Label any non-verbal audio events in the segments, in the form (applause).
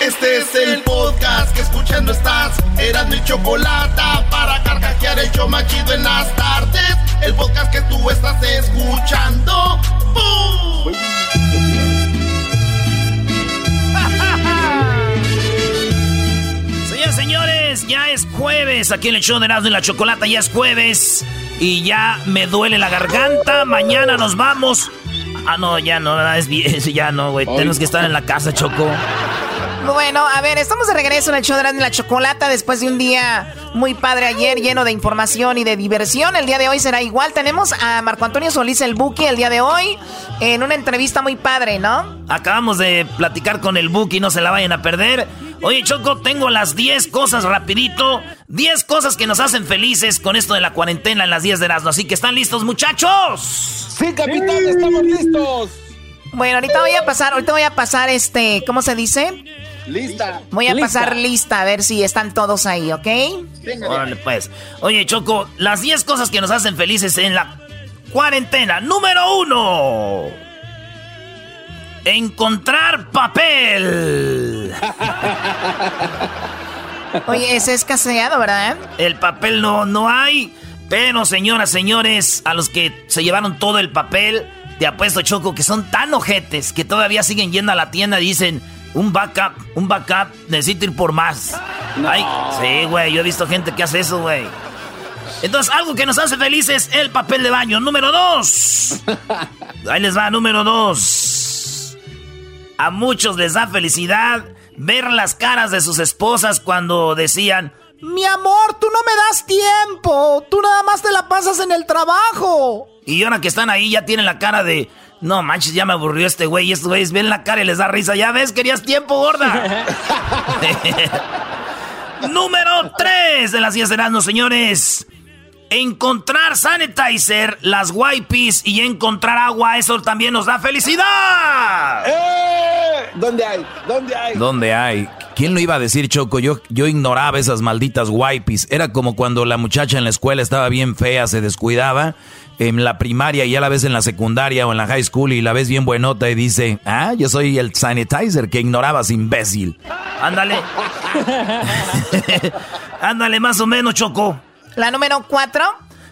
Este es el podcast que escuchando estás. Eran mi chocolate para carcajear el yo machido en las tardes. El podcast que tú estás escuchando. ¡Bum! Señores, señores, ya es jueves. Aquí en el show de Erasmo y la Chocolata ya es jueves. Y ya me duele la garganta. Mañana nos vamos. Ah, no, ya no, es bien. (laughs) Ya no, güey. Tenemos que estar en la casa, Choco. Bueno, a ver, estamos de regreso en el show de la chocolata después de un día muy padre ayer, lleno de información y de diversión. El día de hoy será igual. Tenemos a Marco Antonio Solís el Buki el día de hoy en una entrevista muy padre, ¿no? Acabamos de platicar con el Buki, no se la vayan a perder. Oye, Choco, tengo las 10 cosas rapidito. 10 cosas que nos hacen felices con esto de la cuarentena en las 10 de Erasmo. Así que están listos, muchachos. Sí, capitán, estamos listos. Bueno, ahorita voy a pasar, ahorita voy a pasar este, ¿cómo se dice? Lista. Voy a pasar lista a ver si están todos ahí, ¿ok? Órale, pues. Oye, Choco, las 10 cosas que nos hacen felices en la cuarentena. Número uno. Encontrar papel. (laughs) Oye, ese es escaseado, ¿verdad? El papel no, no hay. Pero, señoras, señores, a los que se llevaron todo el papel, te apuesto, Choco, que son tan ojetes que todavía siguen yendo a la tienda y dicen un backup, un backup, necesito ir por más. Ay, sí, güey, yo he visto gente que hace eso, güey. Entonces, algo que nos hace felices, el papel de baño. Número dos. (laughs) Ahí les va, número dos. A muchos les da felicidad ver las caras de sus esposas cuando decían, mi amor, tú no me das tiempo, tú nada más te la pasas en el trabajo. Y ahora que están ahí ya tienen la cara de, no manches, ya me aburrió este güey. Y estos güeyes ven la cara y les da risa. Ya ves, querías tiempo, gorda. (laughs) Número 3 de las 10 de no señores. Encontrar sanitizer, las wipes y encontrar agua, eso también nos da felicidad. ¡Eh! ¿Dónde hay? ¿Dónde hay? ¿Dónde hay? ¿Quién lo iba a decir, Choco? Yo, yo ignoraba esas malditas wipes. Era como cuando la muchacha en la escuela estaba bien fea, se descuidaba en la primaria y ya la ves en la secundaria o en la high school y la ves bien buenota y dice, ah, yo soy el sanitizer que ignorabas, imbécil. Ándale. (laughs) Ándale, más o menos, Choco. La número cuatro.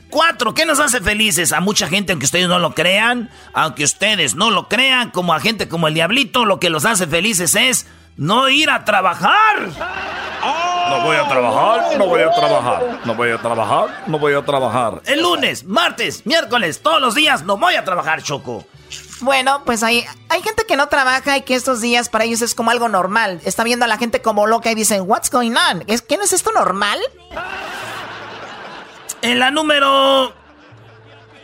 Cuatro, ¿qué nos hace felices? A mucha gente, aunque ustedes no lo crean, aunque ustedes no lo crean, como a gente como el Diablito, lo que los hace felices es no ir a trabajar. No voy a trabajar, no voy a trabajar, no voy a trabajar, no voy a trabajar. El lunes, martes, miércoles, todos los días no voy a trabajar, Choco. Bueno, pues hay, hay gente que no trabaja y que estos días para ellos es como algo normal. Está viendo a la gente como loca y dicen, What's going on? ¿Es, ¿Qué no es esto normal? En la número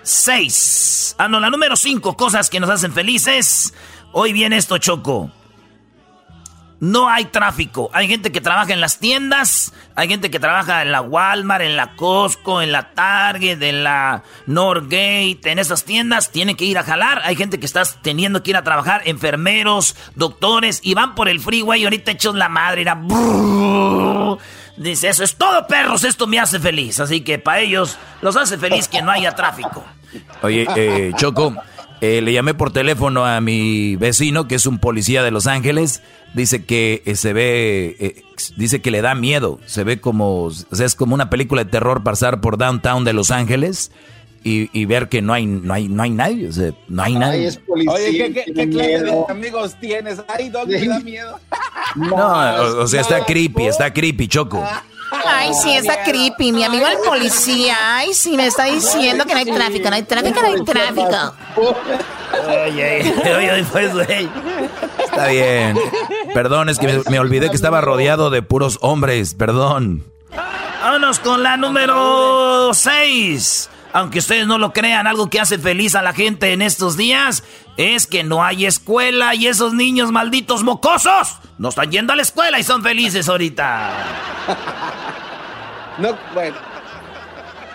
6. Ah, no, la número 5, cosas que nos hacen felices. Hoy viene esto, Choco no hay tráfico. Hay gente que trabaja en las tiendas, hay gente que trabaja en la Walmart, en la Costco, en la Target, en la Norgate, en esas tiendas, tienen que ir a jalar. Hay gente que está teniendo que ir a trabajar, enfermeros, doctores, y van por el freeway y ahorita hechos la madre, era... Dice, eso es todo, perros, esto me hace feliz. Así que para ellos los hace feliz que no haya tráfico. Oye, eh, Choco, eh, le llamé por teléfono a mi vecino, que es un policía de Los Ángeles. Dice que eh, se ve, eh, dice que le da miedo. Se ve como, o sea, es como una película de terror pasar por downtown de Los Ángeles y, ver que no hay, no hay, no hay nadie. O sea, no hay nadie. es policía, Oye, ¿qué, qué, clase de amigos tienes? Ay, ¿dónde le da (laughs) miedo? no, o, sea, está creepy, está creepy, Choco. Ay, sí, está creepy. Mi amigo el policía. Ay, sí, me está diciendo que no hay tráfico, no hay tráfico, no hay tráfico. Oye, oye, pues, güey. Está bien. Perdón, es que me, olvidé que estaba rodeado de puros hombres. Perdón. Vámonos con la número 6. Aunque ustedes no lo crean, algo que hace feliz a la gente en estos días es que no hay escuela y esos niños malditos mocosos no están yendo a la escuela y son felices ahorita. (laughs) No, bueno.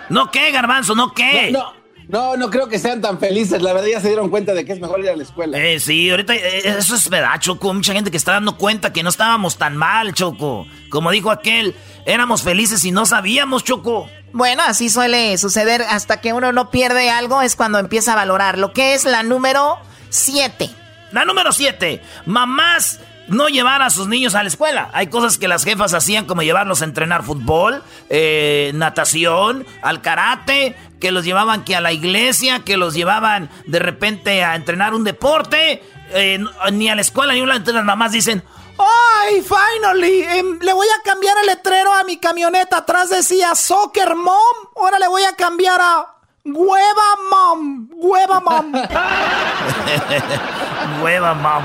¿No qué, garbanzo? ¿No qué? No, no, no, creo que sean tan felices. La verdad ya se dieron cuenta de que es mejor ir a la escuela. Eh, sí, ahorita eh, eso es verdad, Choco. Mucha gente que está dando cuenta que no estábamos tan mal, Choco. Como dijo aquel, éramos felices y no sabíamos, Choco. Bueno, así suele suceder hasta que uno no pierde algo es cuando empieza a valorar. Lo que es la número 7. La número 7. Mamás no llevar a sus niños a la escuela. Hay cosas que las jefas hacían como llevarlos a entrenar fútbol, eh, natación, al karate, que los llevaban que a la iglesia, que los llevaban de repente a entrenar un deporte, eh, ni a la escuela ni a la... Entonces las mamás dicen, ¡Ay, finally! Em, le voy a cambiar el letrero a mi camioneta. Atrás decía Soccer Mom. Ahora le voy a cambiar a Hueva Mom. Hueva Mom. (laughs) Hueva Mom.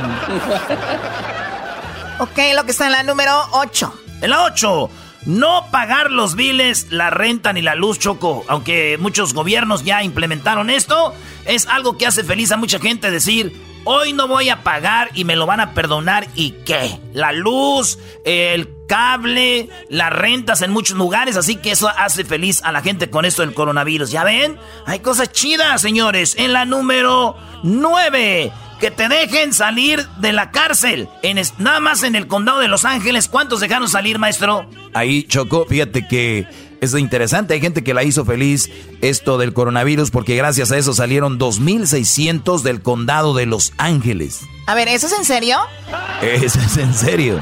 ok, lo que está en la número 8. En la 8. No pagar los biles, la renta ni la luz, Choco. Aunque muchos gobiernos ya implementaron esto, es algo que hace feliz a mucha gente decir, Hoy no voy a pagar y me lo van a perdonar. ¿Y qué? La luz, el cable, las rentas en muchos lugares. Así que eso hace feliz a la gente con esto del coronavirus. ¿Ya ven? Hay cosas chidas, señores. En la número 9. Que te dejen salir de la cárcel. En nada más en el condado de Los Ángeles. ¿Cuántos dejaron salir, maestro? Ahí, Chocó, fíjate que es interesante, hay gente que la hizo feliz esto del coronavirus porque gracias a eso salieron 2.600 del condado de Los Ángeles. A ver, ¿eso es en serio? Eso es en serio.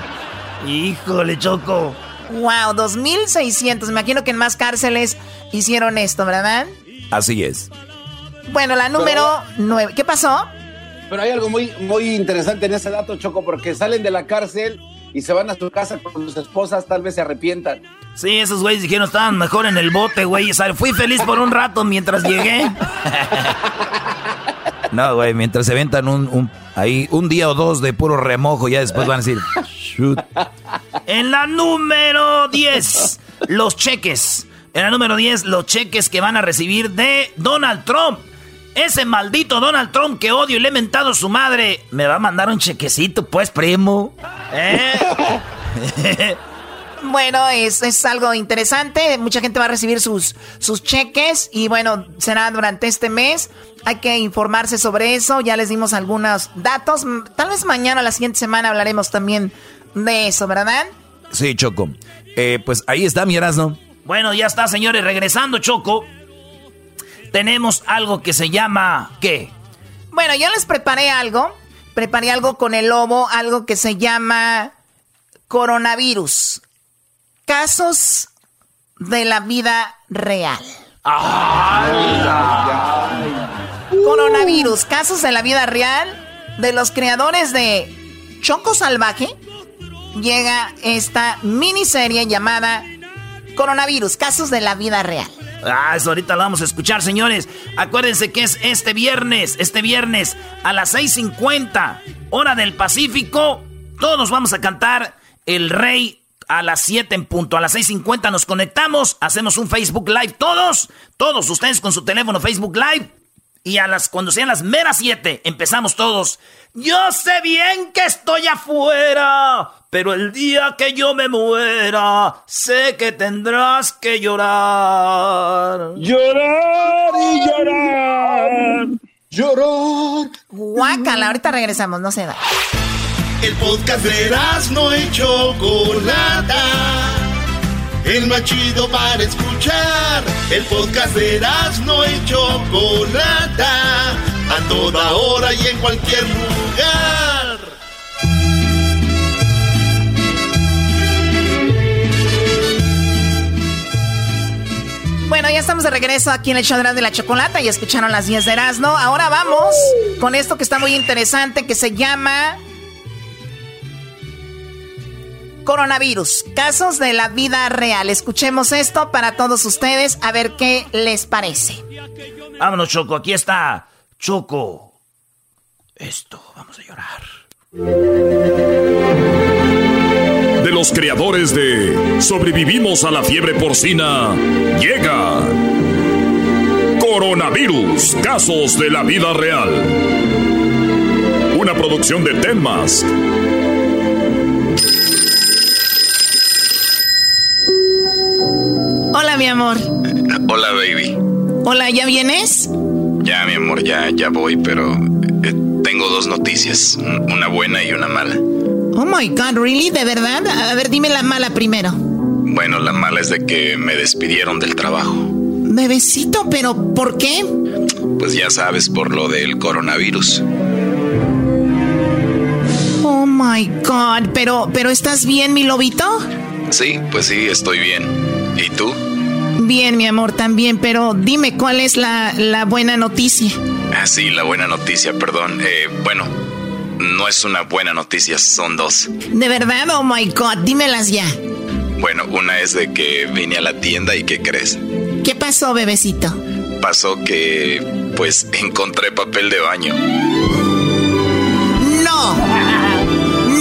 Híjole, Choco. Wow, 2.600. Me imagino que en más cárceles hicieron esto, ¿verdad? Así es. Bueno, la número 9. ¿Qué pasó? Pero hay algo muy, muy interesante en ese dato, Choco, porque salen de la cárcel y se van a su casa con sus esposas, tal vez se arrepientan. Sí, esos güeyes dijeron estaban mejor en el bote, güey. Fui feliz por un rato mientras llegué. (laughs) No, güey, mientras se ventan un, ahí un día o dos de puro remojo, ya después van a decir, shoot. En la número 10, los cheques. En la número 10, los cheques que van a recibir de Donald Trump. Ese maldito Donald Trump que odio y le he mentado a su madre. Me va a mandar un chequecito, pues, primo. ¿Eh? (laughs) Bueno, es, es, algo interesante. Mucha gente va a recibir sus, sus cheques y bueno, será durante este mes. Hay que informarse sobre eso. Ya les dimos algunos datos. Tal vez mañana, la siguiente semana, hablaremos también de eso, ¿verdad? Sí, Choco. Eh, pues ahí está mi Erasmo. Bueno, ya está, señores. Regresando, Choco. Tenemos algo que se llama. ¿Qué? Bueno, ya les preparé algo. Preparé algo con el lobo, algo que se llama coronavirus casos de la vida real. Coronavirus, casos de la vida real de los creadores de Choco Salvaje. Llega esta miniserie llamada Coronavirus, casos de la vida real. Ah, eso ahorita lo vamos a escuchar, señores. Acuérdense que es este viernes, este viernes a las 6.50, hora del Pacífico. Todos vamos a cantar El Rey a las 7 en punto. A las 6.50 nos conectamos, hacemos un Facebook Live todos, todos ustedes con su teléfono Facebook Live. Y a las, cuando sean las meras 7, empezamos todos. Yo sé bien que estoy afuera, pero el día que yo me muera, sé que tendrás que llorar. Llorar y llorar. Llorar. Guácala, ahorita regresamos, no se da. El podcast de no y Chocolata. El más chido para escuchar. El podcast de no y Chocolata. A toda hora y en cualquier lugar. Bueno, ya estamos de regreso aquí en el show de la chocolata y escucharon las 10 de Erasmo. Ahora vamos con esto que está muy interesante que se llama Coronavirus, casos de la vida real. Escuchemos esto para todos ustedes a ver qué les parece. Vámonos, Choco, aquí está. Choco. Esto, vamos a llorar. De los creadores de Sobrevivimos a la fiebre porcina, llega Coronavirus, casos de la vida real. Una producción de Tenmas mi amor. Hola, baby. Hola, ¿ya vienes? Ya, mi amor, ya, ya voy, pero eh, tengo dos noticias, una buena y una mala. Oh my God, really, de verdad. A ver, dime la mala primero. Bueno, la mala es de que me despidieron del trabajo. Bebecito, pero ¿por qué? Pues ya sabes, por lo del coronavirus. Oh my my God, pero, pero ¿estás bien, mi lobito? Sí, pues sí, estoy bien. ¿Y tú? Bien, mi amor, también, pero dime cuál es la, la buena noticia. Ah, sí, la buena noticia, perdón. Eh, bueno, no es una buena noticia, son dos. ¿De verdad? Oh my God, dímelas ya. Bueno, una es de que vine a la tienda y ¿qué crees? ¿Qué pasó, bebecito? Pasó que, pues, encontré papel de baño. No.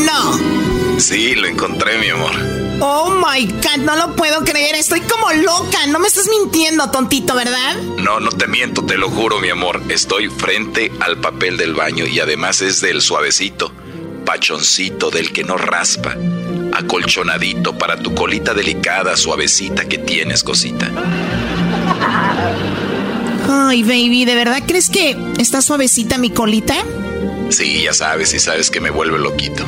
No. Sí, lo encontré, mi amor. Oh my God, no lo puedo creer. Estoy como loca. No me estás mintiendo, tontito, ¿verdad? No, no te miento, te lo juro, mi amor. Estoy frente al papel del baño y además es del suavecito, pachoncito, del que no raspa, acolchonadito para tu colita delicada, suavecita que tienes, cosita. Ay, baby, ¿de verdad crees que está suavecita mi colita? Sí, ya sabes, y sabes que me vuelve loquito.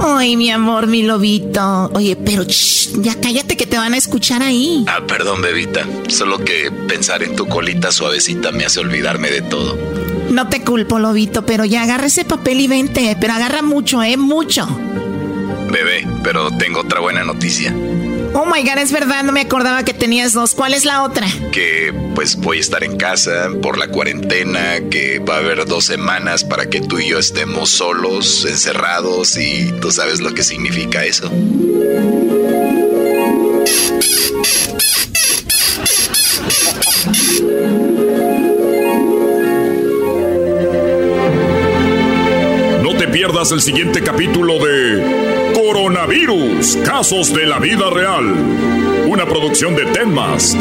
Ay, mi amor, mi lobito. Oye, pero ya cállate que te van a escuchar ahí. Ah, perdón, bebita. Solo que pensar en tu colita suavecita me hace olvidarme de todo. No te culpo, lobito, pero ya agarra ese papel y vente. Pero agarra mucho, ¿eh? Mucho. Bebé, pero tengo otra buena noticia. Oh my god, es verdad, no me acordaba que tenías dos. ¿Cuál es la otra? Que pues voy a estar en casa por la cuarentena, que va a haber dos semanas para que tú y yo estemos solos, encerrados, y tú sabes lo que significa eso. No te pierdas el siguiente capítulo de Coronavirus, casos de la vida real. Una producción de Tenmas.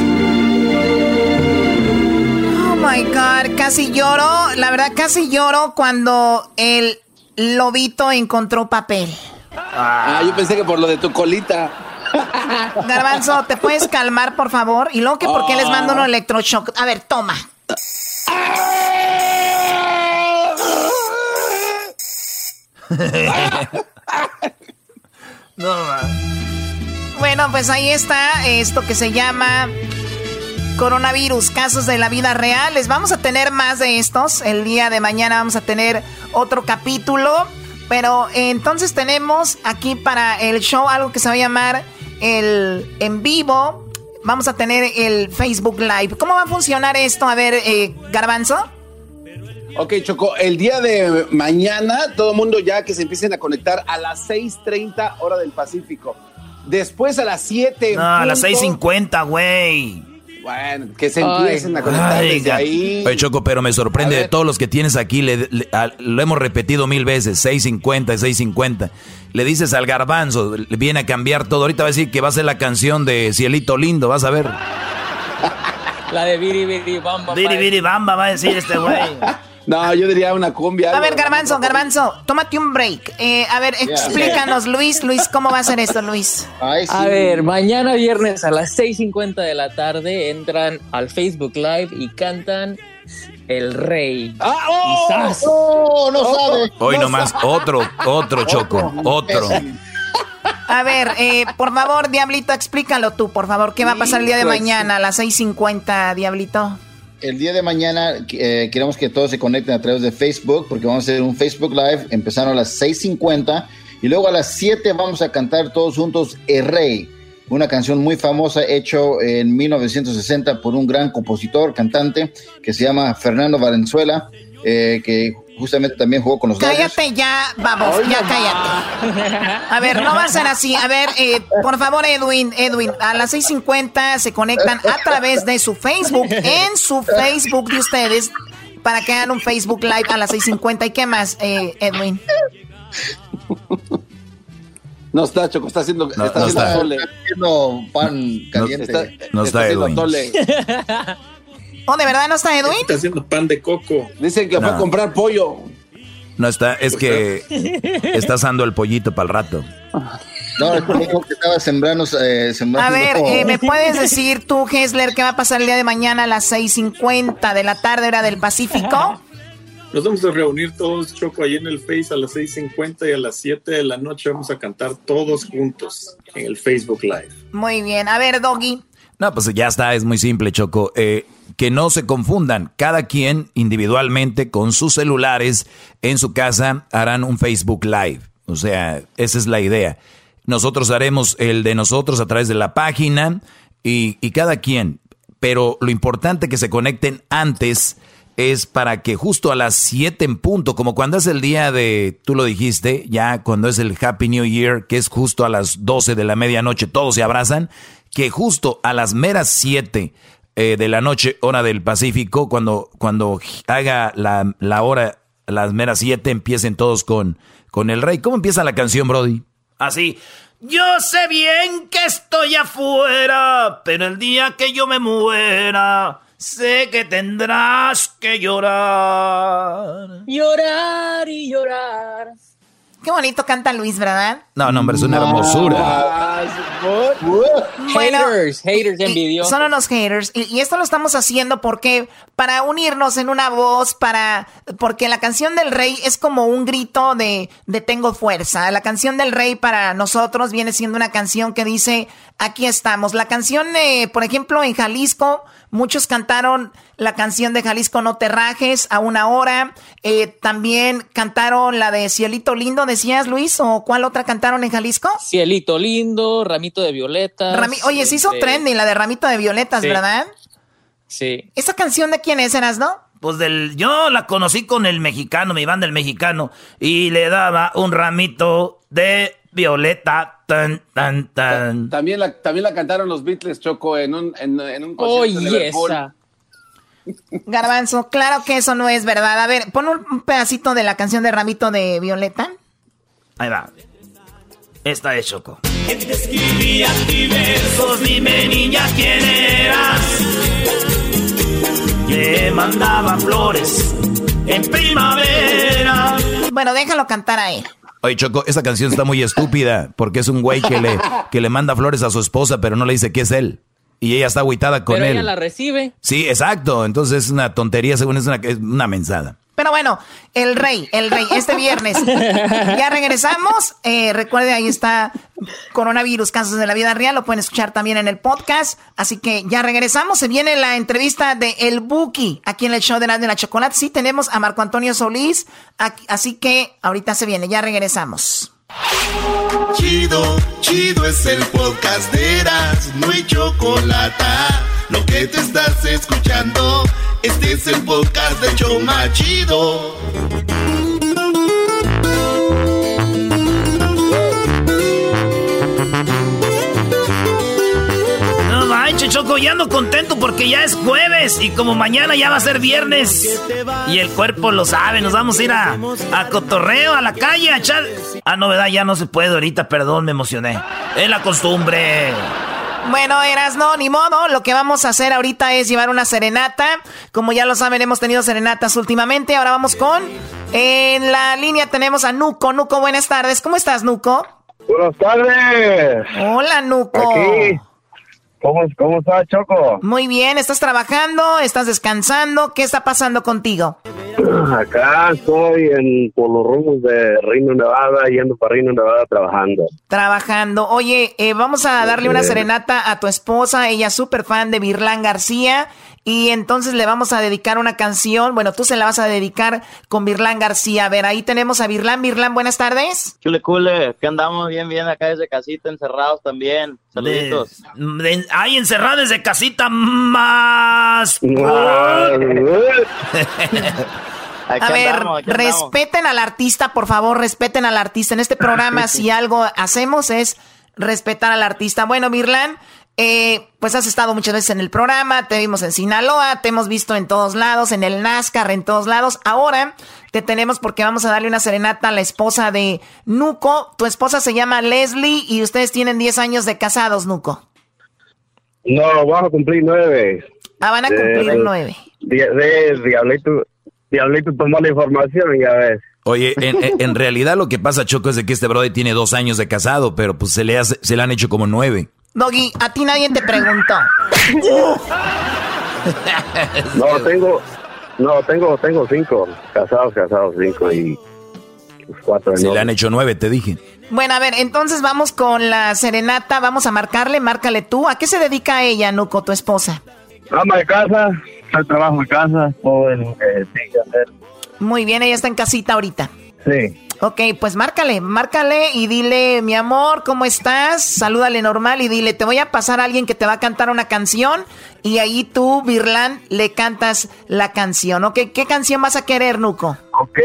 Oh my God, casi lloro. La verdad, casi lloro cuando el lobito encontró papel. Ah, yo pensé que por lo de tu colita. (laughs) Garbanzo, ¿te puedes calmar, por favor? Y luego que por qué les mando un electroshock. A ver, toma. (laughs) No, bueno, pues ahí está esto que se llama coronavirus, casos de la vida real. Les vamos a tener más de estos. El día de mañana vamos a tener otro capítulo. Pero entonces tenemos aquí para el show algo que se va a llamar el en vivo. Vamos a tener el Facebook Live. ¿Cómo va a funcionar esto? A ver, eh, Garbanzo. Ok, Choco, el día de mañana, todo el mundo ya que se empiecen a conectar a las 6:30 hora del Pacífico. Después a las 7. No, a las 6:50, güey. Bueno, que se empiecen a conectar desde ahí. Oye, Choco, pero me sorprende de todos los que tienes aquí, lo hemos repetido mil veces, 650, 650. Le dices al garbanzo, le viene a cambiar todo. Ahorita va a decir que va a ser la canción de Cielito Lindo, vas a ver. La de Biri Biri Bamba. Biri Biri Bamba va a decir este güey. (laughs) No, yo diría una cumbia. A ver, Garbanzo, Garbanzo, tómate un break. Eh, a ver, explícanos, Luis, Luis, ¿cómo va a ser esto, Luis? A ver, mañana viernes a las 6.50 de la tarde entran al Facebook Live y cantan El Rey. ¡Ah! ¡Oh! no, no sabe! Hoy nomás otro, otro Choco, otro. A ver, eh, por favor, Diablito, explícalo tú, por favor. ¿Qué va a pasar el día de mañana a las 6.50, Diablito? El día de mañana eh, queremos que todos se conecten a través de Facebook porque vamos a hacer un Facebook Live empezando a las 6.50 y luego a las 7 vamos a cantar todos juntos El Rey, una canción muy famosa hecho en 1960 por un gran compositor, cantante que se llama Fernando Valenzuela, eh, que justamente también jugó con los Cállate ya, vamos, ya cállate. A ver, no va a ser así. A ver, eh, por favor, Edwin, Edwin, a las 6.50 se conectan a través de su Facebook, en su Facebook de ustedes, para que hagan un Facebook Live a las 6.50. ¿Y qué más, eh, Edwin? No está, Choco, está haciendo, está, haciendo pan caliente. No está, Edwin. (laughs) ¿Oh, de verdad no está Edwin? Está haciendo pan de coco. Dicen que fue a comprar pollo. No está, es que está asando el pollito para el rato. No, es que estaba sembrando. Eh, a ver, eh, ¿me puedes decir tú, Hessler, qué va a pasar el día de mañana a las 6:50 de la tarde, hora del Pacífico? Nos vamos a reunir todos, Choco, ahí en el Face a las 6.50 y a las 7 de la noche vamos a cantar todos juntos en el Facebook Live. Muy bien. A ver, Doggy. No, pues ya está, es muy simple, Choco. Eh, que no se confundan, cada quien individualmente con sus celulares en su casa harán un Facebook Live. O sea, esa es la idea. Nosotros haremos el de nosotros a través de la página y, y cada quien. Pero lo importante que se conecten antes es para que justo a las 7 en punto, como cuando es el día de, tú lo dijiste, ya cuando es el Happy New Year, que es justo a las 12 de la medianoche, todos se abrazan, que justo a las meras 7 eh, de la noche, hora del Pacífico, cuando, cuando haga la, la hora, las meras 7, empiecen todos con, con el rey. ¿Cómo empieza la canción, Brody? Así. Yo sé bien que estoy afuera, pero el día que yo me muera, sé que tendrás que llorar. Llorar y llorar. Qué bonito canta Luis, ¿verdad? No, no, hombre, es una hermosura. haters, haters envidiosos. Son unos haters. Y, y, esto lo estamos haciendo porque para unirnos en una voz, para porque la canción del rey es como un grito de, de tengo fuerza. La canción del rey para nosotros viene siendo una canción que dice aquí estamos. La canción, eh, por ejemplo, en Jalisco, muchos cantaron la canción de Jalisco No Te Rajes a una hora. Eh, también cantaron la de Cielito Lindo, decías Luis, o cuál otra cantaron en Jalisco? Cielito Lindo, Ramito de Violetas. Oye, se hizo este, trending la de Ramito de Violetas, Sí. ¿verdad? Sí. ¿Esa canción de quién es, Eras, no? Pues del, yo la conocí con el mexicano, mi banda el mexicano, y le daba un ramito de violeta, tan, tan, tan. También la, también la cantaron los Beatles, Choco, en un, en, en un concierto Oye, de Liverpool. esa. Garbanzo, claro que eso no es verdad. A ver, pon un pedacito de la canción de Ramito de Violeta. Ahí va. Esta es Choco. Escribía versos, dime niña quién eras. Que mandaba flores en primavera. Bueno, déjalo cantar a él. Oye, Choco, esa canción está muy estúpida porque es un güey que le, que le manda flores a su esposa, pero no le dice que es él. Y ella está agüitada con Pero él. ella la recibe. Sí, exacto. Entonces es una tontería, según es una, es una mensada. Pero bueno, el rey, el rey, este viernes. (laughs) Ya regresamos. Eh, recuerde, ahí está coronavirus, casos de la vida real. Lo pueden escuchar también en el podcast. Así que ya regresamos. Se viene la entrevista de El Buki aquí en el show de la, de la Chocolate. Sí, tenemos a Marco Antonio Solís. Aquí- así que ahorita se viene. Ya regresamos. Chido, chido es el podcast de Eras, no hay chocolate. Lo que te estás escuchando, este es el podcast de Choma Chido. No manches, Choco, ya ando contento porque ya es jueves y como mañana ya va a ser viernes. Y el cuerpo lo sabe, nos vamos a ir a, a cotorreo, a la calle, a echar... Ah, no, ¿verdad? Ya no se puede ahorita, perdón, me emocioné. Es la costumbre. Bueno, eras no, ni modo. Lo que vamos a hacer ahorita es llevar una serenata. Como ya lo saben, hemos tenido serenatas últimamente. Ahora vamos con. En la línea tenemos a Nuco. Nuco, buenas tardes. ¿Cómo estás, Nuco? Buenas tardes. Hola, Nuco. Aquí. ¿Cómo, cómo está, Choco? Muy bien, ¿estás trabajando? ¿Estás descansando? ¿Qué está pasando contigo? Acá estoy en, por los rumos de Reino Nevada, yendo para Reino Nevada trabajando. Trabajando. Oye, eh, vamos a darle una serenata a tu esposa. Ella es súper fan de Virlán García. Y entonces le vamos a dedicar una canción. Bueno, tú se la vas a dedicar con Virlán García. A ver, ahí tenemos a Virlán. Virlán, buenas tardes. Chule, cule, que andamos bien, bien acá desde casita, encerrados también. Saluditos. De- de- Hay encerrados desde casita más. Aquí A ver, andamos, aquí andamos. respeten al artista, por favor, respeten al artista. En este programa, (laughs) si algo hacemos es respetar al artista. Bueno, Virlán, eh, pues has estado muchas veces en el programa, te vimos en Sinaloa, te hemos visto en todos lados, en el NASCAR, en todos lados. Ahora te tenemos porque vamos a darle una serenata a la esposa de Nuco. Tu esposa se llama Leslie y ustedes tienen 10 años de casados, Nuco. No, vamos a cumplir nueve. Ah, van a cumplir nueve. De, de- Diablito, Diablito tomó la información y ya ves. Oye, en, en- en realidad lo que pasa, Choco, es de que este brother tiene dos años de casado, pero pues se le, hace- se le han hecho como nueve. Doggy, a ti nadie te preguntó. (laughs) No, tengo, no, tengo, tengo cinco. Casados, casados, cinco y cuatro Se le han hecho nueve, te dije. Bueno, a ver, entonces vamos con la serenata, vamos a marcarle, márcale tú. ¿A qué se dedica ella, Nuco, tu esposa? Ama de casa, el trabajo en casa, todo que sí que hacer. Muy bien, ella está en casita ahorita. Sí. Ok, pues márcale, márcale y dile, mi amor, ¿cómo estás? Salúdale normal y dile, te voy a pasar a alguien que te va a cantar una canción y ahí tú, Virlan, le cantas la canción, ¿ok? ¿Qué canción vas a querer, Nuco? Ok.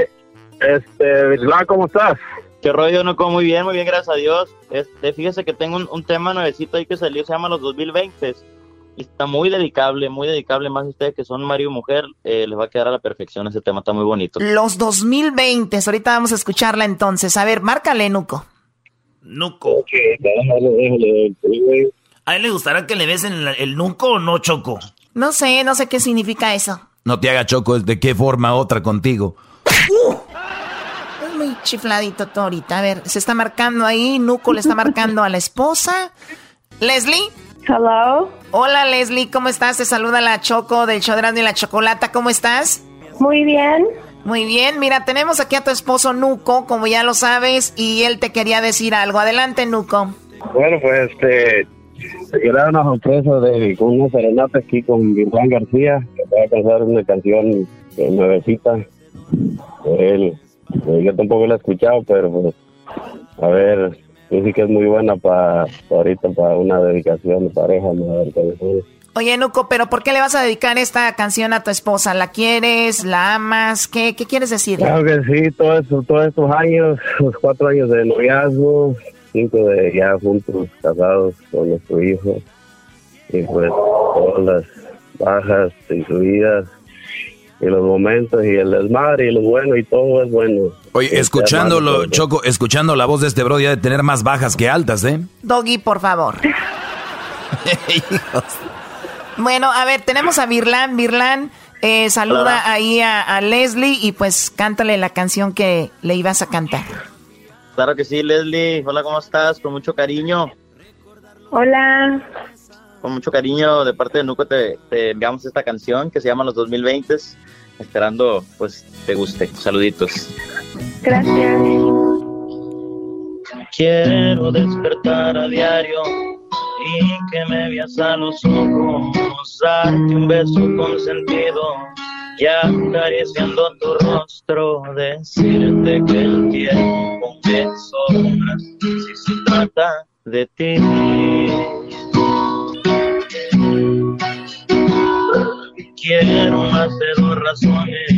Este, Virlan, ¿cómo estás? ¿Qué rollo, Nuco? Muy bien, muy bien, gracias a Dios. Este, fíjese que tengo un, un tema nuevecito ahí que salió, se llama Los 2020 está muy dedicable, muy dedicable, más ustedes que son marido y mujer, eh, les va a quedar a la perfección ese tema, está muy bonito. Los 2020, ahorita vamos a escucharla entonces. A ver, márcale, Nuco. Nuco. ¿A él le gustará que le besen el, el Nuco o no, Choco? No sé, no sé qué significa eso. No te haga Choco, ¿de qué forma otra contigo? Es muy chifladito todo ahorita. A ver, se está marcando ahí, Nuco le está marcando a la esposa. Leslie. Hello. Hola Leslie, ¿cómo estás? Te saluda la Choco del Chodrando y la Chocolata, ¿cómo estás? Muy bien. Muy bien, mira, tenemos aquí a tu esposo Nuco, como ya lo sabes, y él te quería decir algo. Adelante, Nuco. Bueno, pues este, te quiero dar una sorpresa de con una serenata aquí con Juan García, que te va a cantar una canción eh, nuevecita de él. Eh, Yo tampoco la he escuchado, pero pues, a ver, que es muy buena para ahorita, para una dedicación de pareja, ¿no? Oye, Nuco, pero ¿por qué le vas a dedicar esta canción a tu esposa? ¿La quieres? ¿La amas? ¿Qué, qué quieres decir? Claro que sí, todo eso, todos estos años, los cuatro años de noviazgo, cinco de ya juntos, casados con nuestro hijo, y pues todas las bajas y subidas, y los momentos, y el desmadre, y lo bueno, y todo es bueno. Oye, escuchándolo, Choco, escuchando la voz de este bro, ya de tener más bajas que altas, ¿eh? Doggy, por favor. (laughs) bueno, a ver, tenemos a Virlan. Virlan, eh, saluda Hola. ahí a, a Leslie y pues cántale la canción que le ibas a cantar. Claro que sí, Leslie. Hola, ¿cómo estás? Con mucho cariño. Hola. Con mucho cariño de parte de Nuco te, te enviamos esta canción que se llama Los 2020. Esperando, pues, te guste. Saluditos. Gracias. Quiero despertar a diario y que me veas a los ojos, darte un beso con sentido y acariciando tu rostro, decirte que el tiempo me sobra si se trata de ti. Quiero más de dos razones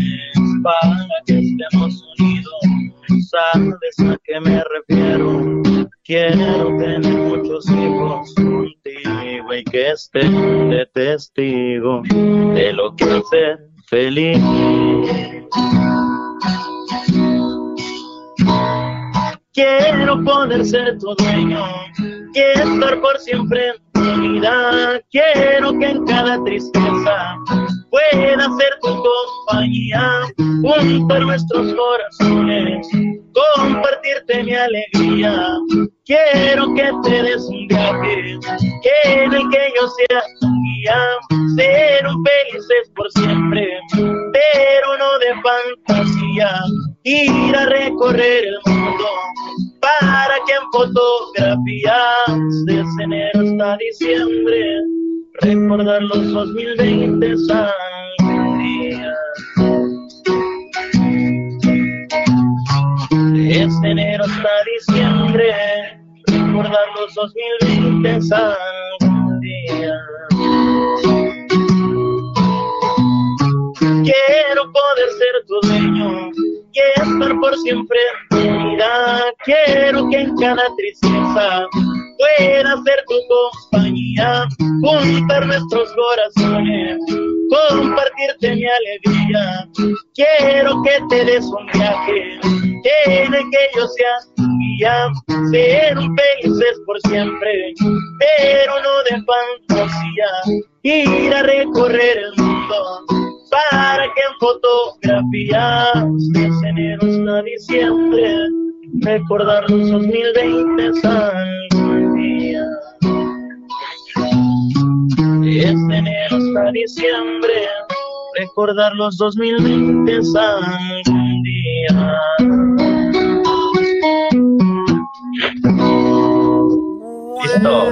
para que estemos unidos. ¿Sabes a qué me refiero? Quiero tener muchos hijos contigo y que estén de testigo de lo que ser feliz. Quiero poder ser tu dueño y estar por siempre en Quiero que en cada tristeza pueda ser tu compañía, juntar nuestros corazones, compartirte mi alegría. Quiero que te des un viaje, en el que yo sea tu guía, ser un felices por siempre, pero no de fantasía, ir a recorrer el mundo para que en fotografías desde enero hasta diciembre recordar los 2020 sangre día. Desde enero hasta diciembre recordar los 2020 sangre día. Quiero poder ser tu dueño estar por siempre vida. Quiero que en cada tristeza pueda ser tu compañía, juntar nuestros corazones, compartirte mi alegría. Quiero que te des un viaje, en que yo sea tu guía, ser felices por siempre, pero no de fantasía, ir a recorrer el mundo para que en fotografías desde enero hasta diciembre recordar los 2020 algún día. Desde enero hasta diciembre recordar los 2020 algún día. Listo.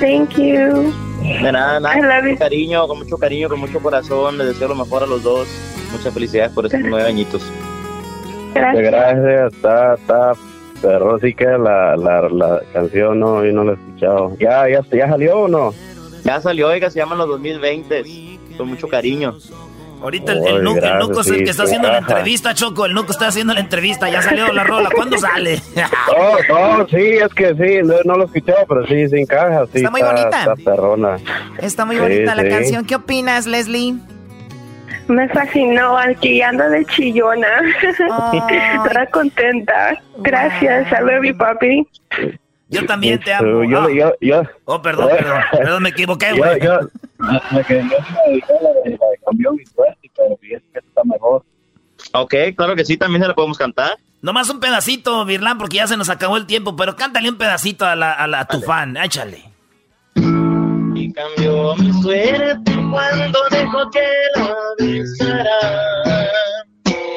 Thank you. De nada, nada, con you. mucho cariño, con mucho cariño, con mucho corazón, les deseo lo mejor a los dos. Muchas felicidades por estos nueve añitos. Gracias. Gracias, está, está, pero sí que la, la, la canción no, y no la he escuchado. ¿Ya, ya, ya salió o no? Ya salió, oiga, se llama Los 2020. Con mucho cariño. Ahorita el, el, nuco, el nuco es el que está haciendo la entrevista, Choco. El nuco está haciendo la entrevista. Ya salió la rola. ¿Cuándo sale? (laughs) oh, oh, sí, es que sí. No, no lo he escuchado, pero sí, sin caja. Sí, está muy bonita. Está perrona. Está muy bonita la sí. canción. ¿Qué opinas, Leslie? Me fascinó, aquí ando de chillona. (laughs) Toda contenta. Gracias, I love you, papi. Yo también te amo. Yo, Ah. yo, yo, Oh, perdón, perdón. Perdón, me equivoqué, yo, güey. yo, me quedé- yo me dediqué a la de- la de cambió mi suerte, pero fíjate que está mejor. Ok, claro que sí, también se la podemos cantar. Nomás un pedacito, Virlán, porque ya se nos acabó el tiempo. Pero cántale un pedacito a, la, a, la, a tu fan. Échale. Y cambió mi suerte cuando dejó que la besara.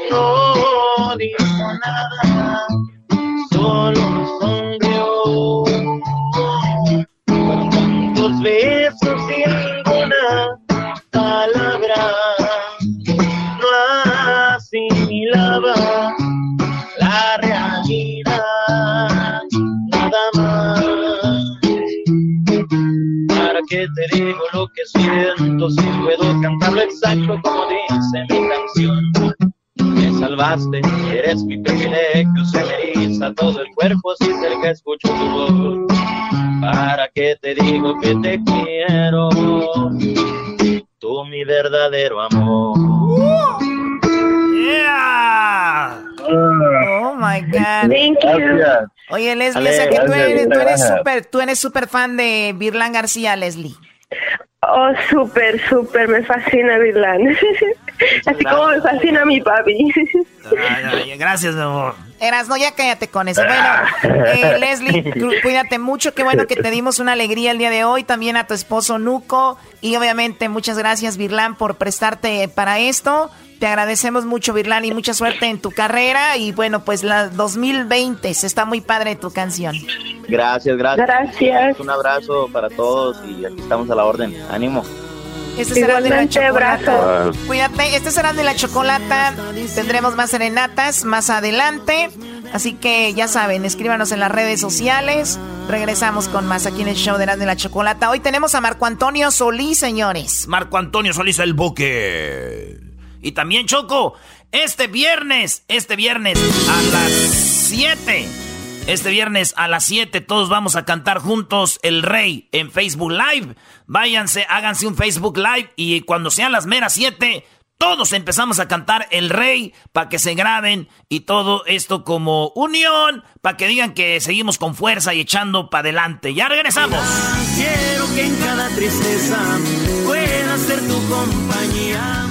No dijo nada, solo sonrió. ¿Para qué te digo lo que siento si puedo cantarlo exacto como dice mi canción? Me salvaste, eres mi privilegio, se me eriza todo el cuerpo si cerca escucho tu voz. ¿Para qué te digo que te quiero? Tú mi verdadero amor. Yeah. Oh my God. Thank you. Oye, Leslie, Ale, o sea que tú gracias, eres, tú eres súper, tú eres súper fan de Virlán García, Leslie. Oh, súper, súper, me fascina Virlan. (laughs) Así como me fascina mi papi. Ay, ay, gracias, mi amor. Eras, no, ya cállate con eso. Bueno, (laughs) eh, Leslie, cuídate mucho. Qué bueno que te dimos una alegría el día de hoy. También a tu esposo Nuco. Y obviamente, muchas gracias, Virlán, por prestarte para esto. Te agradecemos mucho, Virlán, y mucha suerte en tu carrera. Y bueno, pues la 2020 se está muy padre tu canción. Gracias, gracias. Gracias. Un abrazo para todos y aquí estamos a la orden. Ánimo. Este será de la chocolata. abrazo. Cuídate, este será de la chocolata. Tendremos más serenatas más adelante. Así que ya saben, escríbanos en las redes sociales. Regresamos con más aquí en el show de la, de la chocolata. Hoy tenemos a Marco Antonio Solís, señores. Marco Antonio Solís el Buque. Y también Choco, este viernes, este viernes a las 7. Este viernes a las 7 todos vamos a cantar juntos El Rey en Facebook Live. Váyanse, háganse un Facebook Live y cuando sean las meras 7, todos empezamos a cantar El Rey para que se graben y todo esto como unión, para que digan que seguimos con fuerza y echando para adelante. Ya regresamos. Quiero que en cada tristeza pueda ser tu compañía.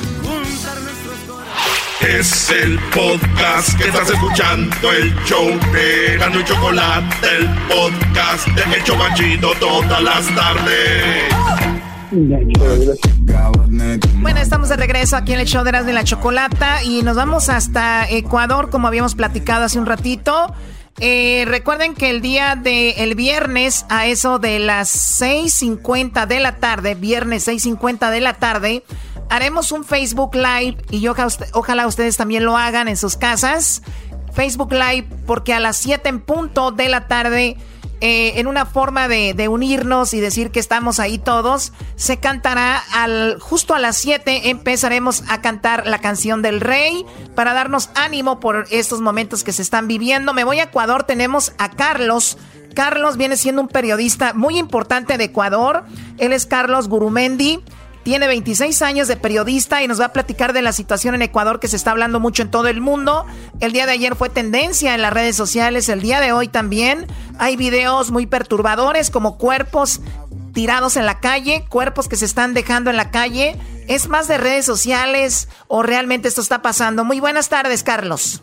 Nuestros Es el podcast que estás escuchando, el show de Gano y Chocolate, el podcast de El Chobachito todas las tardes. Bueno, estamos de regreso aquí en el show de Erasmo y la Chocolata y nos vamos hasta Ecuador, como habíamos platicado hace un ratito. Eh, recuerden que el día de el viernes a eso de las 6.50 de la tarde, viernes 6.50 de la tarde, haremos un Facebook Live y yo, ojalá ustedes también lo hagan en sus casas. Facebook Live porque a las 7 en punto de la tarde eh, en una forma de, unirnos y decir que estamos ahí todos, se cantará al justo a las 7 empezaremos a cantar la canción del rey para darnos ánimo por estos momentos que se están viviendo. Me voy a Ecuador, tenemos a Carlos. Carlos viene siendo un periodista muy importante de Ecuador. Él es Carlos Gurumendi. Tiene 26 años de periodista y nos va a platicar de la situación en Ecuador que se está hablando mucho en todo el mundo. El día de ayer fue tendencia en las redes sociales, el día de hoy también. Hay videos muy perturbadores como cuerpos tirados en la calle, cuerpos que se están dejando en la calle. ¿Es más de redes sociales o realmente esto está pasando? Muy buenas tardes, Carlos.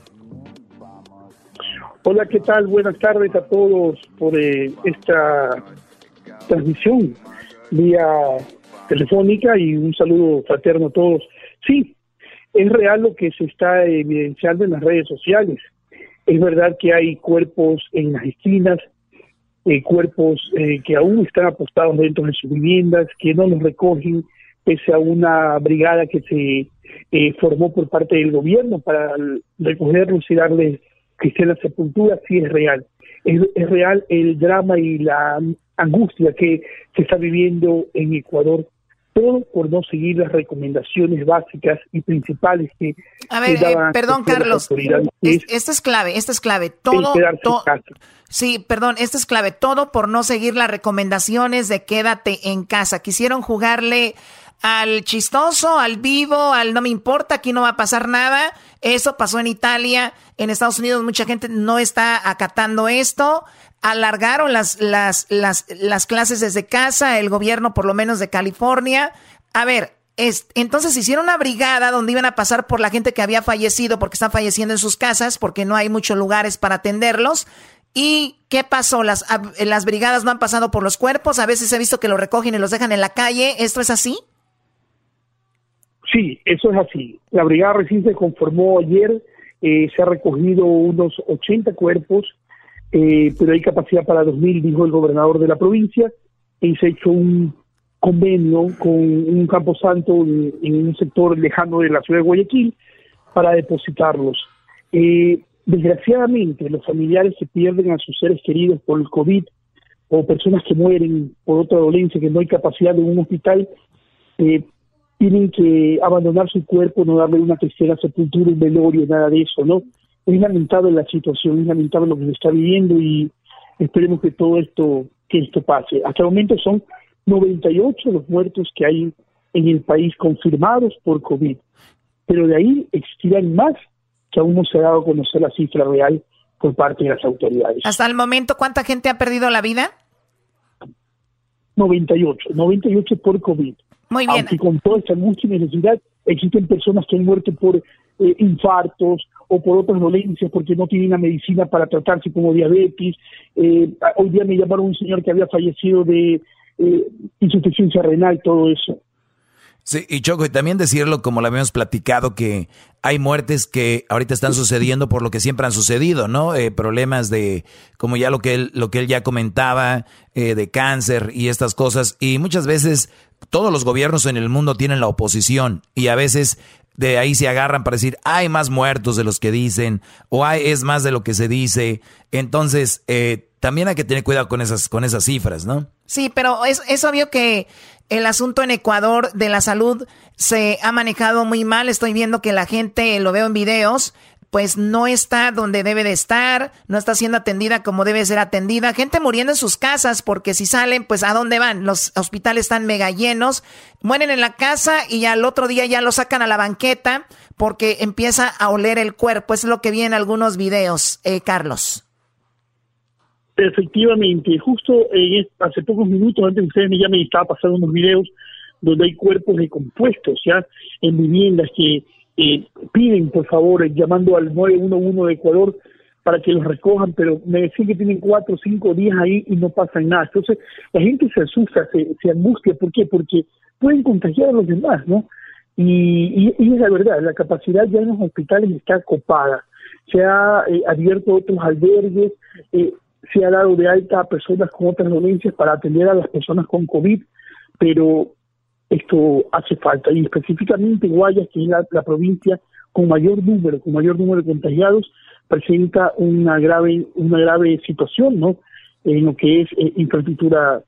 Hola, ¿qué tal? Buenas tardes a todos por eh, esta transmisión vía telefónica y un saludo fraterno a todos. Sí, es real lo que se está evidenciando en las redes sociales. Es verdad que hay cuerpos en las esquinas, eh, cuerpos eh, que aún están apostados dentro de sus viviendas, que no los recogen pese a una brigada que se eh, formó por parte del gobierno para recogerlos y darles cristiana sepultura, sí es real. Es real el drama y la angustia que se está viviendo en Ecuador todo por no seguir las recomendaciones básicas y principales que a ver eh, perdón Carlos esto es clave esto es clave. Todo, sí perdón esto es clave. Todo por no seguir las recomendaciones de quédate en casa. Quisieron jugarle al chistoso, al vivo, al no me importa, aquí no va a pasar nada. Eso pasó en Italia, en Estados Unidos mucha gente no está acatando esto alargaron las, las, las, las clases desde casa, el gobierno por lo menos de California. A ver, es, entonces hicieron una brigada donde iban a pasar por la gente que había fallecido porque están falleciendo en sus casas, porque no hay muchos lugares para atenderlos. ¿Y qué pasó? Las, las brigadas no han pasado por los cuerpos, a veces he visto que los recogen y los dejan en la calle. ¿Esto es así? Sí, eso es así. La brigada recién se conformó ayer, eh, se ha recogido unos 80 cuerpos eh, pero hay capacidad para 2.000, dijo el gobernador de la provincia, y se ha hecho un convenio con un camposanto en, en un sector lejano de la ciudad de Guayaquil para depositarlos. Eh, desgraciadamente, los familiares que pierden a sus seres queridos por el COVID o personas que mueren por otra dolencia que no hay capacidad de un hospital, eh, tienen que abandonar su cuerpo, no darle una tercera sepultura, un velorio, nada de eso, ¿no? Es lamentable la situación, es lamentable lo que se está viviendo y esperemos que todo esto que esto pase. Hasta el momento son 98 los muertos que hay en el país confirmados por COVID, pero de ahí existirán más que aún no se ha dado a conocer la cifra real por parte de las autoridades. Hasta el momento, ¿cuánta gente ha perdido la vida? 98, 98 por COVID. Muy bien. Aunque con toda esta mucha necesidad, existen personas que han muerto por eh, infartos o por otras dolencias porque no tienen la medicina para tratarse como diabetes. Eh, hoy día me llamaron un señor que había fallecido de eh, insuficiencia renal, todo eso. Sí, y Choco, y también decirlo como lo habíamos platicado, que hay muertes que ahorita están sucediendo por lo que siempre han sucedido, ¿no? Eh, problemas de, como ya lo que él, lo que él ya comentaba, eh, de cáncer y estas cosas. Y muchas veces todos los gobiernos en el mundo tienen la oposición y a veces de ahí se agarran para decir, hay más muertos de los que dicen, o hay, es más de lo que se dice. Entonces, eh, también hay que tener cuidado con esas, con esas cifras, ¿no? Sí, pero es, es obvio que el asunto en Ecuador de la salud se ha manejado muy mal. Estoy viendo que la gente, lo veo en videos, pues no está donde debe de estar, no está siendo atendida como debe ser atendida. Gente muriendo en sus casas porque si salen, pues ¿a dónde van? Los hospitales están mega llenos, mueren en la casa y al otro día ya lo sacan a la banqueta porque empieza a oler el cuerpo. Es lo que vi en algunos videos, eh, Carlos. Efectivamente, justo hace pocos minutos antes de ustedes me llamen estaba pasando unos videos donde hay cuerpos decompuestos ya en viviendas que eh, piden, por favor, llamando al 911 de Ecuador para que los recojan, pero me decían que tienen cuatro o cinco días ahí y no pasa nada. Entonces, la gente se asusta, se, se angustia. ¿Por qué? Porque pueden contagiar a los demás, ¿no? Y, y, es la verdad, la capacidad ya en los hospitales está copada. Se ha eh, abierto otros albergues, eh, se ha dado de alta a personas con otras dolencias para atender a las personas con COVID, pero esto hace falta. Y específicamente Guayas, que es la, provincia con mayor número, con mayor número de contagiados, presenta una grave, una grave situación, ¿no? En lo que es eh, infraestructura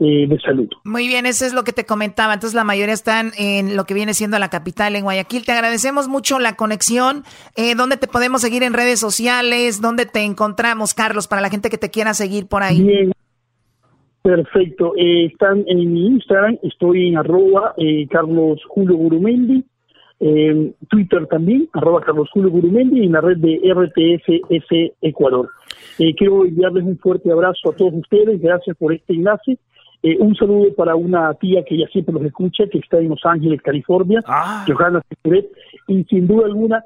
eh, de salud. Muy bien, eso es lo que te comentaba. Entonces la mayoría están en lo que viene siendo la capital, en Guayaquil. Te agradecemos mucho la conexión. Eh, ¿Dónde te podemos seguir en redes sociales? ¿Dónde te encontramos, Carlos, para la gente que te quiera seguir por ahí? Bien, Perfecto. Eh, están en mi Instagram, estoy en arroba eh, Carlos Julio Gurumendi, en Twitter también, arroba Carlos Julio Gurumendi, y en la red de RTSS Ecuador. Eh, quiero enviarles un fuerte abrazo a todos ustedes, gracias por este enlace. Eh, un saludo para una tía que ya siempre los escucha, que está en Los Ángeles, California, ah. Johanna y sin duda alguna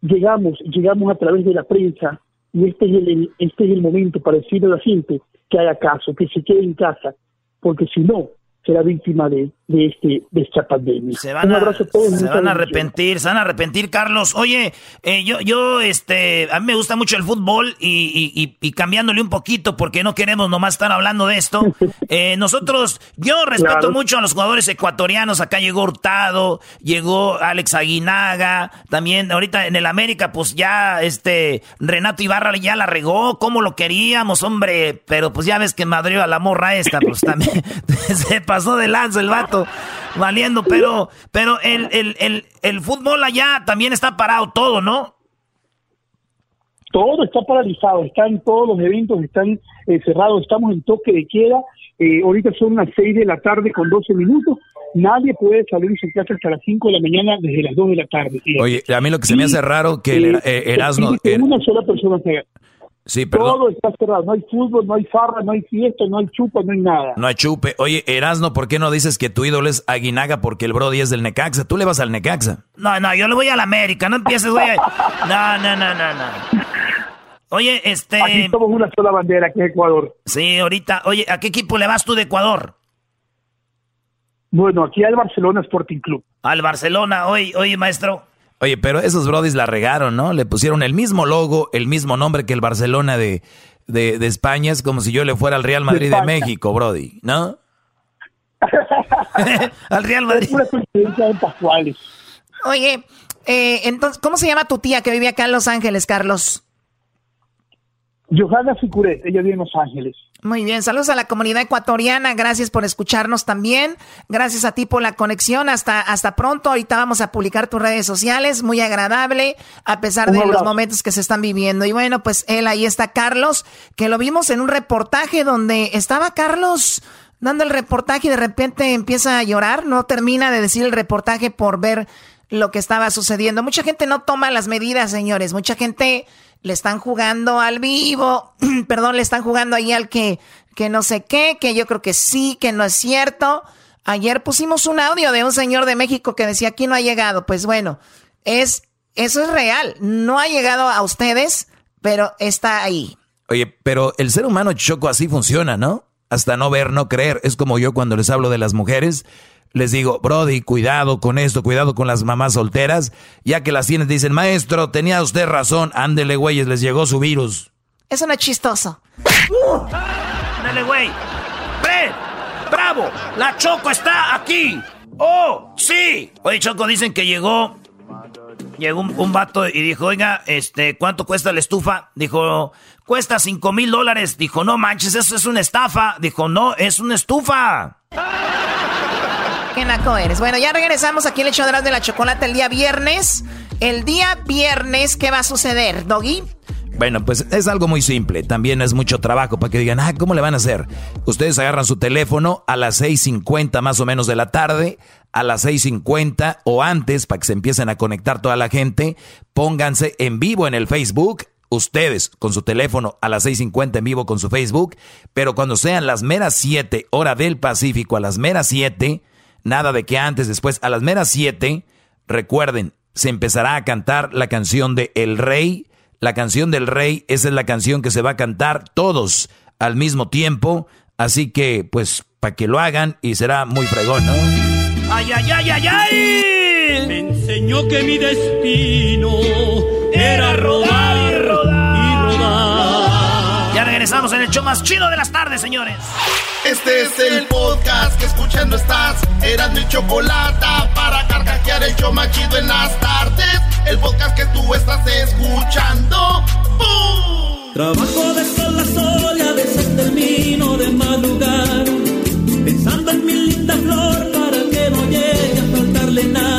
llegamos, llegamos a través de la prensa, y este es el, este es el momento para decirle a la gente que haga caso, que se quede en casa, porque si no, será víctima de, de, este, de esta pandemia. Se van, a, se van a arrepentir, se van a arrepentir, Carlos. Oye, eh, yo, yo, este, a mí me gusta mucho el fútbol y, y, y, cambiándole un poquito porque no queremos nomás estar hablando de esto. (laughs) Eh, nosotros, yo respeto mucho a los jugadores ecuatorianos. Acá llegó Hurtado, llegó Alex Aguinaga, también ahorita en el América, pues ya, este, Renato Ibarra ya la regó, como lo queríamos, hombre, pero pues ya ves que Madrid a la morra esta, pues también (laughs) (laughs) se pasó de lanza el vato, valiendo, pero, pero el, el, el, el fútbol allá también está parado todo, ¿no? Todo está paralizado, están todos los eventos, están eh, cerrados, estamos en toque de queda, eh, ahorita son las 6 de la tarde con 12 minutos, nadie puede salir de su casa hasta las 5 de la mañana desde las 2 de la tarde. Oye, a mí lo que se me hace raro que el, eh, Erasmo... una sola persona Sí, perdón. Todo está cerrado, no hay fútbol, no hay farra, no hay fiesta, no hay chupa, no hay nada. No hay chupe. Oye, Erasno, ¿por qué no dices que tu ídolo es Aguinaga porque el Brody es del Necaxa? Tú le vas al Necaxa. No, no, yo le voy al América, no empieces, güey. (laughs) No, no, no, no, no. Oye, este... Aquí somos una sola bandera, aquí en Ecuador. Sí, ahorita. Oye, ¿a qué equipo le vas tú de Ecuador? Bueno, aquí al Barcelona Sporting Club. Al Barcelona, oye, oye, maestro. Oye, pero esos brodis la regaron, ¿no? Le pusieron el mismo logo, el mismo nombre que el Barcelona de, de, España. Es como si yo le fuera al Real Madrid de, México, brody, ¿no? (laughs) al Real Madrid. Oye, eh, entonces, ¿cómo se llama tu tía que vive acá en Los Ángeles, Carlos? Johanna Ficuré, ella vive en Los Ángeles. Muy bien, saludos a la comunidad ecuatoriana, gracias por escucharnos también, gracias a ti por la conexión, hasta, hasta pronto, ahorita vamos a publicar tus redes sociales, muy agradable, a pesar de los momentos que se están viviendo. Y bueno, pues él, ahí está Carlos, que lo vimos en un reportaje donde estaba Carlos dando el reportaje y de repente empieza a llorar, no termina de decir el reportaje por ver lo que estaba sucediendo. Mucha gente no toma las medidas, señores, mucha gente le están jugando al vivo, (clears throat) perdón, le están jugando ahí al que, que no sé qué, que yo creo que sí, que no es cierto. Ayer pusimos un audio de un señor de México que decía aquí no ha llegado. Pues bueno, es, eso es real. No ha llegado a ustedes, pero está ahí. Oye, pero el ser humano choco así funciona, ¿no? Hasta no ver, no creer. Es como yo cuando les hablo de las mujeres les digo, Brody, cuidado con esto, cuidado con las mamás solteras, ya que las tienes, dicen, maestro, tenía usted razón, ándele, güeyes, les llegó su virus. Eso no es chistoso. ándele, güey. ¡Bre! ¡Bravo! ¡La Choco está aquí! ¡Oh, sí! Oye, Choco, dicen que llegó... Llegó un, un vato y dijo, oiga, este, ¿cuánto cuesta la estufa? Dijo, cuesta cinco mil dólares. Dijo, no manches, eso es una estafa. Dijo, no, es una estufa. Bueno, ya regresamos aquí el hecho de la chocolate el día viernes. El día viernes, ¿qué va a suceder, Doggy? Bueno, pues es algo muy simple. También es mucho trabajo para que digan, ah, ¿cómo le van a hacer? Ustedes agarran su teléfono a las 6.50 más o menos de la tarde, a las 6.50 o antes, para que se empiecen a conectar toda la gente. Pónganse en vivo en el Facebook. Ustedes con su teléfono a las 6.50 en vivo con su Facebook. Pero cuando sean las meras 7 hora del Pacífico, a las meras 7 Nada de que antes, después, a las meras 7, recuerden, se empezará a cantar la canción de El Rey. La canción del Rey, esa es la canción que se va a cantar todos al mismo tiempo. Así que, pues, para que lo hagan y será muy fregón, ¿no? ¡Ay, ay, ay, ay, ay! Me enseñó que mi destino era rodar, regresamos en el show más chido de las tardes, señores. Este es el podcast que escuchando estás. Eran mi chocolate para carcajear el show machido en las tardes. El podcast que tú estás escuchando. ¡Bum! Trabajo de sol a sol y a veces termino de madrugar. Pensando en mi linda flor para que no llegue a faltarle nada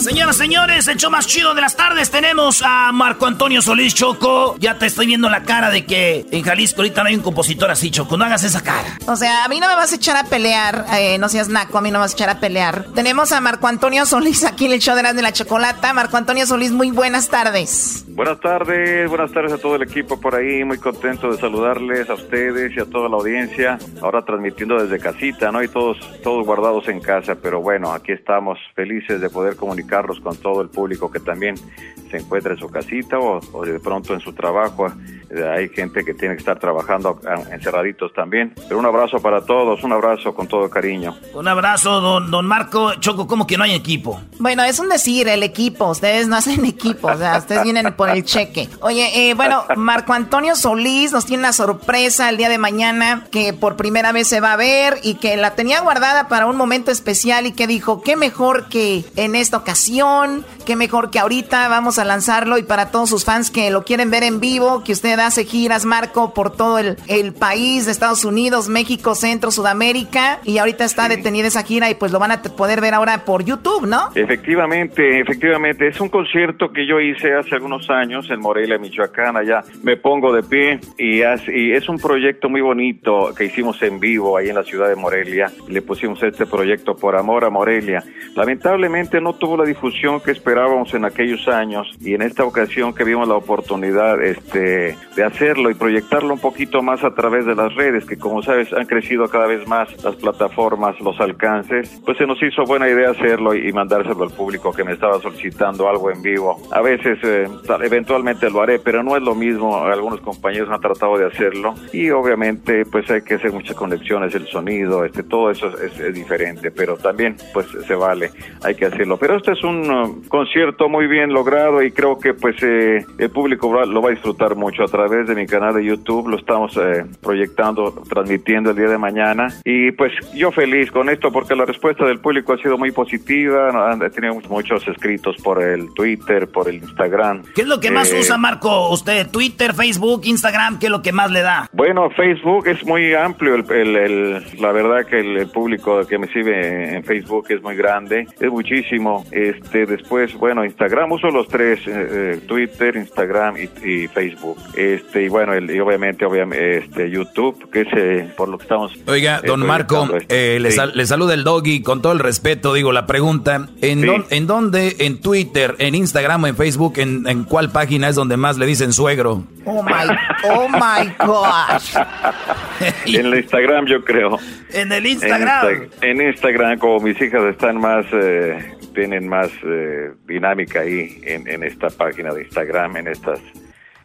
Señoras, señores, el show más chido de las tardes tenemos a Marco Antonio Solís Choco. Ya te estoy viendo la cara de que en Jalisco ahorita no hay un compositor así, Choco. No hagas esa cara. O sea, a mí no me vas a echar a pelear. Eh, no seas naco, a mí no me vas a echar a pelear. Tenemos a Marco Antonio Solís aquí en el show de las de la chocolata. Marco Antonio Solís, muy buenas tardes. Buenas tardes, buenas tardes a todo el equipo por ahí. Muy contento de saludarles a ustedes y a toda la audiencia. Ahora transmitiendo desde casita, ¿no? Y todos, todos guardados en casa. Pero bueno, aquí estamos felices de poder comunicarlos con todo el público que también se encuentra en su casita o, o de pronto en su trabajo. Eh, Hay gente que tiene que estar trabajando encerraditos también. Pero un abrazo para todos, un abrazo con todo cariño. Un abrazo, don, don Marco. Choco, como que no hay equipo? Bueno, es un decir, el equipo. Ustedes no hacen equipo, o sea, ustedes vienen por el cheque. Oye, eh, bueno, Marco Antonio Solís nos tiene una sorpresa el día de mañana que por primera vez se va a ver y que la tenía guardada para un momento especial y que dijo, qué mejor que en esta ocasión, qué mejor que ahorita vamos a lanzarlo y para todos sus fans que lo quieren ver en vivo, que usted hace giras, Marco, por todo el, el país de Estados Unidos, México, Centro, Sudamérica y ahorita está detenida esa gira y pues lo van a poder ver ahora por YouTube, ¿no? Efectivamente, efectivamente, es un concierto que yo hice hace algunos años en Morelia, Michoacán, allá me pongo de pie y, hace- y es un proyecto muy bonito que hicimos en vivo ahí en la ciudad de Morelia, le pusimos este proyecto por amor a Morelia. Lamentablemente no tuvo la difusión que esperábamos en aquellos años y en esta ocasión que vimos la oportunidad este, de hacerlo y proyectarlo un poquito más a través de las redes, que como sabes han crecido cada vez más las plataformas, los alcances, pues se nos hizo buena idea hacerlo y, mandárselo al público que me estaba solicitando algo en vivo. A veces, eh, eventualmente lo haré, pero no es lo mismo. Algunos compañeros han tratado de hacerlo y obviamente pues hay que hacer muchas conexiones, el sonido, este, todo eso es, es diferente, pero también pues se vale, hay que hacerlo. Pero este es un uh, concierto muy bien logrado y creo que pues eh, el público va- lo va a disfrutar mucho a través de mi canal de YouTube. Lo estamos eh, proyectando, transmitiendo el día de mañana y pues yo feliz con esto porque la respuesta del público ha sido muy positiva. Han tenido muchos escritos por el Twitter, por el Instagram. ¿Qué es lo que más Eh, usa, Marco? ¿Usted Twitter, Facebook, Instagram? ¿Qué es lo que más le da? Bueno, Facebook es muy amplio. El, el- el- la verdad que el, el público que me sigue en Facebook es muy grande, es muchísimo. Este, después, bueno, Instagram uso los tres: eh, eh, Twitter, Instagram y, y Facebook. Este, y bueno, el- y obviamente, obviamente, este, YouTube, que es eh, por lo que estamos. Oiga, don Marco, eh, le, Sí. sal- le saluda el doggy con todo el respeto, digo la pregunta, ¿en, Sí. en dónde, en Twitter, en Instagram o en Facebook, en, en cuál página es donde más le dicen suegro? Oh my, oh my gosh. (laughs) en el Instagram, yo creo. En el En, Insta- en Instagram, como mis hijas están más, eh, tienen más eh, dinámica ahí en, en esta página de Instagram, en estas,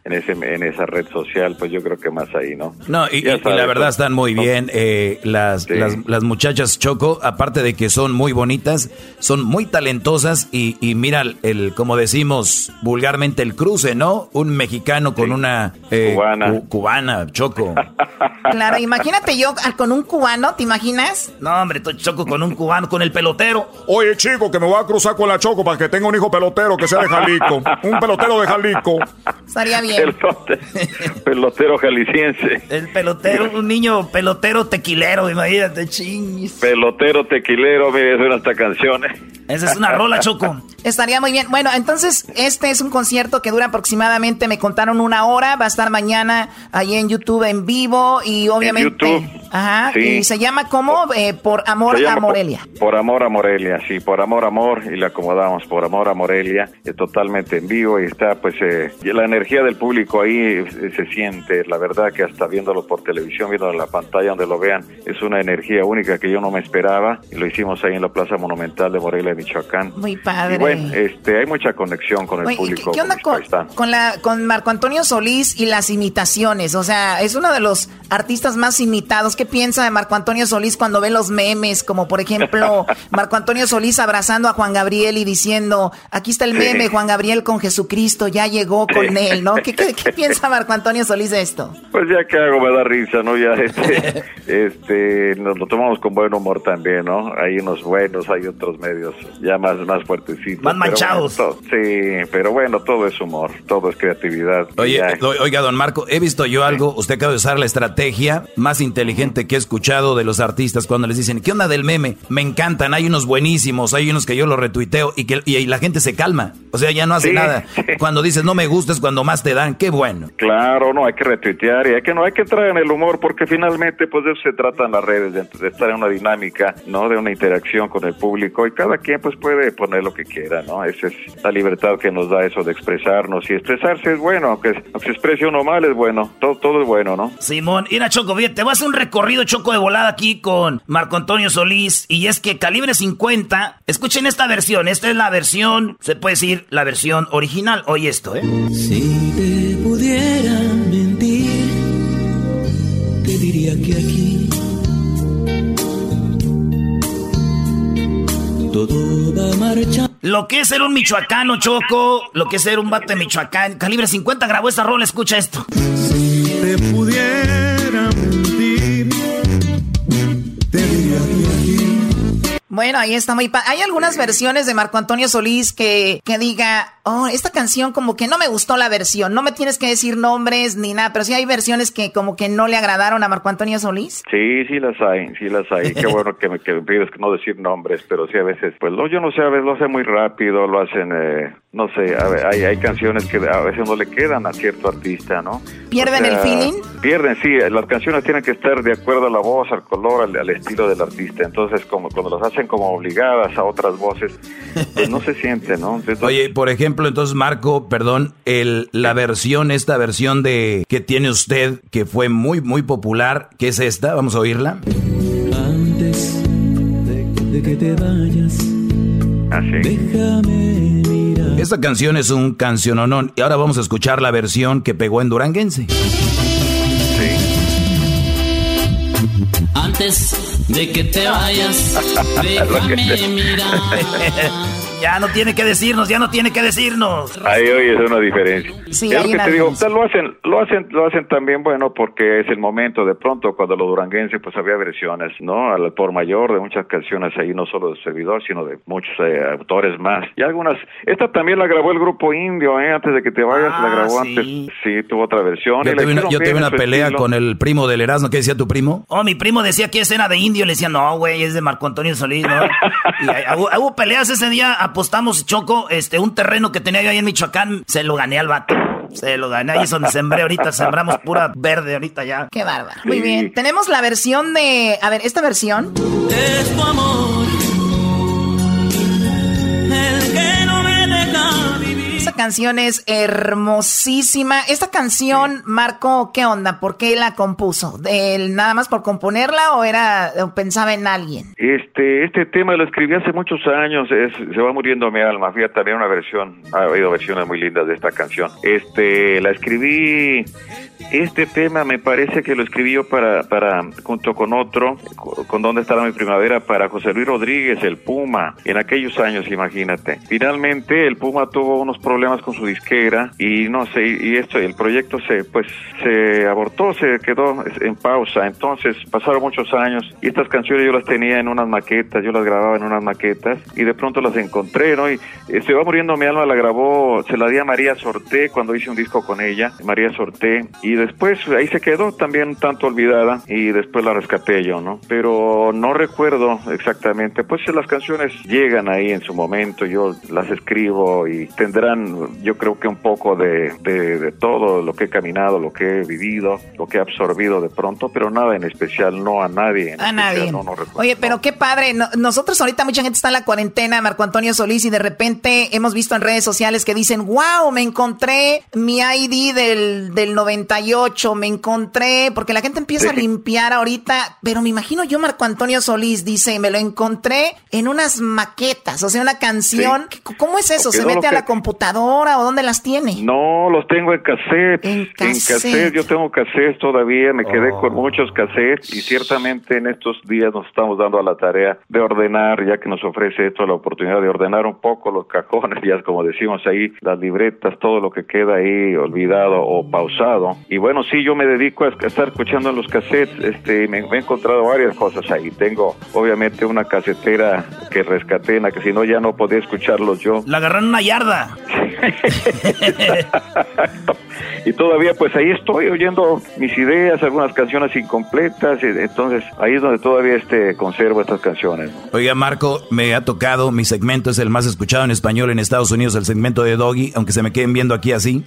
en ese, en esa red social, pues yo creo que más ahí, ¿no? No, y, sabes, la verdad están muy No. bien. eh, las, las, las muchachas Choco, aparte de que son muy bonitas, son muy talentosas y, y mira, el, como decimos vulgarmente, el cruce, ¿no? Un mexicano con una eh, Cubana. cu- cubana, Choco. (laughs) Claro, imagínate yo con un cubano, ¿te imaginas? No, hombre, choco con un cubano, con el pelotero. Oye, chico, que me voy a cruzar con la Choco para que tenga un hijo pelotero que sea de Jalisco. Un pelotero de Jalisco. Estaría bien. (laughs) Pelote- (laughs) pelotero jalisciense. El pelotero, un niño pelotero tequilero, imagínate, chingis. Pelotero tequilero, mire, suena esta canción. ¿eh? Esa es una rola, Choco. (laughs) Estaría muy bien. Bueno, entonces este es un concierto que dura aproximadamente, me contaron una hora, va a estar mañana ahí en YouTube en vivo y obviamente... YouTube, Ajá. sí. Y se llama como eh, Por Amor a Morelia. Por, por amor a Morelia, sí, por amor a amor, y le acomodamos por amor a Morelia, es totalmente en vivo y está, pues, eh, y la energía del público ahí eh, se siente, la verdad que hasta viéndolo por televisión, viéndolo en la pantalla donde lo vean, es una energía única que yo no me esperaba, y lo hicimos ahí en la Plaza Monumental de Morelia, Michoacán. Muy padre. Y bueno, este, hay mucha conexión con el Oye, ¿y público. ¿Qué, qué onda con, la, con Marco Antonio Solís y las imitaciones? O sea, es uno de los artistas más imitados. ¿Qué piensa de Marco Antonio Solís cuando ve los memes? Como por ejemplo, (laughs) Marco Antonio Solís abrazando a Juan Gabriel y diciendo, aquí está el meme, Sí. Juan Gabriel con Jesucristo, ya llegó con Sí. él, ¿no? ¿Qué, qué, qué piensa Marco Antonio Solís de esto? Pues ya que hago, me da risa, ¿no? Ya este, (laughs) este, nos lo tomamos con buen humor también, ¿no? Hay unos buenos, hay otros medios ya más, más fuertecitos. Más pero manchados. bueno, sí, pero bueno, todo es humor, todo es creatividad. Oye, Ya. oiga, don Marco, he visto yo algo, usted acaba de usar la estrategia más inteligente que he escuchado de los artistas cuando les dicen, ¿qué onda del meme? Me encantan, hay unos buenísimos, hay unos que yo los retuiteo y que y, y la gente se calma. O sea, ya no hace Sí, nada. (laughs) Cuando dices no me gusta es cuando más te qué bueno. Claro, no, hay que retuitear y hay que, no, hay que entrar en el humor porque finalmente pues de eso se trata en las redes, de, de estar en una dinámica, ¿no? De una interacción con el público y cada quien pues puede poner lo que quiera, ¿no? Esa es la libertad que nos da eso de expresarnos y expresarse es bueno, aunque, se exprese uno mal es bueno, todo, todo es bueno, ¿no? Simón, mira Choco, bien, te vas a hacer un recorrido Choco de volada aquí con Marco Antonio Solís y es que Calibre 50, escuchen esta versión, esta es la versión, se puede decir la versión original, oye esto, ¿eh? Te pudiera mentir, te diría que aquí todo va a marchar. Lo que es ser un michoacano, Choco, lo que es ser un bate de Michoacán. Calibre 50 grabó esta rola, escucha esto. Si te pudiera mentir, te diría que aquí bueno, ahí está muy... Hay algunas versiones de Marco Antonio Solís que, que diga, oh, esta canción como que no me gustó la versión. No me tienes que decir nombres ni nada, pero sí hay versiones que como que no le agradaron a Marco Antonio Solís. Sí, sí las hay, sí las hay. Qué bueno que me, que pides que no decir nombres, pero sí a veces, pues lo, yo no sé, a veces lo hacen muy rápido, lo hacen, eh, no sé, a hay, hay canciones que a veces no le quedan a cierto artista, ¿no? ¿Pierden el feeling? Pierden, sí. Las canciones tienen que estar de acuerdo a la voz, al color, al, al estilo del artista. Entonces, como cuando las hacen como obligadas a otras voces, pues no se siente, ¿no? Oye, por ejemplo, entonces Marco, perdón, el, la versión, esta versión de que tiene usted, que fue muy, muy popular, ¿qué es esta? Vamos a oírla. Antes de, que te vayas, Así. déjame mirar. Esta canción es un canciononón y ahora vamos a escuchar la versión que pegó en Duranguense. Antes de que te vayas, (laughs) déjame mirar. Ya no tiene que decirnos, ya no tiene que decirnos. Ahí hoy es una diferencia. Sí, es hay lo que te digo, lo hacen, lo hacen, lo hacen también bueno porque es el momento de pronto cuando los duranguenses pues había versiones, ¿no? Al por mayor de muchas canciones ahí, no solo de servidor, sino de muchos eh, autores más. Y algunas, esta también la grabó el grupo indio, ¿eh? Antes de que te vayas, la Ah, grabó sí. antes, sí, tuvo otra versión. Yo tuve una, yo tuve una pelea estilo. con el primo del Erasmo. ¿Qué decía tu primo? Oh, mi primo decía que ese era de indio. Le decía, no, güey, es de Marco Antonio Solís, ¿no? (laughs) y hubo, hubo peleas ese día. Apostamos, Choco, este, un terreno que tenía yo ahí en Michoacán. Se lo gané al vato. Se lo gané. Ahí es donde sembré ahorita. Sembramos pura verde ahorita ya. Qué bárbaro. Muy bien. Tenemos la versión de... A ver, esta versión. Es tu amor, el que Esta canción es hermosísima. Esta canción, Marco, ¿qué onda? ¿Por qué la compuso? ¿Del nada más por componerla o era o pensaba en alguien? Este, este tema lo escribí hace muchos años, es, se va muriendo mi alma, fíjate, también una versión, ha habido versiones muy lindas de esta canción. Este, la escribí, este tema me parece que lo escribí yo para, para, junto con otro, co- con Dónde estará mi primavera, para José Luis Rodríguez, el Puma, en aquellos años, imagínate. Finalmente, el Puma tuvo unos problemas con su disquera y no sé, y esto, el proyecto se, pues, se abortó, se quedó en pausa. Entonces, pasaron muchos años y estas canciones yo las tenía en unas maquetas, yo las grababa en unas maquetas y de pronto las encontré, ¿no? Y eh, Se va muriendo mi alma la grabó, se la di a María Sorté cuando hice un disco con ella, María Sorté, y después ahí se quedó también un tanto olvidada y después la rescaté yo, ¿no? Pero no recuerdo exactamente, pues las canciones llegan ahí en su momento, yo las escribo y tendrán, yo creo que un poco de, de, de todo lo que he caminado, lo que he vivido, lo que he absorbido de pronto, pero nada en especial, no a nadie. en A especial, nadie. no, no recuerdo. Oye, pero qué padre. No- nosotros ahorita mucha gente está en la cuarentena, Marco Antonio Solís, y de repente hemos visto en redes sociales que dicen, wow, me encontré mi ID del, del 98, me encontré, porque la gente empieza a limpiar ahorita, pero me imagino yo, Marco Antonio Solís, dice, me lo encontré en unas maquetas, o sea, una canción. ¿Cómo es eso? Porque ¿Se no mete a la que- computadora o dónde las tiene? No, los tengo en cassette. En cassette. Yo tengo cassettes todavía, me quedé Oh. con muchos cassettes y ciertamente en estos días nos estamos dando a la tarea de ordenar, ya que nos ofrece esto la oportunidad de ordenar un poco los cajones, (laughs) ya como decimos ahí, las libretas, todo lo que queda ahí olvidado o pausado. Y bueno, sí, yo me dedico a estar escuchando en los cassettes, este, me, me he encontrado varias cosas ahí. Tengo obviamente una casetera que rescaté, en la que si no ya no podía escucharlos yo. La agarraron en una yarda. (laughs) Y todavía pues ahí estoy oyendo mis ideas, algunas canciones incompletas, y entonces ahí es donde todavía este, conservo estas canciones. Oiga Marco, me ha tocado, mi segmento es el más escuchado en español en Estados Unidos, el segmento de Doggy, aunque se me queden viendo aquí así.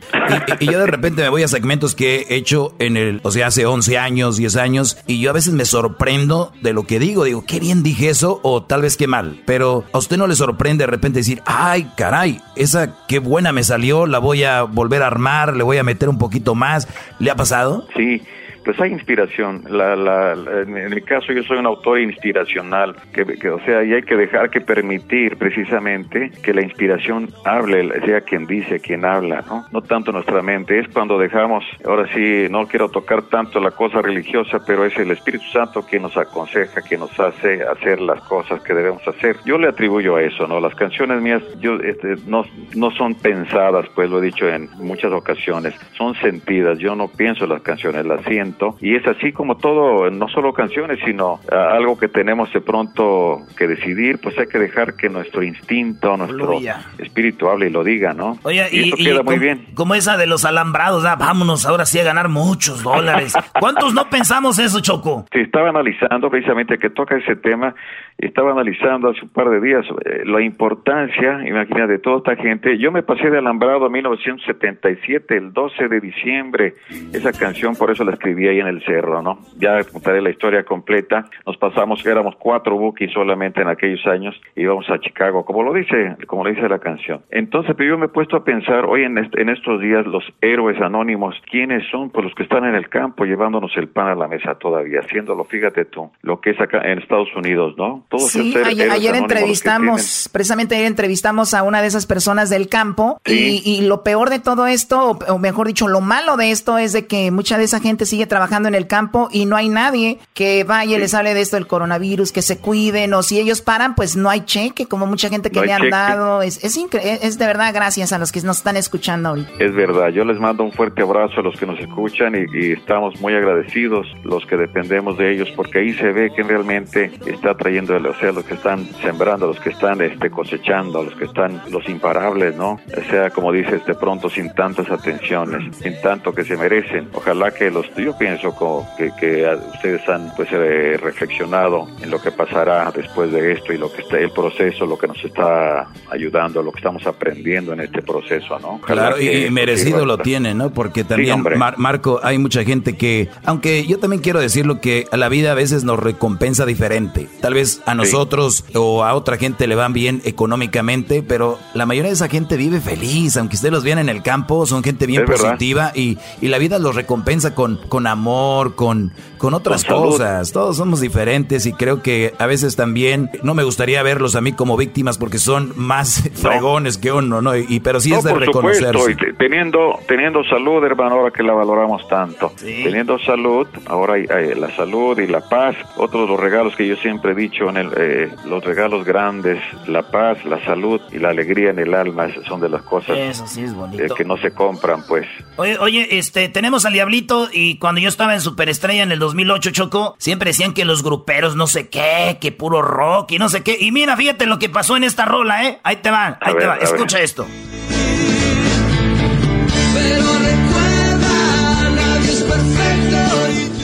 Y, y yo de repente me voy a segmentos que he hecho en el, o sea, hace 11 años, 10 años, y yo a veces me sorprendo de lo que digo, digo, qué bien dije eso, o tal vez qué mal, pero a usted no le sorprende de repente decir, ay, caray, esa qué buena me salió, la voy a volver a armar, le voy a meter un poquito más. ¿Le ha pasado? Sí, pues hay inspiración. La, la, en mi caso yo soy un autor inspiracional, que, o sea, y hay que dejar que permitir precisamente que la inspiración hable, sea quien dice, quien habla, ¿no? No tanto nuestra mente, es cuando dejamos, ahora sí, no quiero tocar tanto la cosa religiosa, pero es el Espíritu Santo que nos aconseja, que nos hace hacer las cosas que debemos hacer. Yo le atribuyo a eso, ¿no? Las canciones mías yo, este, no, no son pensadas, pues lo he dicho en muchas ocasiones, son sentidas, yo no pienso las canciones, las siento y es así como todo, no solo canciones, sino ah, algo que tenemos de pronto que decidir, pues hay que dejar que nuestro instinto, nuestro espíritu hable y lo diga, ¿no? Oye, y, queda muy bien. Como esa de los alambrados, ah, vámonos ahora sí a ganar muchos dólares. (laughs) ¿Cuántos no pensamos eso, Choco? Sí, estaba analizando precisamente que toca ese tema, estaba analizando hace un par de días eh, la importancia, imagina, de toda esta gente. Yo me pasé de alambrado a 1977, el 12 de diciembre, esa canción, por eso la escribí ahí en el cerro, ¿no? Ya contaré la historia completa. Nos pasamos, éramos cuatro bookies solamente en aquellos años, íbamos a Chicago, como lo dice, como lo dice la canción. Entonces, pero yo me he puesto a pensar, hoy en, en estos días, los héroes anónimos, ¿quiénes son? Pues los que están en el campo llevándonos el pan a la mesa todavía, haciéndolo, fíjate tú, lo que es acá en Estados Unidos, ¿no? Todos sí, ayer, entrevistamos, precisamente ayer entrevistamos a una de esas personas del campo y, y, lo peor de todo esto, o mejor dicho, lo malo de esto es de que mucha de esa gente sigue trabajando en el campo y no hay nadie que vaya y les hable de esto del coronavirus, que se cuiden o si ellos paran, pues no hay cheque, como mucha gente que le han dado. Es, es, es, de verdad gracias a los que nos están escuchando ahorita. Es verdad, yo les mando un fuerte abrazo a los que nos escuchan y, estamos muy agradecidos los que dependemos de ellos porque ahí se ve que realmente está trayendo, o sea, los que están sembrando, los que están este, cosechando, los que están, los imparables, ¿no? O sea, como dices, de pronto sin tantas atenciones, sin tanto que se merecen. Ojalá que los, yo pienso que, que ustedes han pues eh, reflexionado en lo que pasará después de esto y lo que está el proceso, lo que nos está ayudando, lo que estamos aprendiendo en este proceso, ¿no? claro, y, merecido lo tiene, ¿no? Porque también, Marco, hay mucha gente que, aunque yo también quiero decirlo que a la vida a veces nos recompensa diferente. Tal vez a nosotros o a otra gente le van bien económicamente, pero la mayoría de esa gente vive feliz, aunque ustedes los vean en el campo, son gente bien positiva y, y, la vida los recompensa con, con amor, con, con otras cosas. Todos somos diferentes y creo que a veces también no me gustaría verlos a mí como víctimas porque son más (laughs) fregones que uno, ¿no? Y, pero sí es de reconocerse. teniendo, teniendo salud, hermano, ahora que la valoramos tanto. Teniendo salud, ahora hay, la salud y la paz. Otros de los regalos que yo siempre he dicho, en el, eh, los regalos grandes, la paz, la salud y la alegría en el alma, son de las cosas eh, que no se compran, pues. Oye, oye, este, tenemos al diablito y cuando yo estaba en Superestrella en el 2008, Choco, siempre decían que los gruperos no sé qué, que puro rock y no sé qué. Y mira, fíjate lo que pasó en esta rola, ¿eh? Ahí te va, ahí te va. Escucha esto.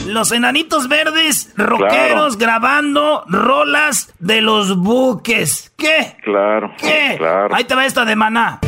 Los enanitos verdes, rockeros grabando rolas de los buques. ¿Qué? Claro. ¿Qué? Claro. Ahí te va esta de maná.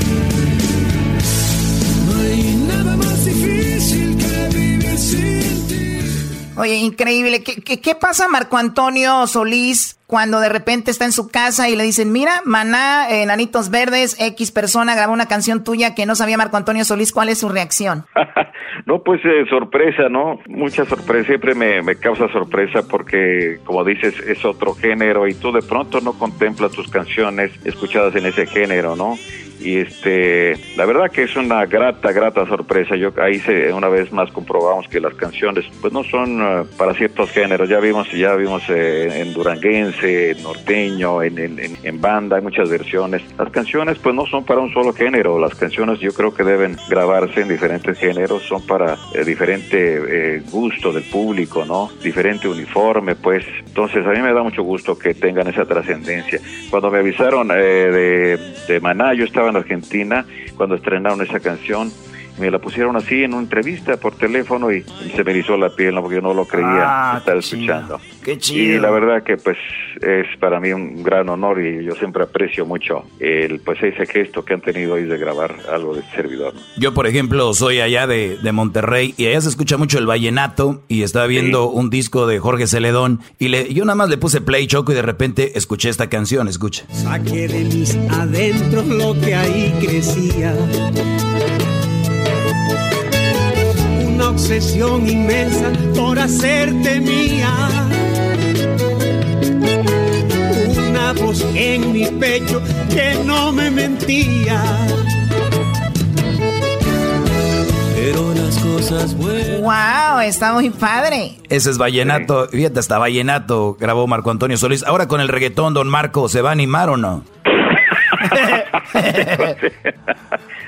Oye, increíble. ¿Qué, qué, pasa, Marco Antonio Solís, cuando de repente está en su casa y le dicen, mira, Maná, Enanitos Verdes, X persona grabó una canción tuya que no sabía Marco Antonio Solís? ¿Cuál es su reacción? (laughs) no, pues eh, sorpresa, ¿no? Mucha sorpresa. Siempre me, causa sorpresa porque, como dices, es otro género y tú de pronto no contemplas tus canciones escuchadas en ese género, ¿no? y este la verdad que es una grata grata sorpresa yo ahí se, una vez más comprobamos que las canciones pues no son eh, para ciertos géneros ya vimos ya vimos eh, en duranguense norteño en, en, banda hay muchas versiones. Las canciones pues no son para un solo género. Las canciones yo creo que deben grabarse en diferentes géneros. Son para eh, diferente gusto del público no diferente uniforme pues. Entonces a mí me da mucho gusto que tengan esa trascendencia. Cuando me avisaron de, de Maná yo estaba en Argentina cuando estrenaron esa canción me la pusieron así en una entrevista por teléfono y, se me erizó la piel, ¿no? porque yo no lo creía Ah, estar qué escuchando. Qué chido. Y la verdad que pues es para mí un gran honor y yo siempre aprecio mucho el pues ese gesto que han tenido hoy de grabar algo de servidor. ¿no? Yo, por ejemplo, soy allá de, de Monterrey y allá se escucha mucho el vallenato y estaba viendo un disco de Jorge Celedón y le, yo nada más le puse play choco y de repente escuché esta canción, escucha. Saqué de mis adentros lo que ahí crecía. Una obsesión inmensa por hacerte mía. Una voz en mi pecho que no me mentía. Pero las cosas buenas. Wow, está muy padre. Ese es Vallenato, fíjate, hasta Vallenato grabó Marco Antonio Solís. Ahora con el reggaetón, don Marco, ¿se va a animar o no? (laughs)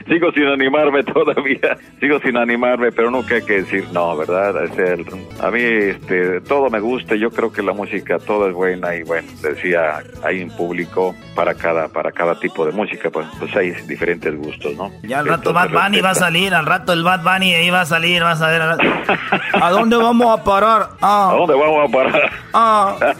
Sigo sin animarme todavía, sigo sin animarme, pero nunca hay que decir no, ¿verdad? Es el- a mí este, todo me gusta, yo creo que la música toda es buena y bueno, decía, hay un público para cada para cada tipo de música, pues, pues hay diferentes gustos, ¿no? Ya al rato Bad Bunny va a salir, al rato el Bad Bunny ahí va a salir, vas a ver. (laughs) ¿A dónde vamos a parar? Ah, ¿A dónde vamos a parar? ah. (laughs)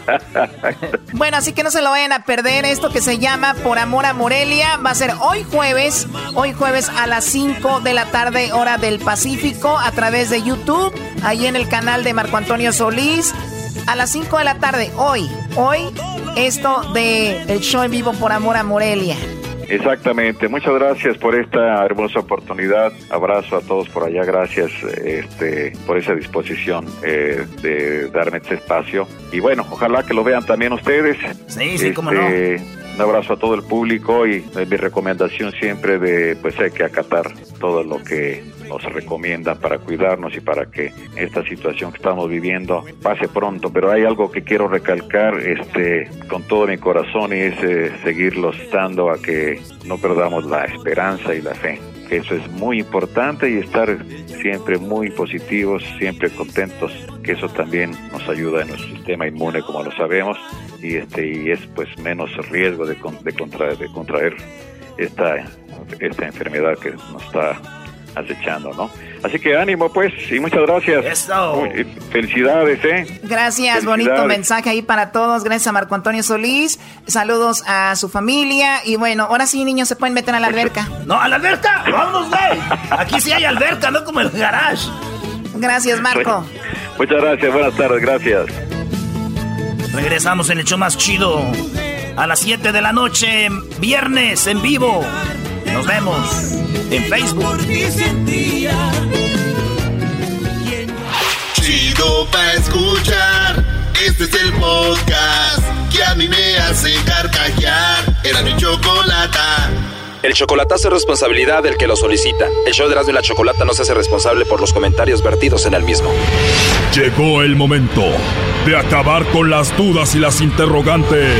Bueno, así que no se lo vayan a perder. Esto que se llama Por Amor a Morelia va a ser hoy jueves, hoy jueves a las 5 de la tarde, hora del Pacífico, a través de YouTube, ahí en el canal de Marco Antonio Solís. A las 5 de la tarde, hoy, hoy, esto de el show en vivo Por Amor a Morelia. Exactamente, muchas gracias por esta hermosa oportunidad. Abrazo a todos por allá, gracias este, por esa disposición eh, de darme este espacio. Y bueno, ojalá que lo vean también ustedes. Sí, sí, cómo Este, Abrazo a todo el público y mi recomendación siempre de pues hay que acatar todo lo que nos recomiendan para cuidarnos y para que esta situación que estamos viviendo pase pronto. Pero hay algo que quiero recalcar este, con todo mi corazón y es eh, seguirlos dando a que no perdamos la esperanza y la fe. Eso es muy importante y estar siempre muy positivos, siempre contentos, que eso también nos ayuda en nuestro sistema inmune, como lo sabemos, y este y es pues menos riesgo de, de contraer, de contraer esta, esta enfermedad que nos está acechando, ¿no? Así que ánimo pues y muchas gracias. Muy- felicidades, ¿eh? Gracias, bonito mensaje ahí para todos. Gracias a Marco Antonio Solís. Saludos a su familia. Y bueno, ahora sí, niños, se pueden meter a la alberca. No, a la alberca, vámonos, güey. Aquí sí hay alberca, no como el garage. Gracias, Marco. Muchas gracias, buenas tardes, gracias. Regresamos en el show más chido. A las 7 de la noche, viernes en vivo. Nos vemos en Facebook. Chido pa' escuchar. Este es el podcast que a mí me hace carcajear. Era mi chocolata. El chocolatazo es responsabilidad del que lo solicita. El show de Erasmo y la Chocolata no se hace responsable por los comentarios vertidos en el mismo. Llegó el momento de acabar con las dudas y las interrogantes.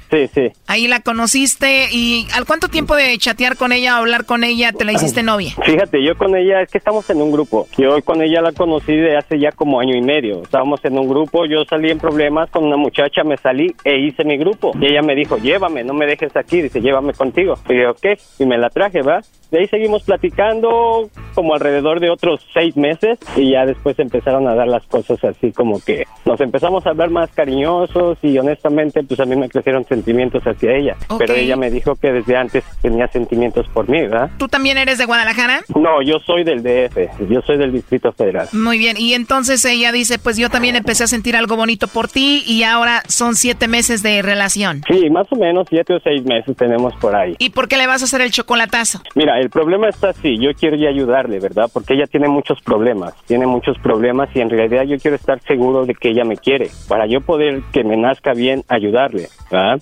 Sí, sí. Ahí la conociste y ¿al cuánto tiempo de chatear con ella o hablar con ella te la hiciste novia? Fíjate, yo con ella, es que estamos en un grupo. Yo con ella la conocí de hace ya como año y medio. Estábamos en un grupo, yo salí en problemas con una muchacha, me salí e hice mi grupo. Y ella me dijo, llévame, no me dejes aquí, dice, llévame contigo. Y yo, ok, y me la traje, ¿va? De ahí seguimos platicando como alrededor de otros seis meses y ya después empezaron a dar las cosas así como que nos empezamos a hablar más cariñosos y honestamente pues a mí me crecieron sentimientos hacia ella. Ok. Pero ella me dijo que desde antes tenía sentimientos por mí, ¿verdad? ¿Tú también eres de Guadalajara? No, yo soy del DF, yo soy del Distrito Federal. Muy bien, y entonces ella dice, pues yo también empecé a sentir algo bonito por ti y ahora son siete meses de relación. Sí, más o menos siete o seis meses tenemos por ahí. ¿Y por qué le vas a hacer el chocolatazo? Mira, el problema está así, yo quiero ya ayudarle, ¿verdad? Porque ella tiene muchos problemas, tiene muchos problemas y en realidad yo quiero estar seguro de que ella me quiere, para yo poder que me nazca bien ayudarle, ¿verdad?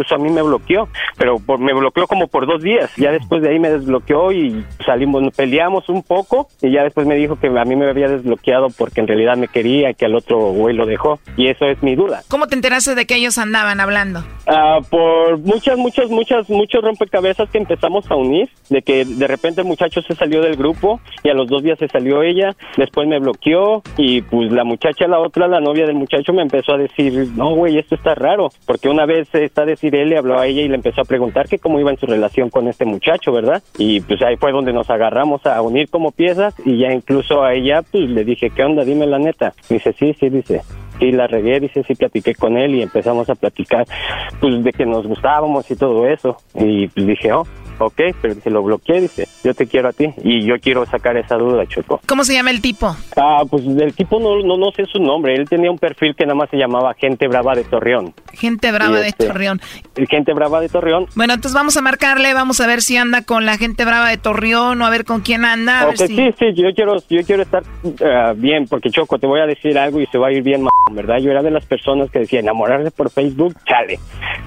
a mí me bloqueó, pero por, me bloqueó como por dos días. Ya después de ahí me desbloqueó y salimos, peleamos un poco y ya después me dijo que a mí me había desbloqueado porque en realidad me quería y que al otro güey lo dejó. Y eso es mi duda. ¿Cómo te enteraste de que ellos andaban hablando? Ah, por muchas, muchas, muchas, muchos rompecabezas que empezamos a unir, de que de repente el muchacho se salió del grupo y a los dos días se salió ella, después me bloqueó y pues la muchacha, la otra, la novia del muchacho me empezó a decir, no güey, esto está raro, porque una vez está decir él le habló a ella y le empezó a preguntar que cómo iba en su relación con este muchacho, ¿verdad? Y pues ahí fue donde nos agarramos a unir como piezas y ya incluso a ella pues le dije, ¿qué onda? Dime la neta. dice, sí, sí, dice, sí la regué, dice, sí platiqué con él y empezamos a platicar, pues de que nos gustábamos y todo eso. Y pues dije, oh, ok, pero se lo bloqueé, dice, yo te quiero a ti y yo quiero sacar esa duda, Choco. ¿Cómo se llama el tipo? Ah, pues el tipo no, no, no sé su nombre, él tenía un perfil que nada más se llamaba Gente Brava de Torreón. Gente Brava de este, Torreón. Gente Brava de Torreón. Bueno, entonces vamos a marcarle, vamos a ver si anda con la Gente Brava de Torreón o a ver con quién anda. Si... sí, sí, yo quiero, yo quiero estar ah, bien, porque Choco, te voy a decir algo y se va a ir bien, ¿verdad? Yo era de las personas que decía enamorarse por Facebook, chale.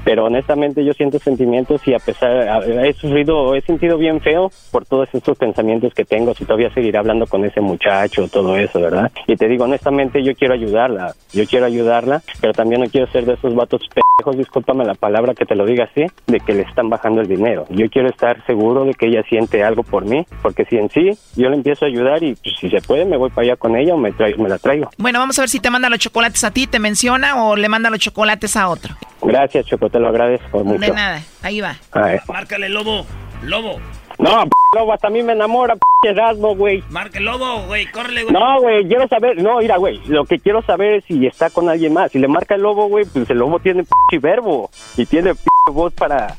Pero honestamente yo siento sentimientos y a pesar, he sufrido, he sentido bien feo por todos estos pensamientos que tengo, si todavía seguiré hablando con ese muchacho, todo eso, ¿verdad? Y te digo, honestamente yo quiero ayudarla, yo quiero ayudarla, pero también no quiero ser de esos vatos pendejos, discúlpame la palabra que te lo diga así, de que le están bajando el dinero. Yo quiero estar seguro de que ella siente algo por mí, porque si en sí yo le empiezo a ayudar y pues, si se puede me voy para allá con ella o me, traigo, me la traigo. Bueno, vamos a ver si te manda los chocolates a ti, te menciona o le manda los chocolates a otro. Gracias, Choco, te lo agradezco mucho. De nada, ahí va. Márcale, lobo. Lobo. No, p lobo, hasta a mí me enamora, p Erasmo, güey. Marca el lobo, güey. Córrele, güey. No, güey, quiero saber, no, mira, güey, lo que quiero saber es si está con alguien más. Si le marca el lobo, güey, pues el lobo tiene p verbo y tiene p voz para,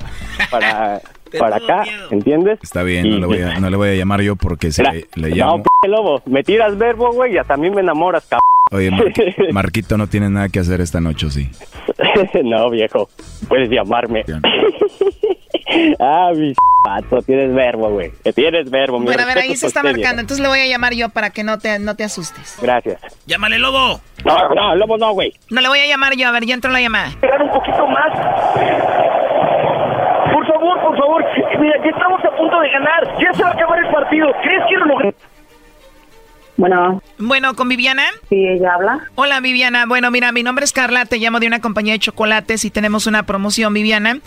para, (laughs) para acá, ¿entiendes? Está bien, no le, voy a, no le voy a llamar yo porque se Mira, le, le No, llamo. p lobo, me tiras verbo, güey, y hasta a mí me enamoras, cabrón. Oye, Mar- (laughs) Marquito no tiene nada que hacer esta noche, ¿o sí. (laughs) no, viejo, puedes llamarme. (laughs) ah, mi pato, tienes verbo, güey. Tienes verbo, mi Bueno, a ver, ahí se está usted, marcando, viejo. entonces le voy a llamar yo para que no te, no te asustes. Gracias. Llámale, lobo. No, no, lobo no, güey. No le voy a llamar yo, a ver, ya entró la llamada. Esperar un poquito más. Por favor. Mira, ya estamos a punto de ganar. Ya se va a acabar el partido. ¿Crees que lo logré? Bueno. Bueno, ¿con Viviana? Sí, ella habla. Hola, Viviana. Bueno, mira, mi nombre es Carla, te llamo de una compañía de chocolates y tenemos una promoción, Viviana,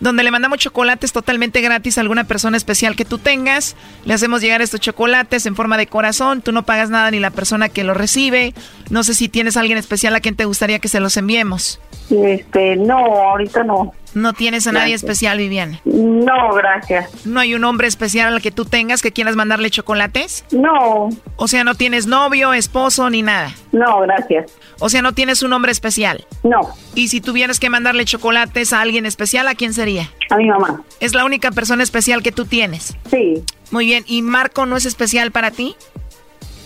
donde le mandamos chocolates totalmente gratis a alguna persona especial que tú tengas. Le hacemos llegar estos chocolates en forma de corazón, tú no pagas nada ni la persona que lo recibe. No sé si tienes a alguien especial a quien te gustaría que se los enviemos. Este, no, ahorita no. No tienes a nadie Gracias. especial, Viviana. No, gracias. ¿No hay un hombre especial al que tú tengas que quieras mandarle chocolates? No. O sea, no tienes novio, esposo ni nada. No, gracias. O sea, no tienes un hombre especial. No. Y si tuvieras que mandarle chocolates a alguien especial, ¿a quién sería? A mi mamá. Es la única persona especial que tú tienes. Sí. Muy bien. ¿Y Marco no es especial para ti?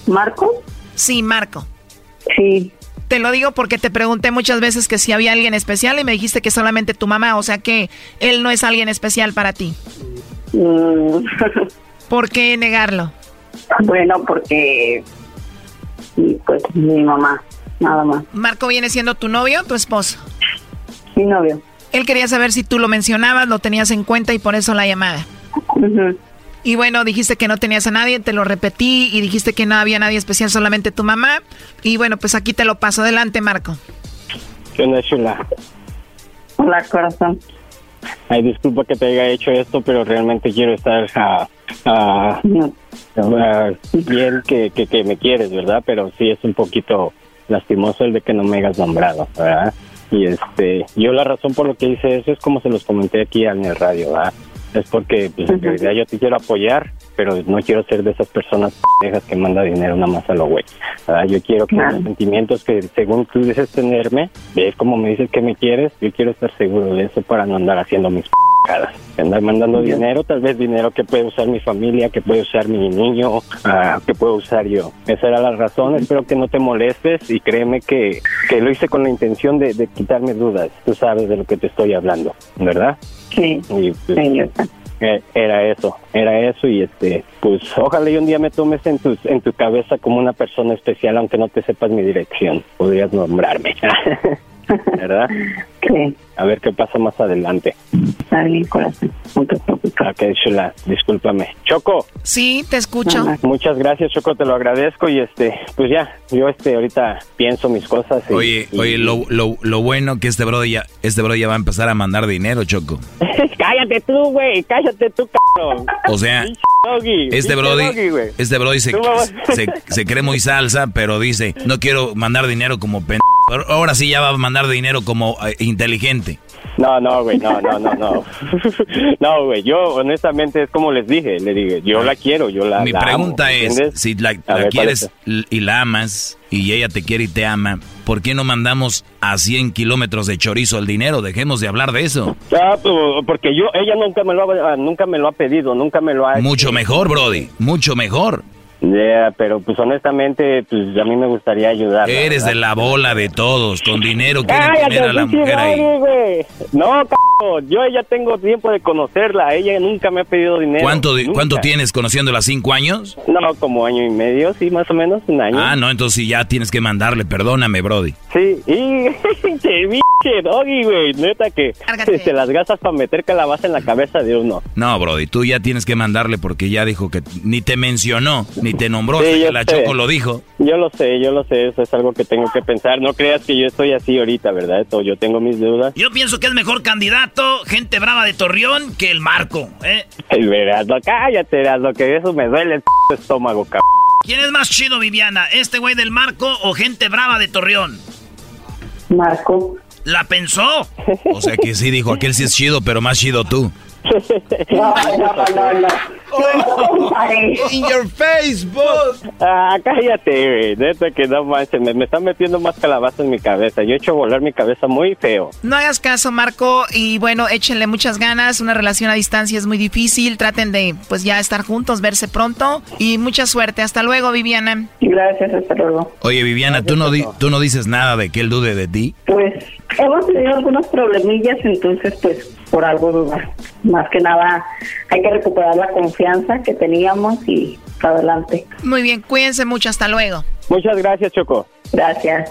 ¿Marco? Sí, Marco. Sí. Te lo digo porque te pregunté muchas veces que si había alguien especial y me dijiste que solamente tu mamá, o sea que él no es alguien especial para ti. Mm, (laughs) ¿Por qué negarlo? bueno, porque pues mi mamá, nada más. ¿Marco viene siendo tu novio o tu esposo? Mi novio. Él quería saber si tú lo mencionabas, lo tenías en cuenta y por eso la llamada. Y bueno, dijiste que no tenías a nadie, te lo repetí y dijiste que no había nadie especial, solamente tu mamá. Y bueno, pues aquí te lo paso. Adelante, Marco. ¿Qué onda, chula? Hola, corazón. Ay, disculpa que te haya hecho esto, pero realmente quiero estar ah, ah, ah, bien que, que, que me quieres, ¿verdad? Pero sí es un poquito lastimoso el de que no me hayas nombrado, ¿verdad? Y este, yo la razón por lo que hice eso es como se los comenté aquí en el radio, ¿verdad? Es porque pues, en realidad yo te quiero apoyar, pero no quiero ser de esas personas pendejas que manda dinero nada más a lo güey. ¿verdad? Yo quiero que los sentimientos que según tú dices tenerme, ves como me dices que me quieres, yo quiero estar seguro de eso para no andar haciendo mis pendejadas. Andar mandando dinero, tal vez dinero que puede usar mi familia, que puede usar mi niño, ah, que puedo usar yo. Esa era la razón, espero que no te molestes y créeme que, que lo hice con la intención de, de quitarme dudas. Tú sabes de lo que te estoy hablando, ¿verdad? Sí, Y, pues, eh, era eso, era eso y este, pues ojalá y un día me tomes en tu, en tu cabeza como una persona especial, aunque no te sepas mi dirección, podrías nombrarme, (laughs) ¿verdad? (laughs) Sí. A ver qué pasa más adelante. Está bien, corazón. No te preocupes. Ok, chula, discúlpame. Choco. Sí, te escucho. Muchas gracias, Choco, te lo agradezco y este, pues ya, yo este ahorita pienso mis cosas. y- Oye, y- oye, lo, lo, lo bueno que este bro ya, este bro ya va a empezar a mandar dinero, Choco. (laughs) cállate tú, güey, cállate tú, cabrón. O sea, Este brody, este brody se, se, se cree muy salsa, pero dice, no quiero mandar dinero como pen... Pero Ahora sí ya va a mandar dinero como eh, inteligente. No, no, güey, no, no, no, no. (laughs) No, güey, yo honestamente es como les dije, le dije, yo la quiero, yo la Mi la amo, pregunta es, ¿entiendes? si la, la ver, ¿cuál quieres es? y la amas y ella te quiere y te ama, ¿por qué no mandamos a 100 kilómetros de chorizo el dinero? Dejemos de hablar de eso. Ah, porque yo, ella nunca me lo ha, nunca me lo ha pedido, nunca me lo ha Mucho mejor, Brody, mucho mejor. Yeah, pero pues honestamente, pues a mí me gustaría ayudar. Eres de la bola de todos, con dinero quieren Cállate, tener a la mujer ahí. No, c yo ya tengo tiempo de conocerla, ella nunca me ha pedido dinero. ¿Cuánto, nunca. ¿Cuánto tienes conociéndola? ¿Cinco años? No, como año y medio, sí, más o menos, un año. Ah, no, entonces sí ya tienes que mandarle, perdóname, Brody. Sí, y (laughs) che, pinche doggy, güey, neta que te las gastas para meter calabaza en la cabeza de uno. No, Brody, tú ya tienes que mandarle porque ya dijo que ni te mencionó, ni te nombró, Sí, hasta yo que la sé. Choco lo dijo. Yo lo sé, yo lo sé, eso es algo que tengo que pensar. No creas que yo estoy así ahorita, ¿verdad? Esto, yo tengo mis dudas. Yo pienso que es mejor candidato, gente brava de Torreón, que el Marco, ¿eh? Ay, verás, no, cállate, lo que eso me duele el p- estómago, cabrón. ¿Quién es más chido, Viviana? ¿Este güey del Marco o gente brava de Torreón? Marco. ¿La pensó? O sea que sí dijo, aquel sí es chido, pero más chido tú. No, no, no, no. In your Facebook. Ah, cállate, güey. Neta que no manches, me, me están metiendo más calabaza en mi cabeza. Yo he hecho volar mi cabeza muy feo. No hagas caso, Marco, y bueno, échenle muchas ganas. Una relación a distancia es muy difícil. Traten de, pues ya estar juntos, verse pronto. Y mucha suerte. Hasta luego, Viviana. Gracias, hasta luego. Oye, Viviana, ¿tú no, di- ¿tú no dices nada de que él dude de ti? Pues hemos tenido algunos problemillas, entonces pues por algo dudar. Más que nada hay que recuperar la confianza que teníamos y para adelante. Muy bien, cuídense mucho. Hasta luego. Muchas gracias, Choco. Gracias.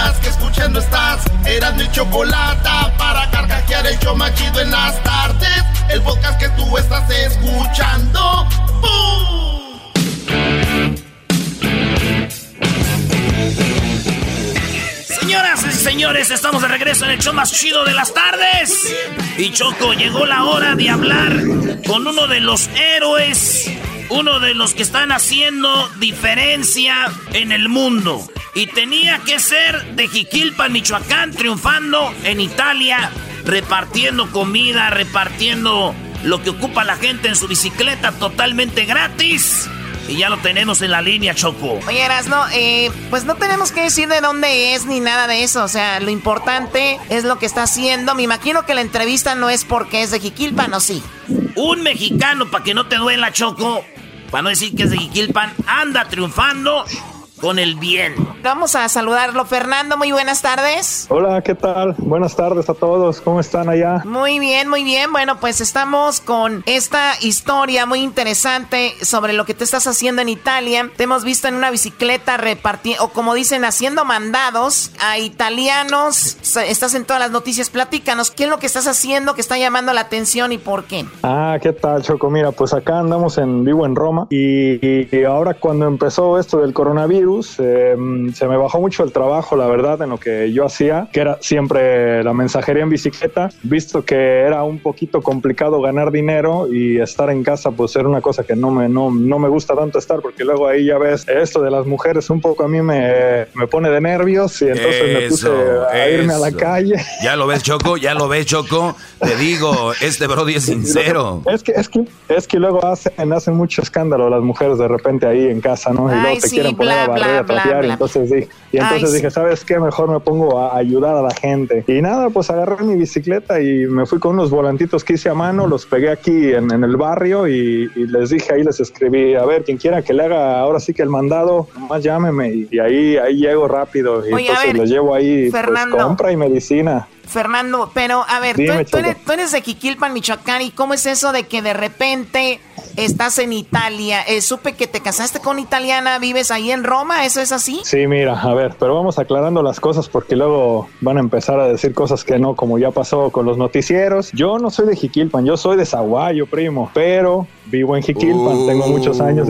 que escuchando estás. Eran mi chocolate para carcajear el show más chido en las tardes. El podcast que tú estás escuchando. ¡Bum! Señoras y señores, estamos de regreso en el show más chido de las tardes. Y Choco, llegó la hora de hablar con uno de los héroes, uno de los que están haciendo diferencia en el mundo. Y tenía que ser de Jiquilpan, Michoacán, triunfando en Italia, repartiendo comida, repartiendo lo que ocupa la gente en su bicicleta totalmente gratis. Y ya lo tenemos en la línea, Choco. Oye, Erasno, eh, pues no tenemos que decir de dónde es ni nada de eso. O sea, lo importante es lo que está haciendo. Me imagino que la entrevista no es porque es de Jiquilpan, ¿o sí? Un mexicano, para que no te duela, Choco, para no decir que es de Jiquilpan, anda triunfando con el bien. Vamos a saludarlo. Fernando, muy buenas tardes. Hola, ¿qué tal? Buenas tardes a todos. ¿Cómo están allá? Muy bien, muy bien. Bueno, pues estamos con esta historia muy interesante sobre lo que te estás haciendo en Italia. Te hemos visto en una bicicleta repartiendo, o como dicen, haciendo mandados a italianos. Estás en todas las noticias. Platícanos, ¿qué es lo que estás haciendo que está llamando la atención y por qué? Ah, ¿qué tal, Choco? Mira, pues acá andamos en vivo en Roma y, y ahora cuando empezó esto del coronavirus, coronavirus eh, se me bajó mucho el trabajo, la verdad, en lo que yo hacía, que era siempre la mensajería en bicicleta, visto que era un poquito complicado ganar dinero y estar en casa, pues era una cosa que no me, no, no me gusta tanto estar, porque luego ahí ya ves, esto de las mujeres un poco a mí me, me pone de nervios y entonces me puse a irme a la calle. Ya lo ves, Choco, ya lo ves, Choco. Te digo, este Brody es (laughs) sincero. Es que, es que, es que luego hacen, hacen mucho escándalo las mujeres de repente ahí en casa, ¿no? Y luego te quieren poner a barrer, a trapear, y entonces, dije, y entonces dije, ¿sabes qué? Mejor me pongo a ayudar a la gente. Y nada, pues agarré mi bicicleta y me fui con unos volantitos que hice a mano, los pegué aquí en, en el barrio y, y, les dije, ahí les escribí, a ver, quien quiera que le haga ahora sí que el mandado, más llámeme. Y, ahí, ahí llego rápido y entonces les llevo ahí pues, compra y medicina. Fernando, pero a ver, tú, eres, tú, eres, de Quiquilpan, Michoacán, ¿y cómo es eso de que de repente estás en Italia? Eh, supe que te casaste con italiana, vives ahí en Roma, ¿eso es así? Sí, mira, a ver, pero vamos aclarando las cosas porque luego van a empezar a decir cosas que no, como ya pasó con los noticieros. Yo no soy de Jiquilpan, yo soy de Zaguayo, primo, pero vivo en Jiquilpan, tengo muchos años.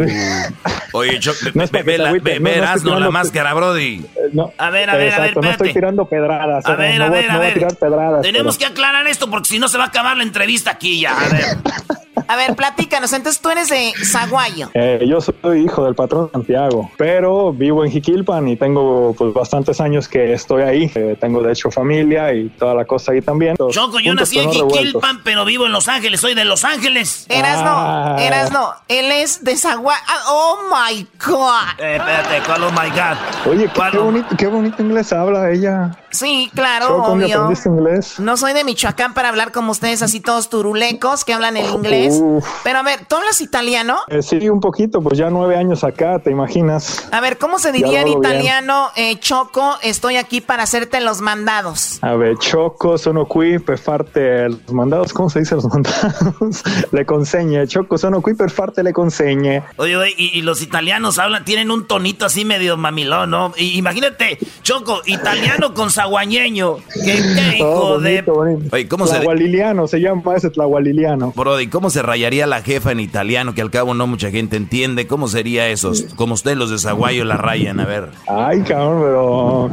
Oye, yo, (laughs) no es ve, la, ve, verás, no, la máscara, Brody. No, a ver, a ver, exacto, a ver, no estoy tirando pedradas. A ver, no a voy, ver, no a voy ver. tirar pedradas. Tenemos pero- que aclarar esto porque si no se va a acabar la entrevista aquí ya. A ver. (laughs) A ver, platícanos, entonces tú eres de Zaguayo. Eh, yo soy hijo del patrón Santiago, pero vivo en Jiquilpan y tengo pues bastantes años que estoy ahí. Eh, tengo de hecho familia y toda la cosa ahí también. Choco, yo Juntos, nací en revueltos. Jiquilpan, pero vivo en Los Ángeles, soy de Los Ángeles. Eras Ah. no, eras no, él es de Zaguayo. oh my God. Eh, espérate, ¿cuál oh my God? Oye, qué, qué bonito, qué bonito inglés habla ella. Sí, claro, Choco, ¿dónde obvio. inglés? No soy de Michoacán para hablar como ustedes, así todos turulecos que hablan el inglés. Uf. Pero a ver, ¿tú hablas italiano? Eh, sí, un poquito, pues ya nueve años acá, ¿te imaginas? A ver, ¿cómo se diría en italiano? Eh, Choco, estoy aquí para hacerte los mandados. A ver, Choco, sono qui per farte los mandados. ¿Cómo se dice los (laughs) mandados? le consegne. Choco, sono qui per farte le consegne. Oye, oye, y, y los italianos hablan, tienen un tonito así medio mamilón, ¿no? Y, imagínate, Choco, italiano con saguañeño. ¿Qué, qué hijo Oh, de... bonito, bonito. Oye, ¿cómo se- Tlahualiliano, se llama ese Tlahualiliano. Brody, ¿cómo se rayaría la jefa en italiano? Que al cabo no mucha gente entiende. ¿Cómo sería eso? Como ustedes los de Zaguayo la rayan, a ver. Ay, cabrón, pero...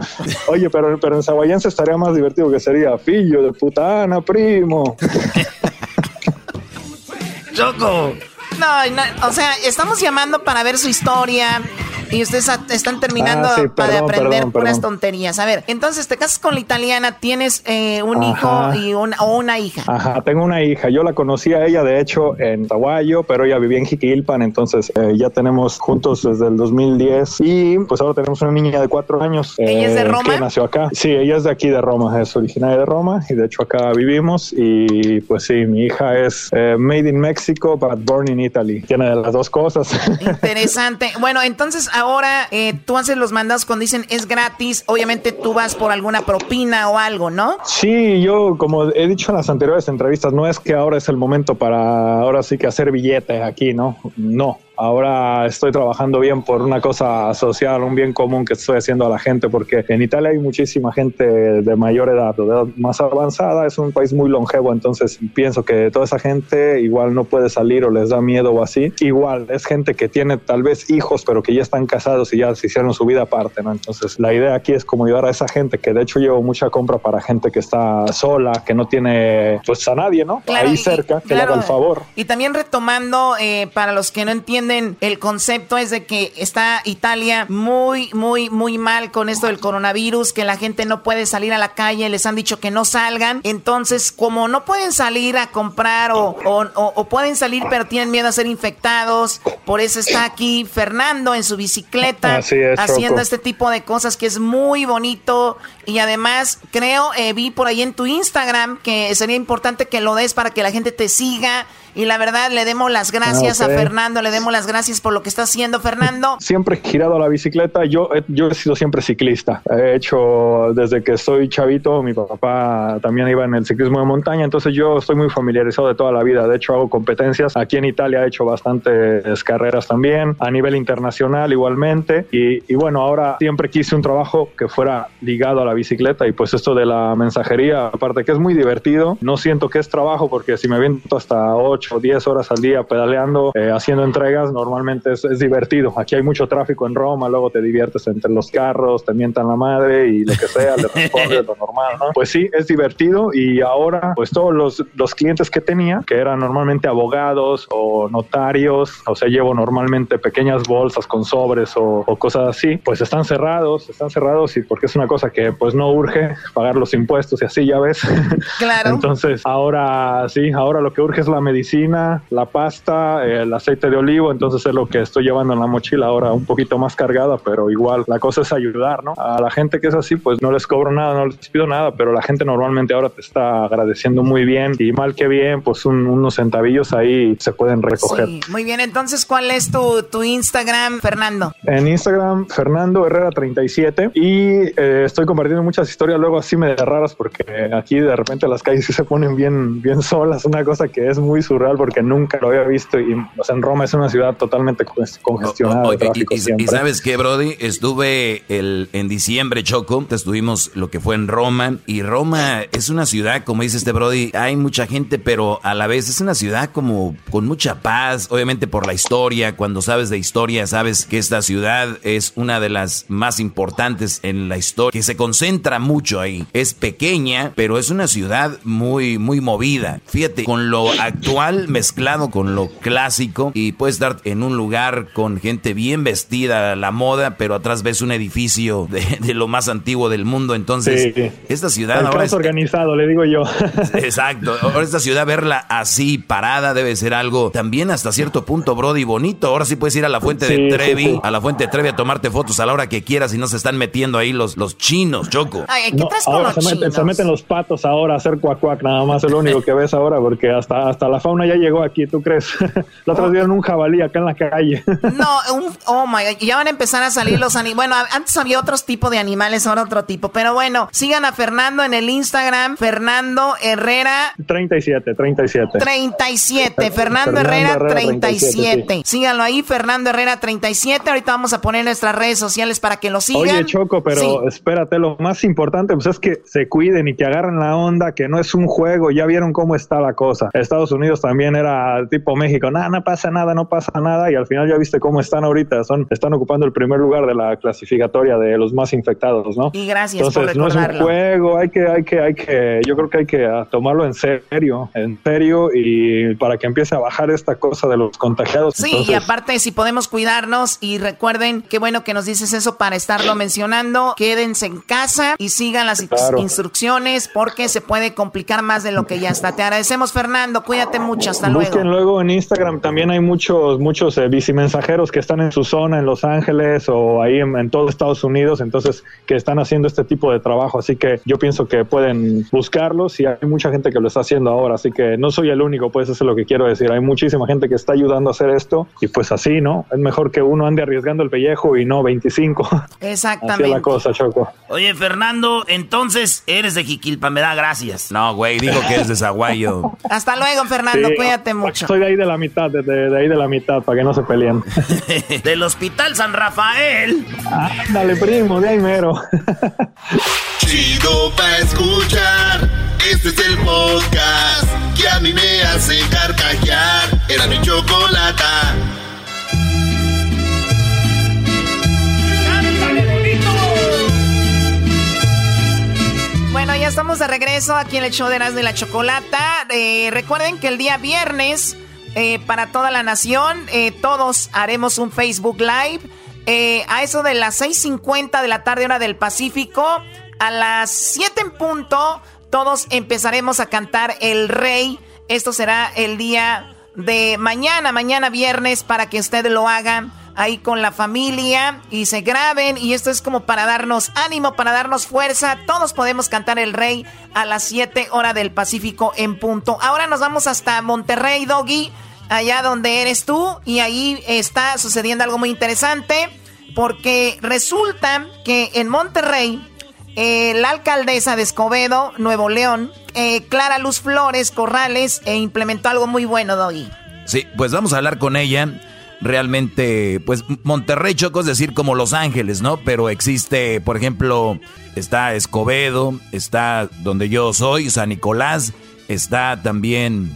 Oye, pero, pero en saguayense estaría más divertido que sería fillo de putana, primo. Choco. No, no, o sea, estamos llamando para ver su historia. Y ustedes están terminando Ah, sí, para perdón, aprender perdón, puras perdón. tonterías. A ver, entonces te casas con la italiana, tienes eh, un Ajá. hijo y una, o una hija. Ajá, tengo una hija. Yo la conocí a ella, de hecho, en Zaguayo, pero ella vivía en Jiquilpan, entonces eh, ya tenemos juntos desde el 2010 y pues ahora tenemos una niña de cuatro años. ¿Ella es de eh, Roma? Que nació acá. Sí, ella es de aquí, de Roma, es originaria de Roma y de hecho acá vivimos y pues sí, mi hija es eh, made in Mexico but born in Italy. Tiene de las dos cosas. (laughs) Interesante. Bueno, entonces ahora eh, tú haces los mandados cuando dicen es gratis. Obviamente tú vas por alguna propina o algo, ¿no? Sí, yo como he dicho en las anteriores entrevistas, no es que ahora es el momento para ahora sí que hacer billetes aquí, ¿no? No. Ahora estoy trabajando bien por una cosa social, un bien común que estoy haciendo a la gente, porque en Italia hay muchísima gente de mayor edad, de edad más avanzada, es un país muy longevo, entonces pienso que toda esa gente igual no puede salir o les da miedo o así. Igual es gente que tiene tal vez hijos, pero que ya están casados y ya se hicieron su vida aparte, ¿no? Entonces la idea aquí es como ayudar a esa gente, que de hecho llevo mucha compra para gente que está sola, que no tiene pues a nadie, ¿no? Claro, Ahí y- cerca, que le claro. haga el favor. Y también retomando, eh, para los que no entienden, el concepto es de que está Italia muy, muy, muy mal con esto del coronavirus, que la gente no puede salir a la calle, les han dicho que no salgan. Entonces, como no pueden salir a comprar o, o- o- o pueden salir pero tienen miedo a ser infectados, por eso está aquí Fernando en su bicicleta es, haciendo Choco. este tipo de cosas que es muy bonito y además creo, eh, vi por ahí en tu Instagram que sería importante que lo des para que la gente te siga y la verdad le demos las gracias Ah, ok. a Fernando, le demos las gracias por lo que está haciendo Fernando. Siempre he girado a la bicicleta, yo, he- yo he sido siempre ciclista. He hecho desde que soy chavito, mi papá también iba en el ciclismo de montaña, entonces yo estoy muy familiarizado de toda la vida. De hecho, hago competencias. Aquí en Italia he hecho bastantes carreras también, a nivel internacional igualmente. Y, y bueno, ahora siempre quise un trabajo que fuera ligado a la bicicleta y pues esto de la mensajería, aparte que es muy divertido, no siento que es trabajo porque si me aviento hasta 8 8 o 10 horas al día pedaleando, eh, haciendo entregas, normalmente es, es, divertido. Aquí hay mucho tráfico en Roma, luego te diviertes entre los carros, te mientan la madre y lo que sea, le respondes lo normal, ¿no? Pues sí, es divertido y ahora pues todos los, los clientes que tenía, que eran normalmente abogados o notarios, o sea, llevo normalmente pequeñas bolsas con sobres o, o cosas así, pues están cerrados, están cerrados y porque es una cosa que pues no urge pagar los impuestos y así, ya ves. Claro. (laughs) Entonces, ahora sí, ahora lo que urge es la medicina, la pasta, el aceite de olivo, entonces es lo que estoy llevando en la mochila ahora un poquito más cargada, pero igual la cosa es ayudar, ¿no? A la gente que es así, pues no les cobro nada, no les pido nada, pero la gente normalmente ahora te está agradeciendo muy bien y mal que bien, pues un, unos centavillos ahí se pueden recoger. Sí, muy bien, entonces, ¿cuál es tu, tu Instagram, Fernando? En Instagram, Fernando Herrera 37 y eh, estoy compartiendo muchas historias luego así medio raras porque aquí de repente las calles se ponen bien, bien solas, una cosa que es muy surreal porque nunca lo había visto y o sea, en Roma es una ciudad totalmente congestionada. Y, y, sabes qué, Brody, estuve el, en diciembre, Choco, estuvimos lo que fue en Roma y Roma es una ciudad, como dice este Brody, hay mucha gente, pero a la vez es una ciudad como con mucha paz, obviamente por la historia, cuando sabes de historia sabes que esta ciudad es una de las más importantes en la historia, que se concentra mucho ahí, es pequeña, pero es una ciudad muy, muy movida. Fíjate, con lo actual mezclado con lo clásico y puedes estar en un lugar con gente bien vestida, la moda, pero atrás ves un edificio de, de lo más antiguo del mundo. Entonces, sí. esta ciudad El ahora es organizado, le digo yo. (laughs) Exacto. Ahora esta ciudad verla así parada debe ser algo también hasta cierto punto brody bonito. Ahora sí puedes ir a la fuente sí, de Trevi, sí, sí. a la fuente de Trevi a tomarte fotos a la hora que quieras y no se están metiendo ahí los, los chinos, Choco. Ay, ¿qué No, traes con ahora los se meten, chinos? se meten los patos ahora a hacer cuac cuac, nada más es lo único que ves ahora, porque hasta, hasta la fauna ya llegó aquí, ¿tú crees? (laughs) la otra vez vieron un jabalí acá en la calle. (laughs) No, un, oh my god, ya van a empezar a salir los animales. Bueno, antes había otros tipos de animales, ahora otro tipo. Pero bueno, sigan a Fernando en el Instagram, Fernando Herrera 37, 37. 37. Fernando, Herrera 37. Síganlo ahí, Fernando Herrera 37. Ahorita vamos a poner nuestras redes sociales para que lo sigan. Oye, Choco, pero Sí. espérate, lo más importante pues es que se cuiden y que agarren la onda, que no es un juego, ya vieron cómo está la cosa. Estados Unidos también era tipo México, nada, no pasa nada, no pasa nada, y al final ya viste cómo están ahorita, son, están ocupando el primer lugar de la clasificatoria de los más infectados, ¿no? Y gracias Entonces, por no es un recordarlo. juego, hay que, hay que, hay que, yo creo que hay que ah, tomarlo en serio, en serio, y para que empiece a bajar esta cosa de los contagiados. Sí, Entonces, y aparte, si podemos cuidarnos y recuerden, qué bueno que nos dices eso para estarlo mencionando, quédense en casa y sigan las Claro. instrucciones porque se puede complicar más de lo que ya está. Te agradecemos, Fernando, cuídate mucho, hasta Busquen luego. luego en Instagram, también hay muchos, muchos eh, bicimensajeros que están en su zona, en Los Ángeles o ahí en, en todo Estados Unidos, entonces que están haciendo este tipo de trabajo, así que yo pienso que pueden buscarlos y hay mucha gente que lo está haciendo ahora, así que no soy el único, pues eso es lo que quiero decir, hay muchísima gente que está ayudando a hacer esto y pues así, ¿no? Es mejor que uno ande arriesgando el pellejo y no 25. Así es la Exactamente. cosa, Choco. Oye, Fernando, entonces eres de Jiquilpa, me da gracias. No, güey, digo que es de Zaguayo. Hasta luego, Fernando, Sí, cuídate mucho. Soy de ahí de la mitad, de, de- de ahí de la mitad, para que no se peleen. (laughs) Del Hospital San Rafael. Dale, primo, de ahí mero. (laughs) Chido pa' escuchar. Este es el podcast que a mí me hace carcajear. Era mi chocolata. Bueno, ya estamos de regreso aquí en el show de Erasmo y la Chocolata. Eh, recuerden que el día viernes, eh, para toda la nación, eh, todos haremos un Facebook Live. a eso de las 6.50 de la tarde, hora del Pacífico. A las 7 en punto, todos empezaremos a cantar El Rey. Esto será el día de mañana, mañana viernes, para que usted lo haga ahí con la familia y se graben. Y esto es como para darnos ánimo, para darnos fuerza. Todos podemos cantar el rey a las 7 horas del Pacífico en punto. Ahora nos vamos hasta Monterrey, Doggy, allá donde eres tú. Y ahí está sucediendo algo muy interesante. Porque resulta que en Monterrey, eh, la alcaldesa de Escobedo, Nuevo León, eh, Clara Luz Flores Corrales, eh, implementó algo muy bueno, Doggy. Sí, pues vamos a hablar con ella. Realmente, pues Monterrey Choco es decir como Los Ángeles, ¿no? Pero existe, por ejemplo, está Escobedo, está donde yo soy, San Nicolás, está también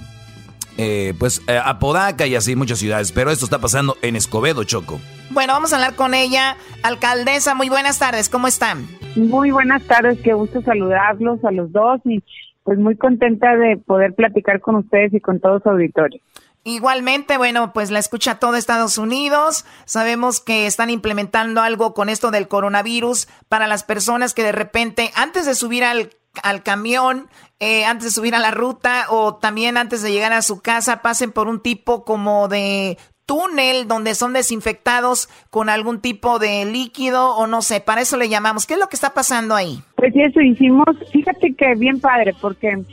eh, pues eh, Apodaca y así muchas ciudades. Pero esto está pasando en Escobedo, Choco. Bueno, vamos a hablar con ella. Alcaldesa, muy buenas tardes, ¿cómo están? Muy buenas tardes, qué gusto saludarlos a los dos y pues muy contenta de poder platicar con ustedes y con todo su auditorio. Igualmente, bueno, pues la escucha todo Estados Unidos. Sabemos que están implementando algo con esto del coronavirus para las personas que de repente, antes de subir al, al camión, eh, antes de subir a la ruta o también antes de llegar a su casa, pasen por un tipo como de túnel donde son desinfectados con algún tipo de líquido o no sé, para eso le llamamos. ¿Qué es lo que está pasando ahí? Pues eso hicimos, fíjate que bien padre, porque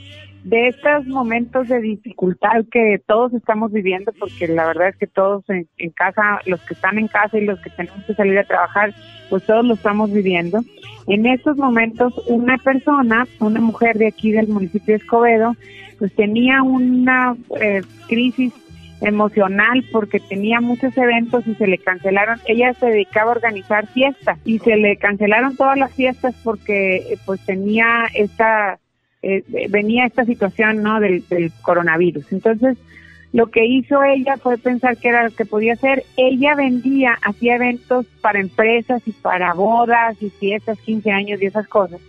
de estos momentos de dificultad que todos estamos viviendo, porque la verdad es que todos en, casa, los que están en casa y los que tenemos que salir a trabajar, pues todos lo estamos viviendo. En estos momentos, una persona, una mujer de aquí del municipio de Escobedo, pues tenía una eh, crisis emocional porque tenía muchos eventos y se le cancelaron. Ella se dedicaba a organizar fiestas y se le cancelaron todas las fiestas porque eh, pues tenía esta eh, venía esta situación no del, coronavirus. Entonces, lo que hizo ella fue pensar que era lo que podía hacer. Ella vendía, hacía eventos para empresas y para bodas y fiestas, 15 años y esas cosas.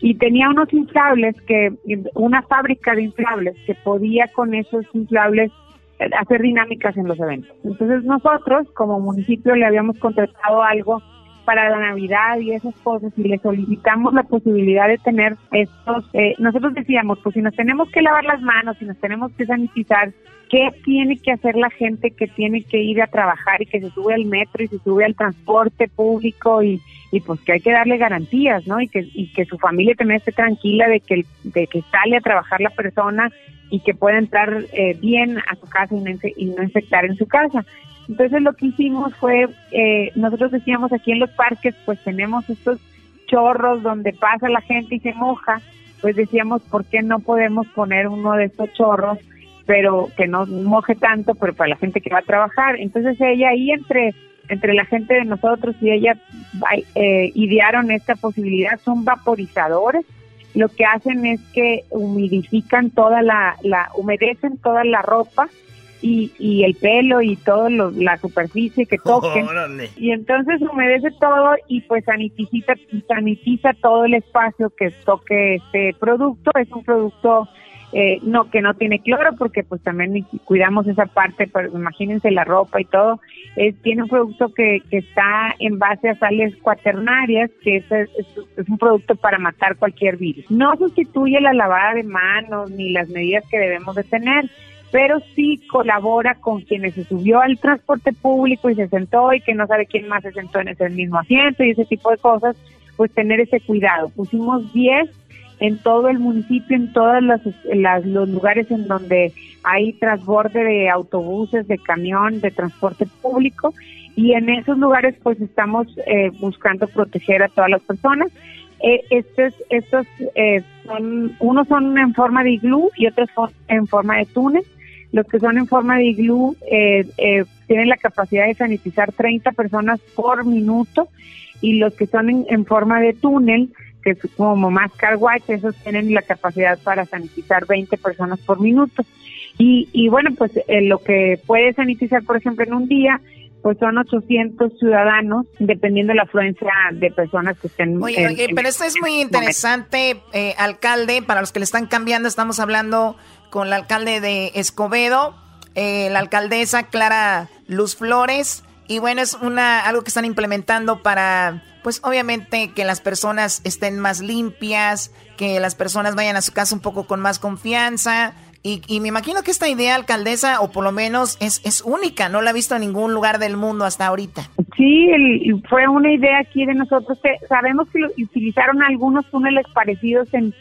Y tenía unos inflables que, una fábrica de inflables que podía con esos inflables eh, hacer dinámicas en los eventos. Entonces nosotros como municipio le habíamos contratado algo para la Navidad y esas cosas y le solicitamos la posibilidad de tener estos, eh, nosotros decíamos, pues si nos tenemos que lavar las manos, si nos tenemos que sanitizar, ¿qué tiene que hacer la gente que tiene que ir a trabajar y que se sube al metro y se sube al transporte público y, y pues que hay que darle garantías, ¿no? Y que, y que su familia también esté tranquila de que, de que sale a trabajar la persona y que pueda entrar eh, bien a su casa y no, y no infectar en su casa. Entonces lo que hicimos fue, eh, nosotros decíamos aquí en los parques, pues tenemos estos chorros donde pasa la gente y se moja, pues decíamos, ¿por qué no podemos poner uno de estos chorros, pero que no moje tanto, pero para la gente que va a trabajar? Entonces ella ahí entre entre la gente de nosotros y ella eh, idearon esta posibilidad, son vaporizadores, lo que hacen es que humidifican toda la, la humedecen toda la ropa y, y el pelo y toda la superficie que (laughs) toquen. y entonces humedece todo y pues sanitiza, sanitiza todo el espacio que toque este producto. Es un producto eh, no que no tiene cloro porque pues también cuidamos esa parte, pero imagínense la ropa y todo. Es, tiene un producto que, que está en base a sales cuaternarias, que es, es, un producto para matar cualquier virus. No sustituye la lavada de manos ni las medidas que debemos de tener pero sí colabora con quienes se subió al transporte público y se sentó y que no sabe quién más se sentó en ese mismo asiento y ese tipo de cosas, pues tener ese cuidado. Pusimos 10 en todo el municipio, en todos los, los lugares en donde hay transborde de autobuses, de camión, de transporte público y en esos lugares pues estamos eh, buscando proteger a todas las personas. Eh, estos estos eh, son, unos son en forma de iglú y otros son en forma de túnel. Los que son en forma de iglú eh, eh, tienen la capacidad de sanitizar 30 personas por minuto y los que son en, forma de túnel, que es como más car esos tienen la capacidad para sanitizar 20 personas por minuto. Y, y bueno, pues eh, lo que puede sanitizar, por ejemplo, en un día, pues son 800 ciudadanos, dependiendo de la afluencia de personas que estén. Oye, pero esto es muy interesante, eh, alcalde, para los que le están cambiando, estamos hablando con el alcalde de Escobedo, eh, la alcaldesa Clara Luz Flores. Y bueno, es una algo que están implementando para, pues obviamente que las personas estén más limpias, que las personas vayan a su casa un poco con más confianza. Y, y me imagino que esta idea, alcaldesa, o por lo menos es, es única, no la he visto en ningún lugar del mundo hasta ahorita. Sí, fue una idea aquí de nosotros. Que sabemos que utilizaron algunos túneles parecidos en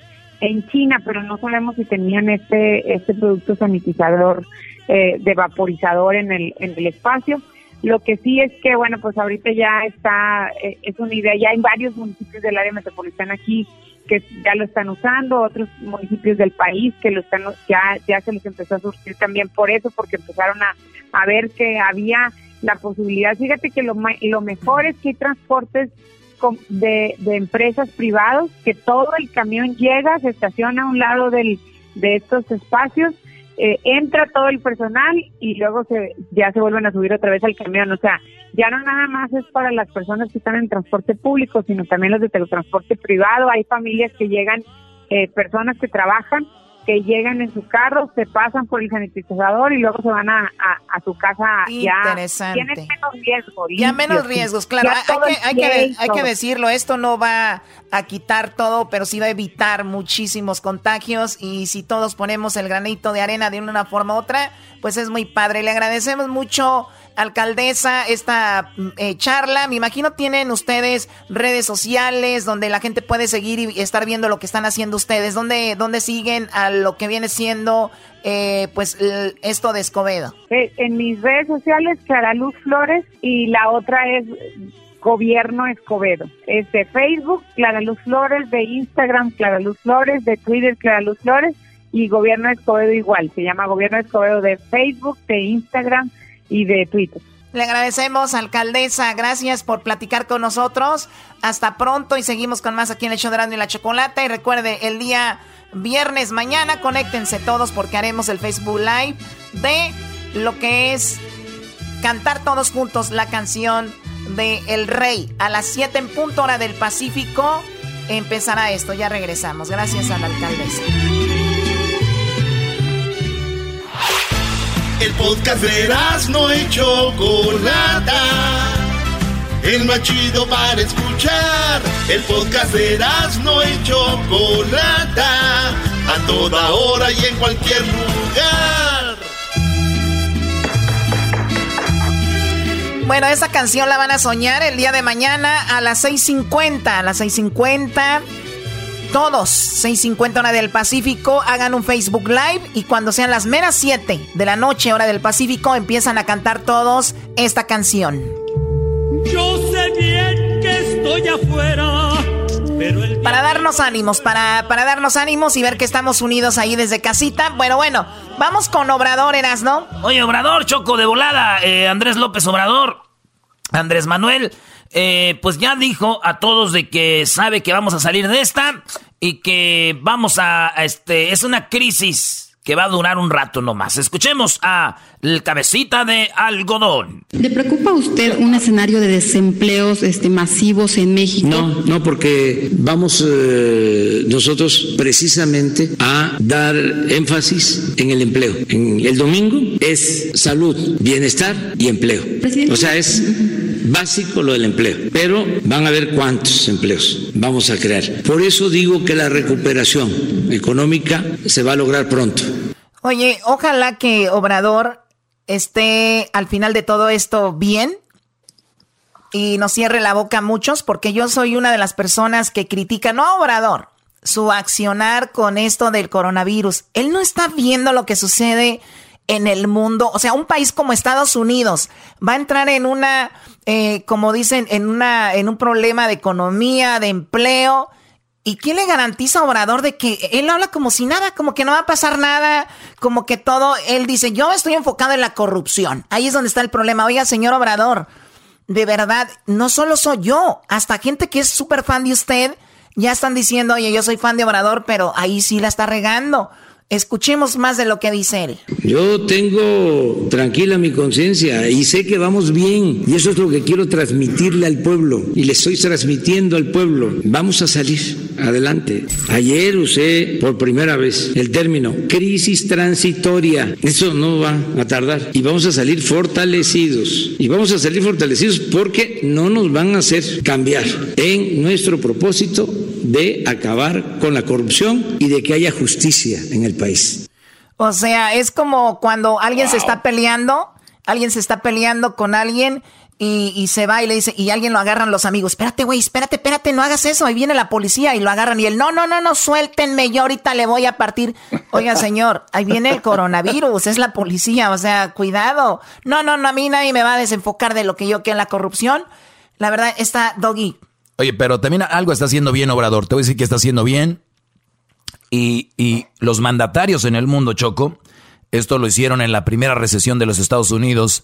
en China, pero no sabemos si tenían este, este producto sanitizador eh, de vaporizador en el, en el espacio. Lo que sí es que, bueno, pues ahorita ya está, eh, es una idea, ya hay varios municipios del área metropolitana aquí que ya lo están usando, otros municipios del país que lo están, ya, ya se les empezó a surgir también por eso, porque empezaron a, a ver que había la posibilidad. Fíjate que lo, lo mejor es que hay transportes de, empresas privadas que todo el camión llega, se estaciona a un lado del, de estos espacios, eh, entra todo el personal y luego se ya se vuelven a subir otra vez al camión. O sea, ya no nada más es para las personas que están en transporte público, sino también los de teletransporte privado. Hay familias que llegan, eh, personas que trabajan que llegan en su carro, se pasan por el sanitizador y luego se van a, a, su casa Interesante. ya tienen menos riesgos. Ya menos riesgos, claro. Hay que, hay, que, hay que decirlo, esto no va a quitar todo, pero sí va a evitar muchísimos contagios y si todos ponemos el granito de arena de una forma u otra, pues es muy padre. Le agradecemos mucho alcaldesa, esta mm, eh, charla. Me imagino tienen ustedes redes sociales donde la gente puede seguir y estar viendo lo que están haciendo ustedes. ¿Dónde, dónde siguen a lo que viene siendo eh, pues esto de Escobedo? Eh, en mis redes sociales, Clara Luz Flores, y la otra es Gobierno Escobedo. Es de Facebook, Clara Luz Flores, de Instagram, Clara Luz Flores, de Twitter, Clara Luz Flores, y Gobierno Escobedo igual. Se llama Gobierno Escobedo de Facebook, de Instagram, y de Twitter. Le agradecemos, alcaldesa. Gracias por platicar con nosotros. Hasta pronto y seguimos con más aquí en el show y la Chocolata. Y recuerde, el día viernes mañana, conéctense todos porque haremos el Facebook Live de lo que es cantar todos juntos la canción de El Rey. A las 7 en punto hora del Pacífico empezará esto. Ya regresamos. Gracias a la alcaldesa. El podcast de no y Chocolata. El más chido para escuchar. El podcast de no y Chocolata. A toda hora y en cualquier lugar. Bueno, esa canción la van a soñar el día de mañana a las 6.50. A las 6.50 todos, 6.50 hora del Pacífico, hagan un Facebook Live y cuando sean las meras 7 de la noche hora del Pacífico empiezan a cantar todos esta canción. Yo sé bien que estoy afuera. Pero Para darnos ánimos, para, para darnos ánimos y ver que estamos unidos ahí desde casita. Bueno, bueno, vamos con Obrador, Eras, ¿no? Oye, Obrador, Choco de volada, eh, Andrés López Obrador, Andrés Manuel, eh, pues ya dijo a todos de que sabe que vamos a salir de esta y que vamos a, este, es una crisis que va a durar un rato nomás. Escuchemos a el cabecita de algodón. ¿Le preocupa a usted un escenario de desempleos este, masivos en México? No, no, porque vamos eh, nosotros precisamente a dar énfasis en el empleo. En el domingo es salud, bienestar y empleo. O sea, es básico lo del empleo, pero van a ver cuántos empleos vamos a crear. Por eso digo que la recuperación económica se va a lograr pronto. Oye, ojalá que Obrador esté al final de todo esto bien y nos cierre la boca a muchos, porque yo soy una de las personas que critica, no a Obrador, su accionar con esto del coronavirus. Él no está viendo lo que sucede en el mundo. O sea, un país como Estados Unidos va a entrar en una, eh, como dicen, en una, en un problema de economía, de empleo ¿Y quién le garantiza a Obrador de que él habla como si nada, como que no va a pasar nada, como que todo, él dice, yo estoy enfocado en la corrupción. Ahí es donde está el problema. Oiga, señor Obrador, de verdad, no solo soy yo, hasta gente que es súper fan de usted, ya están diciendo, oye, yo soy fan de Obrador, pero ahí sí la está regando. Escuchemos más de lo que dice él. Yo tengo tranquila mi conciencia y sé que vamos bien y eso es lo que quiero transmitirle al pueblo y le estoy transmitiendo al pueblo. Vamos a salir adelante. Ayer usé por primera vez el término crisis transitoria. Eso no va a tardar y vamos a salir fortalecidos. Y vamos a salir fortalecidos porque no nos van a hacer cambiar en nuestro propósito de acabar con la corrupción y de que haya justicia en el país. O sea, es como cuando alguien se está peleando, alguien se está peleando con alguien y, se va y le dice, y alguien lo agarran los amigos, espérate, güey, espérate, espérate, no hagas eso, ahí viene la policía y lo agarran y él, no, no, no, no, suéltenme, yo ahorita le voy a partir. Oiga, (laughs) señor, ahí viene el coronavirus, es la policía, o sea, cuidado. No, no, no, a mí nadie me va a desenfocar de lo que yo quiero en la corrupción. La verdad, está Doggy. Oye, pero también algo está haciendo bien Obrador, te voy a decir que está haciendo bien y, los mandatarios en el mundo, Choco, esto lo hicieron en la primera recesión de los Estados Unidos,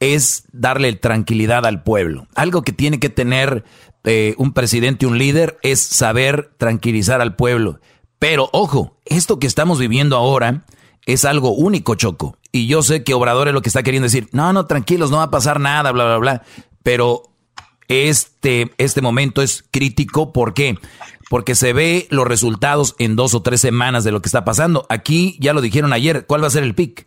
es darle tranquilidad al pueblo. Algo que tiene que tener eh, un presidente, un líder, es saber tranquilizar al pueblo. Pero ojo, esto que estamos viviendo ahora es algo único, Choco. Y yo sé que Obrador es lo que está queriendo decir, no, no, tranquilos, no va a pasar nada, bla, bla, bla. Pero este, este momento es crítico, ¿por qué? Porque se ve los resultados en dos o tres semanas de lo que está pasando. Aquí ya lo dijeron ayer, ¿cuál va a ser el pic?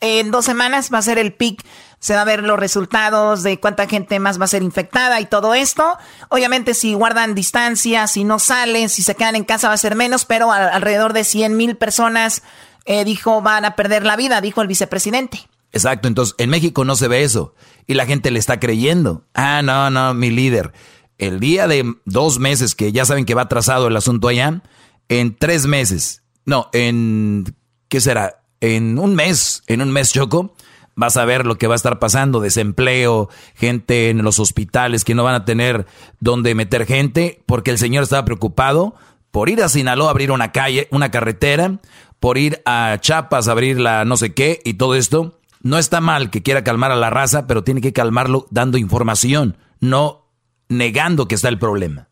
En dos semanas va a ser el pic, se va a ver los resultados de cuánta gente más va a ser infectada y todo esto. Obviamente si guardan distancia, si no salen, si se quedan en casa va a ser menos, pero alrededor de 100 mil personas, eh, dijo, van a perder la vida, dijo el vicepresidente. Exacto, entonces en México no se ve eso y la gente le está creyendo. Ah, no, no, mi líder. El día de dos meses, que ya saben que va atrasado el asunto allá, en tres meses, no, en, ¿qué será? en un mes, en un mes, Choco, vas a ver lo que va a estar pasando, desempleo, gente en los hospitales que no van a tener donde meter gente, porque el señor estaba preocupado por ir a Sinaloa a abrir una calle, una carretera, por ir a Chiapas a abrir la no sé qué y todo esto. No está mal que quiera calmar a la raza, pero tiene que calmarlo dando información, no negando que está el problema.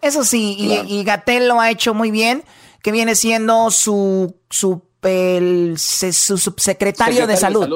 Eso sí, y, y Gatel lo ha hecho muy bien, que viene siendo su, su el su subsecretario de Salud.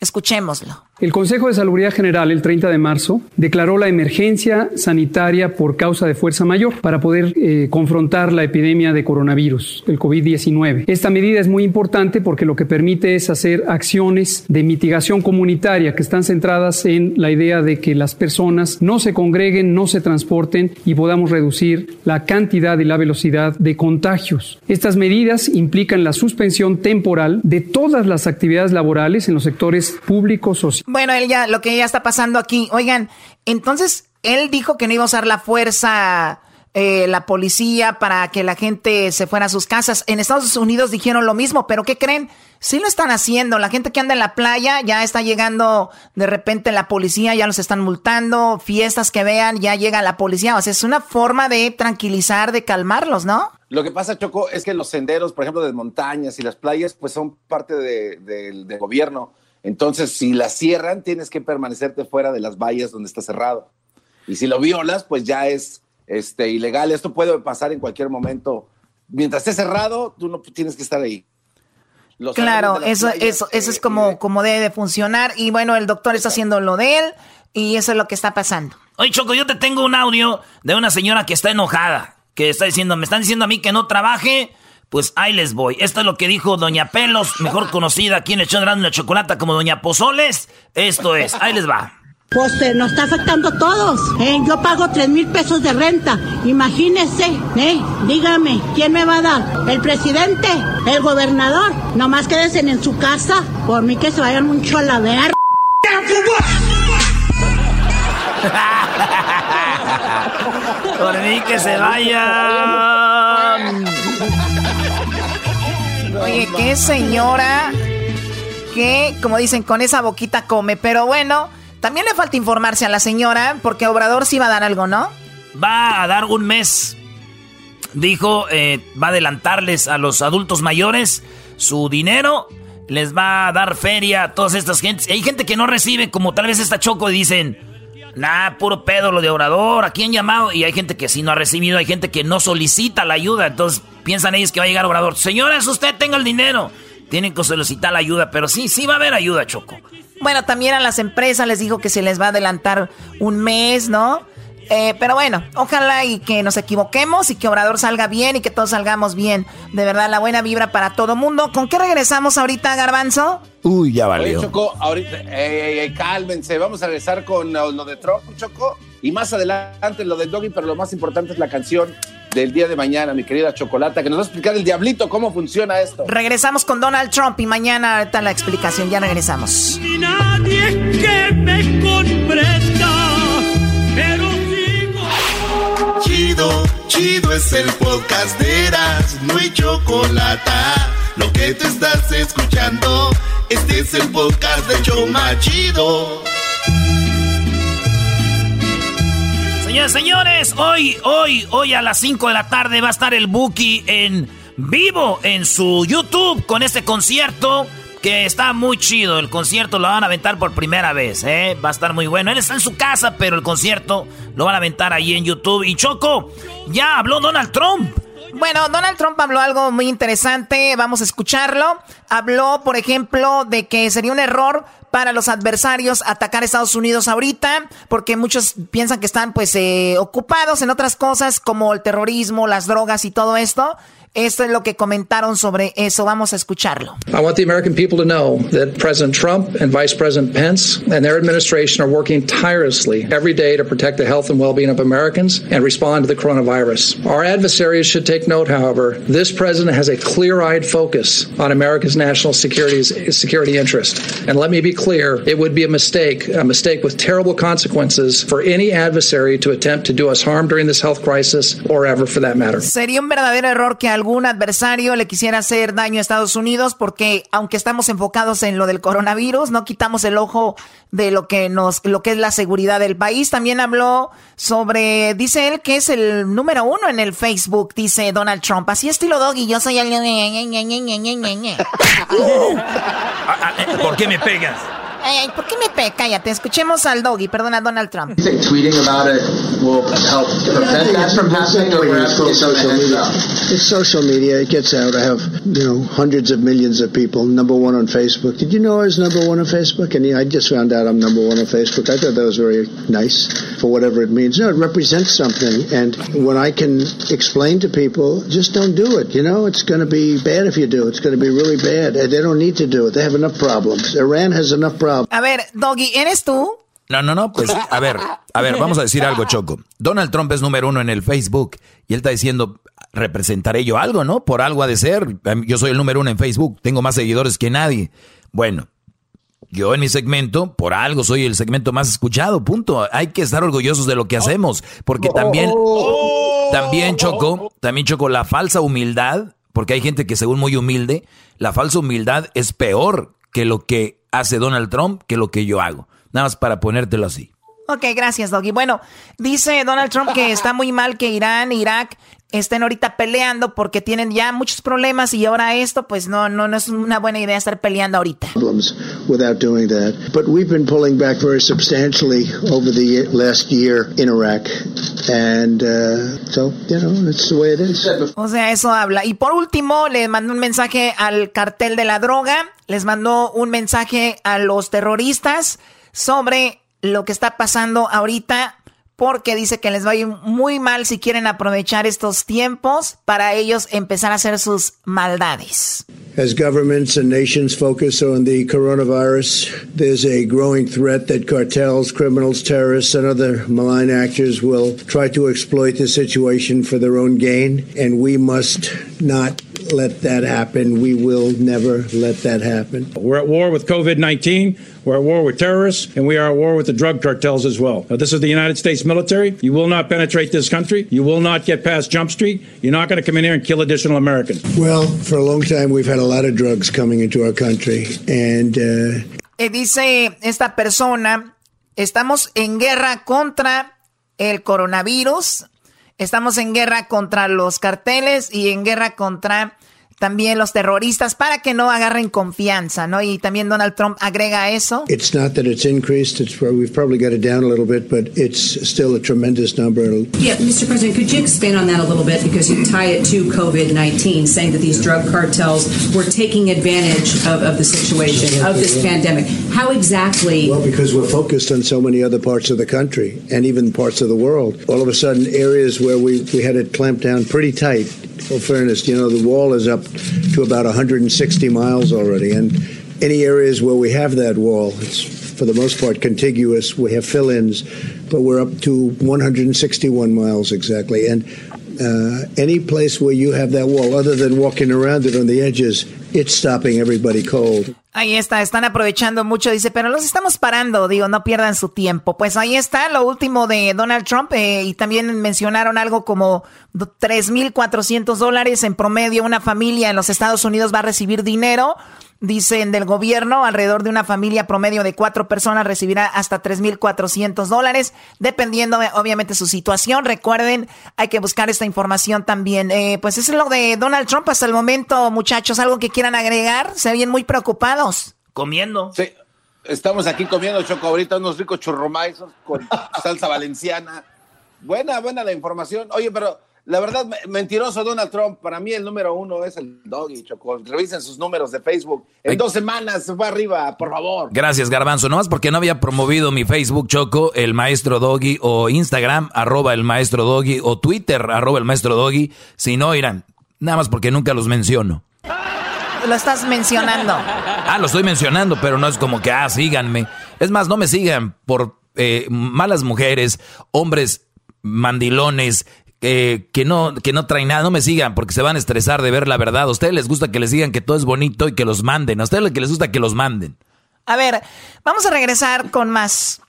Escuchémoslo. El Consejo de Salubridad General el 30 de marzo declaró la emergencia sanitaria por causa de fuerza mayor para poder eh, confrontar la epidemia de coronavirus, el COVID-19. Esta medida es muy importante porque lo que permite es hacer acciones de mitigación comunitaria que están centradas en la idea de que las personas no se congreguen, no se transporten y podamos reducir la cantidad y la velocidad de contagios. Estas medidas implican la suspensión temporal de todas las actividades laborales en los sectores públicos, sociales, bueno, él ya, lo que ya está pasando aquí. Oigan, entonces él dijo que no iba a usar la fuerza, eh, la policía, para que la gente se fuera a sus casas. En Estados Unidos dijeron lo mismo, pero ¿qué creen? Sí lo están haciendo. La gente que anda en la playa ya está llegando de repente la policía, ya los están multando. Fiestas que vean, ya llega la policía. O sea, es una forma de tranquilizar, de calmarlos, ¿no? Lo que pasa, Choco, es que los senderos, por ejemplo, de montañas y las playas, pues son parte del gobierno. Entonces, si la cierran, tienes que permanecerte fuera de las vallas donde está cerrado. Y si lo violas, pues ya es este, ilegal. Esto puede pasar en cualquier momento. Mientras esté cerrado, tú no tienes que estar ahí. claro, eso, eso, eso es como, como debe de funcionar. Y bueno, el doctor está haciendo lo de él y eso es lo que está pasando. Oye, Choco, yo te tengo un audio de una señora que está enojada, que está diciendo, me están diciendo a mí que no trabaje pues ahí les voy. Esto es lo que dijo Doña Pelos, mejor conocida aquí en el show de la chocolata como Doña Pozoles. Esto es, ahí les va. Pues eh, nos está afectando a todos. ¿eh? Yo pago tres mil pesos de renta. Imagínense, ¿eh? Dígame, ¿quién me va a dar? ¿El presidente? ¿El gobernador? Nomás quédense en su casa. Por mí que se vayan mucho a la ver. (laughs) Por mí que se vayan. Oye, qué señora que, como dicen, con esa boquita come. Pero bueno, también le falta informarse a la señora porque Obrador sí va a dar algo, ¿no? Va a dar un mes. Dijo, eh, va a adelantarles a los adultos mayores su dinero. Les va a dar feria a todas estas gentes. Hay gente que no recibe, como tal vez esta Choco, y dicen, nah, puro pedo lo de Obrador. Aquí han llamado. Y hay gente que sí no ha recibido. Hay gente que no solicita la ayuda. Entonces piensan ellos que va a llegar Obrador. Señores, usted tenga el dinero. Tienen que solicitar la ayuda, pero sí, sí va a haber ayuda, Choco. Bueno, también a las empresas les dijo que se les va a adelantar un mes, ¿no? Eh, pero bueno, ojalá y que nos equivoquemos y que Obrador salga bien y que todos salgamos bien. De verdad, la buena vibra para todo mundo. ¿Con qué regresamos ahorita, Garbanzo? Uy, ya valió. Choco, ahorita, cálmense, vamos a regresar con lo de Trump, Choco, y más adelante lo del Doggy, pero lo más importante es la canción del día de mañana, mi querida Chocolata, que nos va a explicar el diablito cómo funciona esto. Regresamos con Donald Trump y mañana está la explicación, ya regresamos. nadie que me comprenda, pero sigo. Chido, chido es el podcast de Eras, no hay Chocolata. Lo que te estás escuchando, este es el podcast de Choma Chido. Señores, señores, hoy, hoy, hoy a las 5 de la tarde va a estar el Buki en vivo en su YouTube con este concierto que está muy chido. El concierto lo van a aventar por primera vez, ¿eh? Va a estar muy bueno. Él está en su casa, pero el concierto lo van a aventar ahí en YouTube. Y Choco, ya habló Donald Trump. Bueno, Donald Trump habló algo muy interesante, vamos a escucharlo. Habló, por ejemplo, de que sería un error para los adversarios atacar a Estados Unidos ahorita, porque muchos piensan que están pues eh, ocupados en otras cosas como el terrorismo, las drogas y todo esto. Esto es lo que comentaron sobre eso. Vamos a escucharlo. I want the American people to know that President Trump and Vice President Pence and their administration are working tirelessly every day to protect the health and well-being of Americans and respond to the coronavirus. Our adversaries should take note, however, this president has a clear-eyed focus on America's national security security interest. And let me be clear, it would be a mistake, a mistake with terrible consequences for any adversary to attempt to do us harm during this health crisis or ever for that matter. Sería un verdadero error que algún adversario le quisiera hacer daño a Estados Unidos porque aunque estamos enfocados en lo del coronavirus, no quitamos el ojo de lo que nos, lo que es la seguridad del país. También habló sobre, dice él que es el número uno en el Facebook, dice Donald Trump. Así estilo doggy, yo soy el... ¿Por qué me pegas? Ay, ay, ¿por qué me pe? Cállate, escuchemos al doggy, perdona, Donald Trump. You think tweeting about it will help prevent that from happening? Or It's social media. It's social media. It gets out. I have, you know, hundreds of millions of people. Number one on Facebook. Did you know I was number one on Facebook? And yeah, I just found out I'm number one on Facebook. I thought that was very nice for whatever it means. No, it represents something. And when I can explain to people, just don't do it. You know, it's going to be bad if you do. It's going to be really bad. They don't need to do it. They have enough problems. Iran has enough problems. A ver, doggy, ¿eres tú? No, no, no, pues a ver, a ver, vamos a decir algo, (laughs) Choco. Donald Trump es número uno en el Facebook y él está diciendo, representaré yo algo, ¿no? Por algo ha de ser. Yo soy el número uno en Facebook, tengo más seguidores que nadie. Bueno, yo en mi segmento, por algo soy el segmento más escuchado, punto. Hay que estar orgullosos de lo que hacemos, porque también, también Choco, también Choco, la falsa humildad, porque hay gente que según muy humilde, la falsa humildad es peor que lo que hace Donald Trump que lo que yo hago. Nada más para ponértelo así. Ok, gracias, Doggy. Bueno, dice Donald Trump que está muy mal que Irán, Irak estén ahorita peleando porque tienen ya muchos problemas y ahora esto, pues no, no, no es una buena idea estar peleando ahorita. Without doing that. But we've been pulling back very substantially over the last year in Iraq. And uh, so, you know, it's the way it is. O sea, eso habla. Y por último, le mandó un mensaje al cartel de la droga, les mandó un mensaje a los terroristas sobre lo que está pasando ahorita porque dice que les va a ir muy mal si quieren aprovechar estos tiempos para ellos empezar a hacer sus maldades. As governments and nations focus on the coronavirus, there's a growing threat that cartels, criminals, terrorists, and other malign actors will try to exploit the situation for their own gain, and we must not let that happen. We will never let that happen. We're at war with COVID 19. We're at war with terrorists, and we are at war with the drug cartels as well. Now, this is the United States military. You will not penetrate this country. You will not get past Jump Street. You're not going to come in here and kill additional Americans. Well, for a long time, we've had a lot of drugs coming into our country, and uh, Eh, dice esta persona, estamos en guerra contra el coronavirus, estamos en guerra contra los carteles y en guerra contra también los terroristas para que no agarren confianza, ¿no? Y también Donald Trump agrega eso. it's not that it's increased. It's where we've probably got it down a little bit, but it's still a tremendous number. Yeah, Mr. President, could you expand on that a little bit because you tie it to COVID 19, saying that these drug cartels were taking advantage of, of the situation, of this pandemic. How exactly? Well, because we're focused on so many other parts of the country and even parts of the world. All of a sudden, areas where we, we had it clamped down pretty tight. For fairness, you know, the wall is up to about 160 miles already. And any areas where we have that wall, it's for the most part contiguous. We have fill ins, but we're up to 161 miles exactly. And uh, any place where you have that wall, other than walking around it on the edges, it's stopping everybody cold. Ahí está, están aprovechando mucho, dice, pero los estamos parando, digo, no pierdan su tiempo. Pues ahí está lo último de Donald Trump eh, y también mencionaron algo como 3.400 dólares en promedio. Una familia en los Estados Unidos va a recibir dinero, dicen del gobierno, alrededor de una familia promedio de cuatro personas recibirá hasta 3.400 dólares, dependiendo de, obviamente su situación. Recuerden, hay que buscar esta información también. Eh, pues eso es lo de Donald Trump hasta el momento, muchachos. ¿Algo que quieran agregar? Se ven muy preocupados. Comiendo. Sí. Estamos aquí comiendo choco ahorita unos ricos churrumaisos con (laughs) salsa valenciana. Buena, buena la información. Oye, pero la verdad, mentiroso Donald Trump. Para mí el número uno es el Doggy, Choco. Revisen sus números de Facebook. En dos semanas se fue arriba, por favor. Gracias, Garbanzo. Nomás porque no había promovido mi Facebook, Choco, el maestro Doggy, o Instagram, arroba el maestro Doggy, o Twitter, arroba el maestro Doggy. Si no, irán. Nada más porque nunca los menciono. Lo estás mencionando. Ah, lo estoy mencionando, pero no es como que, ah, síganme. Es más, no me sigan por eh, malas mujeres, hombres mandilones, que, no, que no traen nada, no me sigan porque se van a estresar de ver la verdad. A ustedes les gusta que les digan que todo es bonito y que los manden. A ustedes les gusta que los manden. A ver, vamos a regresar con más.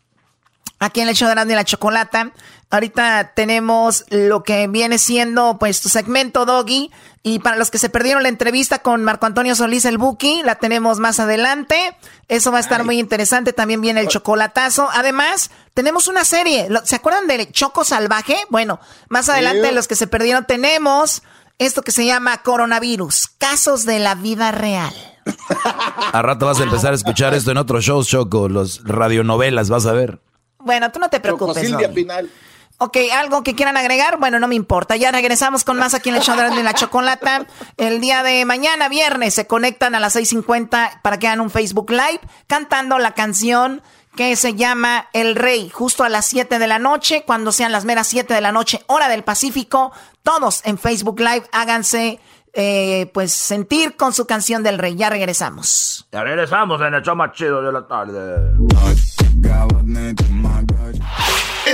Aquí en el show de la chocolata. Ahorita tenemos lo que viene siendo pues tu segmento Doggy. Y para los que se perdieron la entrevista con Marco Antonio Solís el Buki, la tenemos más adelante. Eso va a estar muy interesante. También viene el chocolatazo. Además, tenemos una serie. ¿Se acuerdan del Choco Salvaje? Bueno, más adelante los que se perdieron tenemos esto que se llama coronavirus. Casos de la vida real. A rato vas a empezar a escuchar esto en otros shows, Choco. Los radionovelas, vas a ver. Bueno, tú no te preocupes. Silvia Pinal. Ok, ¿algo que quieran agregar? Bueno, no me importa. Ya regresamos con más aquí en el show de la chocolata. El día de mañana, viernes, se conectan a las 6.50 para que hagan un Facebook Live cantando la canción que se llama El Rey, justo a las 7 de la noche, cuando sean las meras 7 de la noche, hora del Pacífico. Todos en Facebook Live háganse eh, pues sentir con su canción del Rey. Ya regresamos. Ya regresamos en el show más chido de la tarde.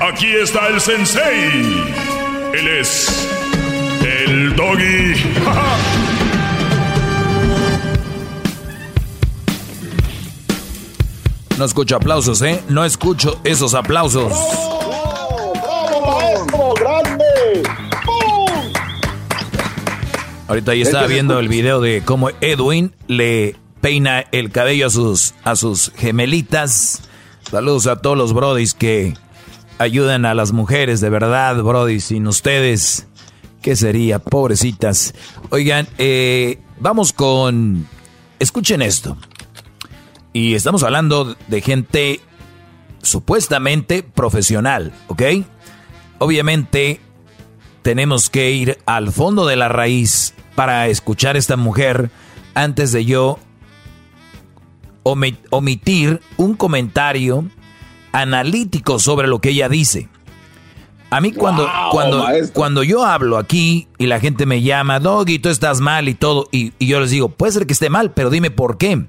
Aquí está el sensei. Él es el doggy. (laughs) No escucho aplausos, ¿eh? No escucho esos aplausos. ¡Bravo, bravo maestro! ¡Grande! Ahorita ya estaba viendo el video de cómo Edwin le peina el cabello a sus, a sus gemelitas. Saludos a todos los brodis que ayuden a las mujeres, de verdad, Brody. Sin ustedes, ¿qué sería? Pobrecitas. Oigan, eh, vamos con... Escuchen esto. Y estamos hablando de gente supuestamente profesional, ¿ok? Obviamente tenemos que ir al fondo de la raíz para escuchar a esta mujer antes de yo omitir un comentario analítico sobre lo que ella dice. A mí cuando, cuando, cuando yo hablo aquí y la gente me llama, Doggy, tú estás mal y todo, y, y, yo les digo, puede ser que esté mal, pero dime por qué.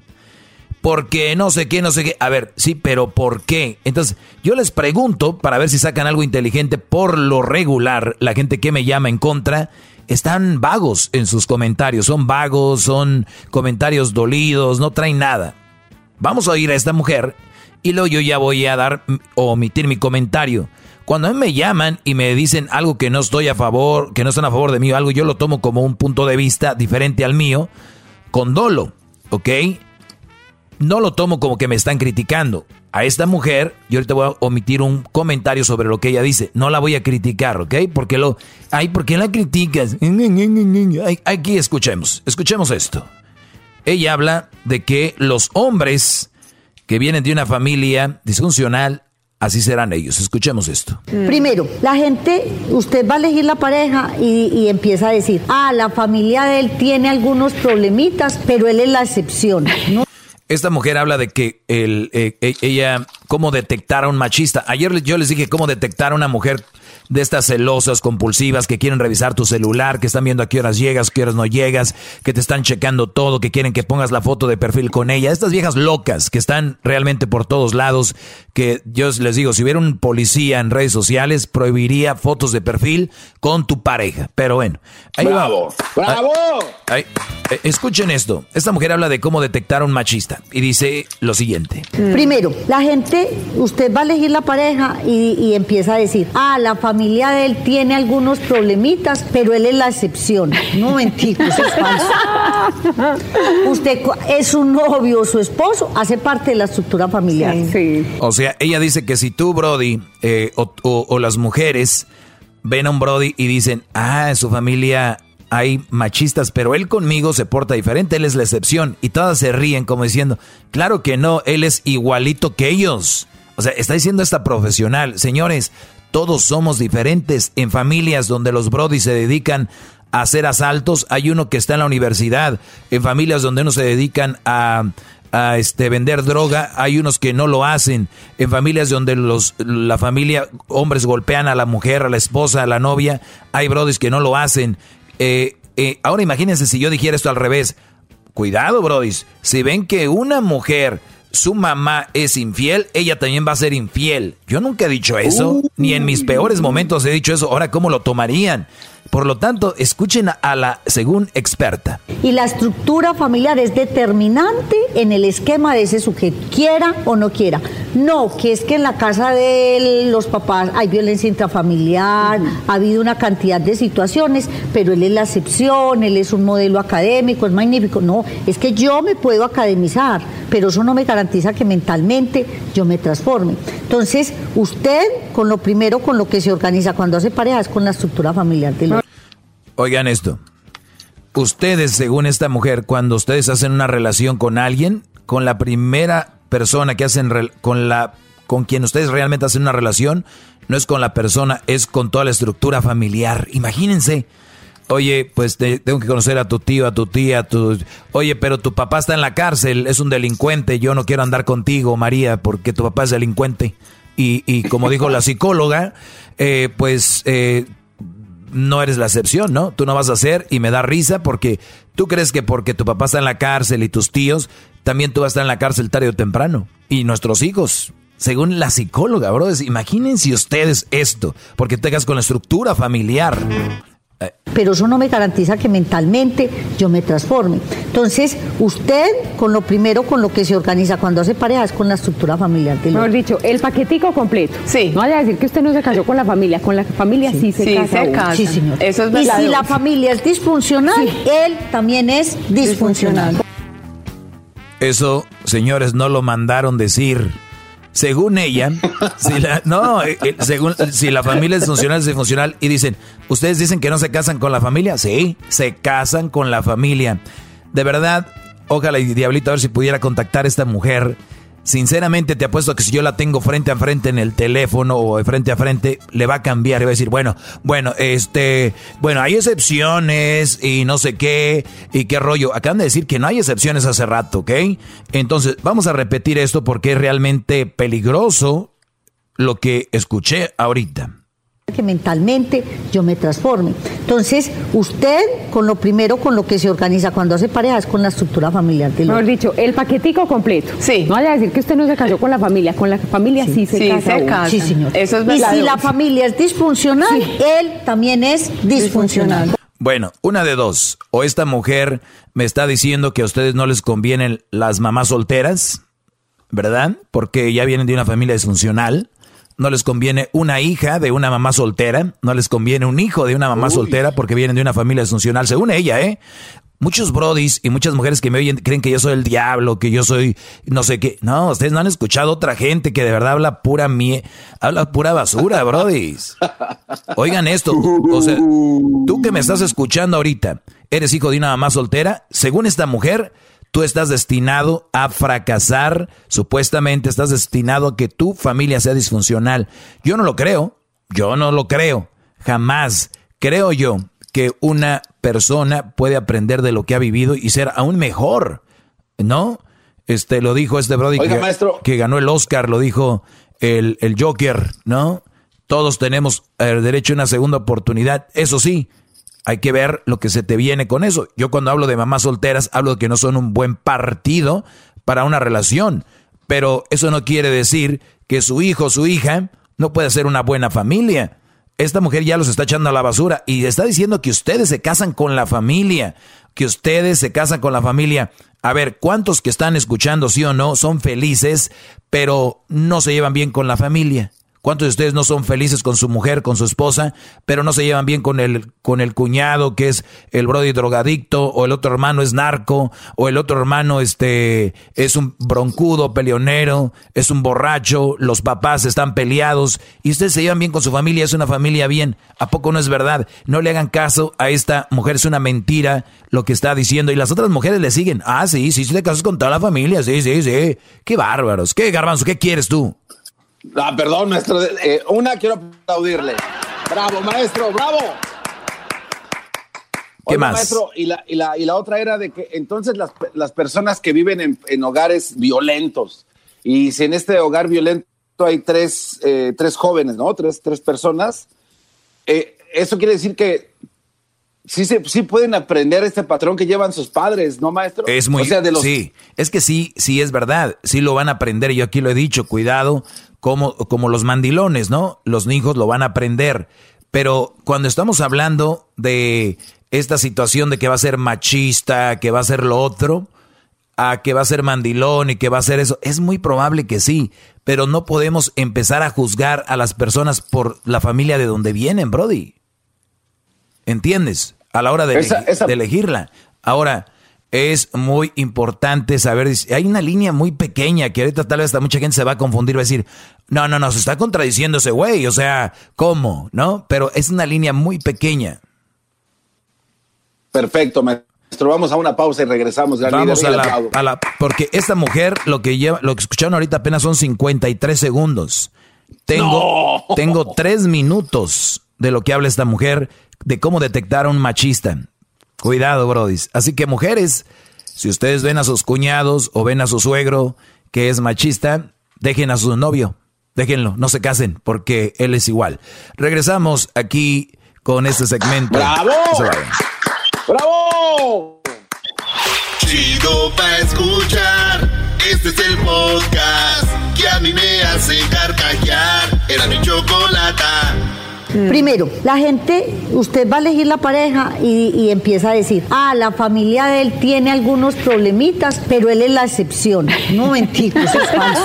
Porque no sé qué, no sé qué. A ver, sí, pero ¿por qué? Entonces, yo les pregunto para ver si sacan algo inteligente. Por lo regular, la gente que me llama en contra están vagos en sus comentarios. Son vagos, son comentarios dolidos, no traen nada. Vamos a oír a esta mujer y luego yo ya voy a dar o omitir mi comentario. Cuando me llaman y me dicen algo que no estoy a favor, que no están a favor de mí o algo, yo lo tomo como un punto de vista diferente al mío, con dolo, ¿ok? No lo tomo como que me están criticando. A esta mujer, yo ahorita voy a omitir un comentario sobre lo que ella dice. No la voy a criticar, ¿ok? Porque lo. Ay, ¿por qué la criticas? Aquí escuchemos, escuchemos esto. Ella habla de que los hombres que vienen de una familia disfuncional, así serán ellos. Escuchemos esto. Mm. Primero, la gente, usted va a elegir la pareja y, empieza a decir, ah, la familia de él tiene algunos problemitas, pero él es la excepción. Esta mujer habla de que el, eh, eh, ella, cómo detectar a un machista. Ayer yo les dije cómo detectar a una mujer de estas celosas, compulsivas, que quieren revisar tu celular, que están viendo a qué horas llegas, qué horas no llegas, que te están checando todo, que quieren que pongas la foto de perfil con ella. Estas viejas locas que están realmente por todos lados, que yo les digo, si hubiera un policía en redes sociales, prohibiría fotos de perfil con tu pareja. Pero bueno, ahí ¡Bravo! ¡Bravo! Eh, escuchen esto. Esta mujer habla de cómo detectar a un machista y dice lo siguiente. Primero, la gente, usted va a elegir la pareja y, y empieza a decir, ah, la familia familia de él tiene algunos problemitas, pero él es la excepción. No mentira, eso es falso. Usted es su novio, su esposo, hace parte de la estructura familiar. O sea, ella dice que si tú, Brody, eh, o, o las mujeres ven a un Brody y dicen, ah, en su familia hay machistas, pero él conmigo se porta diferente, él es la excepción. Y todas se ríen como diciendo, claro que no, él es igualito que ellos. O sea, está diciendo esta profesional, señores, todos somos diferentes en familias donde los Brody se dedican a hacer asaltos, hay uno que está en la universidad, en familias donde uno se dedican a, a este, vender droga, hay unos que no lo hacen, en familias donde los, la familia, hombres golpean a la mujer, a la esposa, a la novia, hay brodis que no lo hacen. Eh, eh, ahora imagínense si yo dijera esto al revés, cuidado brodis, si ven que una mujer su mamá es infiel, ella también va a ser infiel. Yo nunca he dicho eso, ni en mis peores momentos he dicho eso. Ahora, ¿cómo lo tomarían? Por lo tanto, escuchen a la según experta. Y la estructura familiar es determinante en el esquema de ese sujeto, quiera o no quiera. No, que es que en la casa de los papás hay violencia intrafamiliar, ha habido una cantidad de situaciones, pero él es la excepción, él es un modelo académico, es magnífico. No, es que yo me puedo academizar, pero eso no me garantiza que mentalmente yo me transforme. Entonces, usted con lo primero con lo que se organiza cuando hace pareja es con la estructura familiar del Oigan esto. Ustedes, según esta mujer, cuando ustedes hacen una relación con alguien, con la primera persona que hacen con la con quien ustedes realmente hacen una relación, no es con la persona, es con toda la estructura familiar. Imagínense. Oye, pues tengo que conocer a tu tío, a tu tía, a tu... Oye, pero tu papá está en la cárcel, es un delincuente, yo no quiero andar contigo, María, porque tu papá es delincuente. Y, y como dijo la psicóloga, eh, pues eh, no eres la excepción, ¿no? Tú no vas a hacer y me da risa porque tú crees que porque tu papá está en la cárcel y tus tíos, también tú vas a estar en la cárcel tarde o temprano. Y nuestros hijos, según la psicóloga, bro, imagínense ustedes esto, porque tengas con la estructura familiar. Pero eso no me garantiza que mentalmente yo me transforme. Entonces, usted, con lo primero, con lo que se organiza cuando hace pareja, es con la estructura familiar. Del Mejor dicho, el paquetico completo. Sí. No vaya a decir que usted no se casó con la familia, con la familia sí, se, casa, Sí, señor. Eso es y si la familia es disfuncional, él también es disfuncional. Eso, señores, no lo mandaron decir. Según ella, si la, no, eh, eh, según, si la familia es funcional, es funcional, y dicen, ¿ustedes dicen que no se casan con la familia? Sí, se casan con la familia. De verdad, ojalá y Diablito a ver si pudiera contactar a esta mujer Sinceramente te apuesto que si yo la tengo frente a frente en el teléfono o de frente a frente, le va a cambiar y va a decir, bueno, bueno, este, bueno, hay excepciones y no sé qué, y qué rollo. Acaban de decir que no hay excepciones hace rato, ¿ok? Entonces, vamos a repetir esto porque es realmente peligroso lo que escuché ahorita que mentalmente yo me transforme. Entonces, usted con lo primero con lo que se organiza cuando hace pareja es con la estructura familiar del Mejor dicho, el paquetico completo. Sí. No vaya a decir que usted no se casó con la familia, con la familia sí, se, casa, Sí, señor. Eso es y si la familia es disfuncional, él también es disfuncional. Bueno, una de dos. O esta mujer me está diciendo que a ustedes no les convienen las mamás solteras, ¿verdad? Porque ya vienen de una familia disfuncional no les conviene una hija de una mamá soltera, no les conviene un hijo de una mamá soltera porque vienen de una familia disfuncional, según ella, ¿eh? Muchos brodis y muchas mujeres que me oyen creen que yo soy el diablo, que yo soy no sé qué. No, ustedes no han escuchado otra gente que de verdad habla pura mie, habla pura basura, (laughs) brodis. Oigan esto, o sea, tú que me estás escuchando ahorita, eres hijo de una mamá soltera, según esta mujer, Tú estás destinado a fracasar, supuestamente estás destinado a que tu familia sea disfuncional. Yo no lo creo, yo no lo creo, jamás. Creo yo que una persona puede aprender de lo que ha vivido y ser aún mejor, ¿no? Este lo dijo este Brody que, que, ganó el Oscar, lo dijo el, el Joker, ¿no? Todos tenemos el derecho a una segunda oportunidad. Eso sí, hay que ver lo que se te viene con eso. Yo cuando hablo de mamás solteras, hablo de que no son un buen partido para una relación. Pero eso no quiere decir que su hijo o su hija no puede ser una buena familia. Esta mujer ya los está echando a la basura y está diciendo que ustedes se casan con la familia, que ustedes se casan con la familia. A ver, ¿cuántos que están escuchando, sí o no, son felices, pero no se llevan bien con la familia? ¿Cuántos de ustedes no son felices con su mujer, con su esposa, pero no se llevan bien con el, con el cuñado que es el brody drogadicto, o el otro hermano es narco, o el otro hermano este, es un broncudo, peleonero, es un borracho, los papás están peleados, y ustedes se llevan bien con su familia, es una familia bien. ¿A poco no es verdad? No le hagan caso a esta mujer, es una mentira lo que está diciendo, y las otras mujeres le siguen. Ah, sí, sí, sí, te casas con toda la familia, sí, sí, sí. Qué bárbaros, qué garbanzo, ¿qué quieres tú? Ah, perdón, maestro. Eh, una, quiero aplaudirle. Bravo, maestro, bravo. ¿Qué más? Maestro, y la, y, la, y la otra era de que entonces las, las personas que viven en, en, hogares violentos, y si en este hogar violento hay tres, eh, tres jóvenes, ¿no? Tres, tres personas, eh, eso quiere decir que sí, se, sí pueden aprender este patrón que llevan sus padres, ¿no, maestro? Es muy, sí, es que sí, sí es verdad, sí lo van a aprender, yo aquí lo he dicho, cuidado, como, como los mandilones, ¿no? Los hijos lo van a aprender, pero cuando estamos hablando de esta situación de que va a ser machista, que va a ser lo otro, a que va a ser mandilón y que va a ser eso, es muy probable que sí, pero no podemos empezar a juzgar a las personas por la familia de donde vienen, Brody. ¿Entiendes? A la hora de, Esa- esa- de elegirla. Ahora, es muy importante saber, hay una línea muy pequeña que ahorita tal vez hasta mucha gente se va a confundir, va a decir, no, no, no, se está contradiciendo ese güey, o sea, ¿cómo? ¿No? Pero es una línea muy pequeña. Perfecto, maestro. Vamos a una pausa y regresamos. Gran Vamos a la, a la- porque esta mujer lo que lleva, lo que escucharon ahorita apenas son 53 segundos. Tengo, No. tengo tres minutos de lo que habla esta mujer de cómo detectar a un machista. Cuidado, brodis. Así que mujeres, si ustedes ven a sus cuñados o ven a su suegro que es machista, dejen a su novio. Déjenlo, no se casen, porque él es igual. Regresamos aquí con este segmento. ¡Bravo! ¡Bravo! Chido pa' escuchar. Este es el podcast que a mí me hace carcajear. Era mi chocolata. Primero, la gente, usted va a elegir la pareja y, y empieza a decir, ah, la familia de él tiene algunos problemitas, pero él es la excepción. No mentira, eso es falso.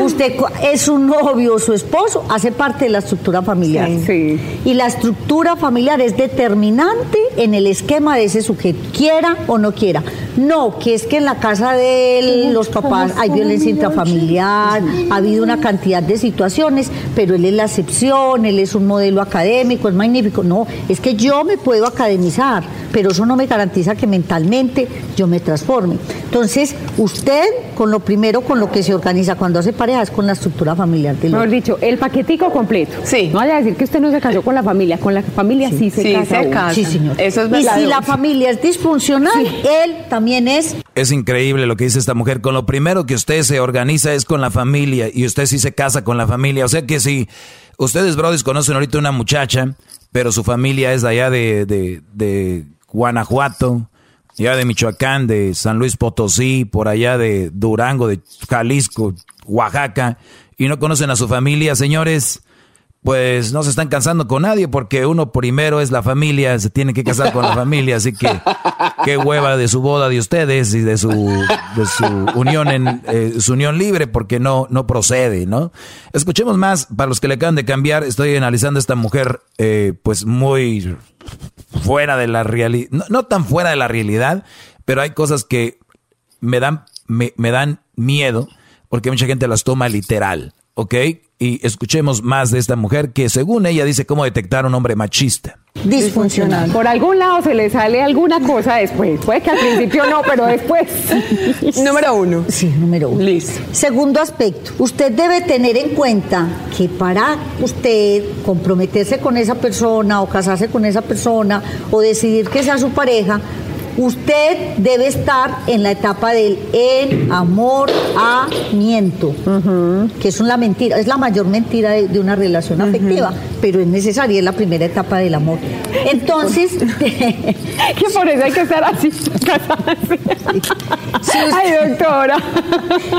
(laughs) Usted es su novio o su esposo, hace parte de la estructura familiar. Y la estructura familiar es determinante en el esquema de ese sujeto, quiera o no quiera. No, que es que en la casa de él, los papás, hay violencia intrafamiliar, ha habido una cantidad de situaciones, pero él es la excepción, él es un modelo académico, es magnífico. No, es que yo me puedo academizar, pero eso no me garantiza que mentalmente yo me transforme. Entonces, usted, con lo primero, con lo que se organiza cuando hace pareja, es con la estructura familiar del Mejor dicho, el paquetico completo. Sí. No vaya a decir que usted no se casó con la familia, con la familia sí, se Sí, casa. se casa. Sí, señor. Eso es y verdad. si la familia es disfuncional, él también es Es increíble lo que dice esta mujer. Con lo primero que usted se organiza es con la familia y usted sí se casa con la familia. O sea que si ustedes, brothers, conocen ahorita una muchacha, pero su familia es de allá de, de, de Guanajuato, allá de Michoacán, de San Luis Potosí, por allá de Durango, de Jalisco, Oaxaca, y no conocen a su familia, señores. Pues no se están casando con nadie porque uno primero es la familia, se tiene que casar con la familia, así que qué hueva de su boda de ustedes y de su, de su unión en eh, su unión libre porque no, no procede, ¿no? Escuchemos más, para los que le acaban de cambiar, estoy analizando a esta mujer eh, pues muy fuera de la realidad, no, no tan fuera de la realidad, pero hay cosas que me dan, me, me dan miedo porque mucha gente las toma literal, ¿ok? Y escuchemos más de esta mujer que según ella dice cómo detectar a un hombre machista. disfuncional. Por algún lado se le sale alguna cosa después. Puede que al principio no, pero después. (laughs) Número uno. Sí, número uno. Listo. Segundo aspecto, usted debe tener en cuenta que para usted comprometerse con esa persona o casarse con esa persona o decidir que sea su pareja, usted debe estar en la etapa del enamoramiento, que es una mentira, es la mayor mentira de, de una relación afectiva, pero es necesaria, es la primera etapa del amor. Entonces, (laughs) que por eso hay que estar así, Ay, doctora.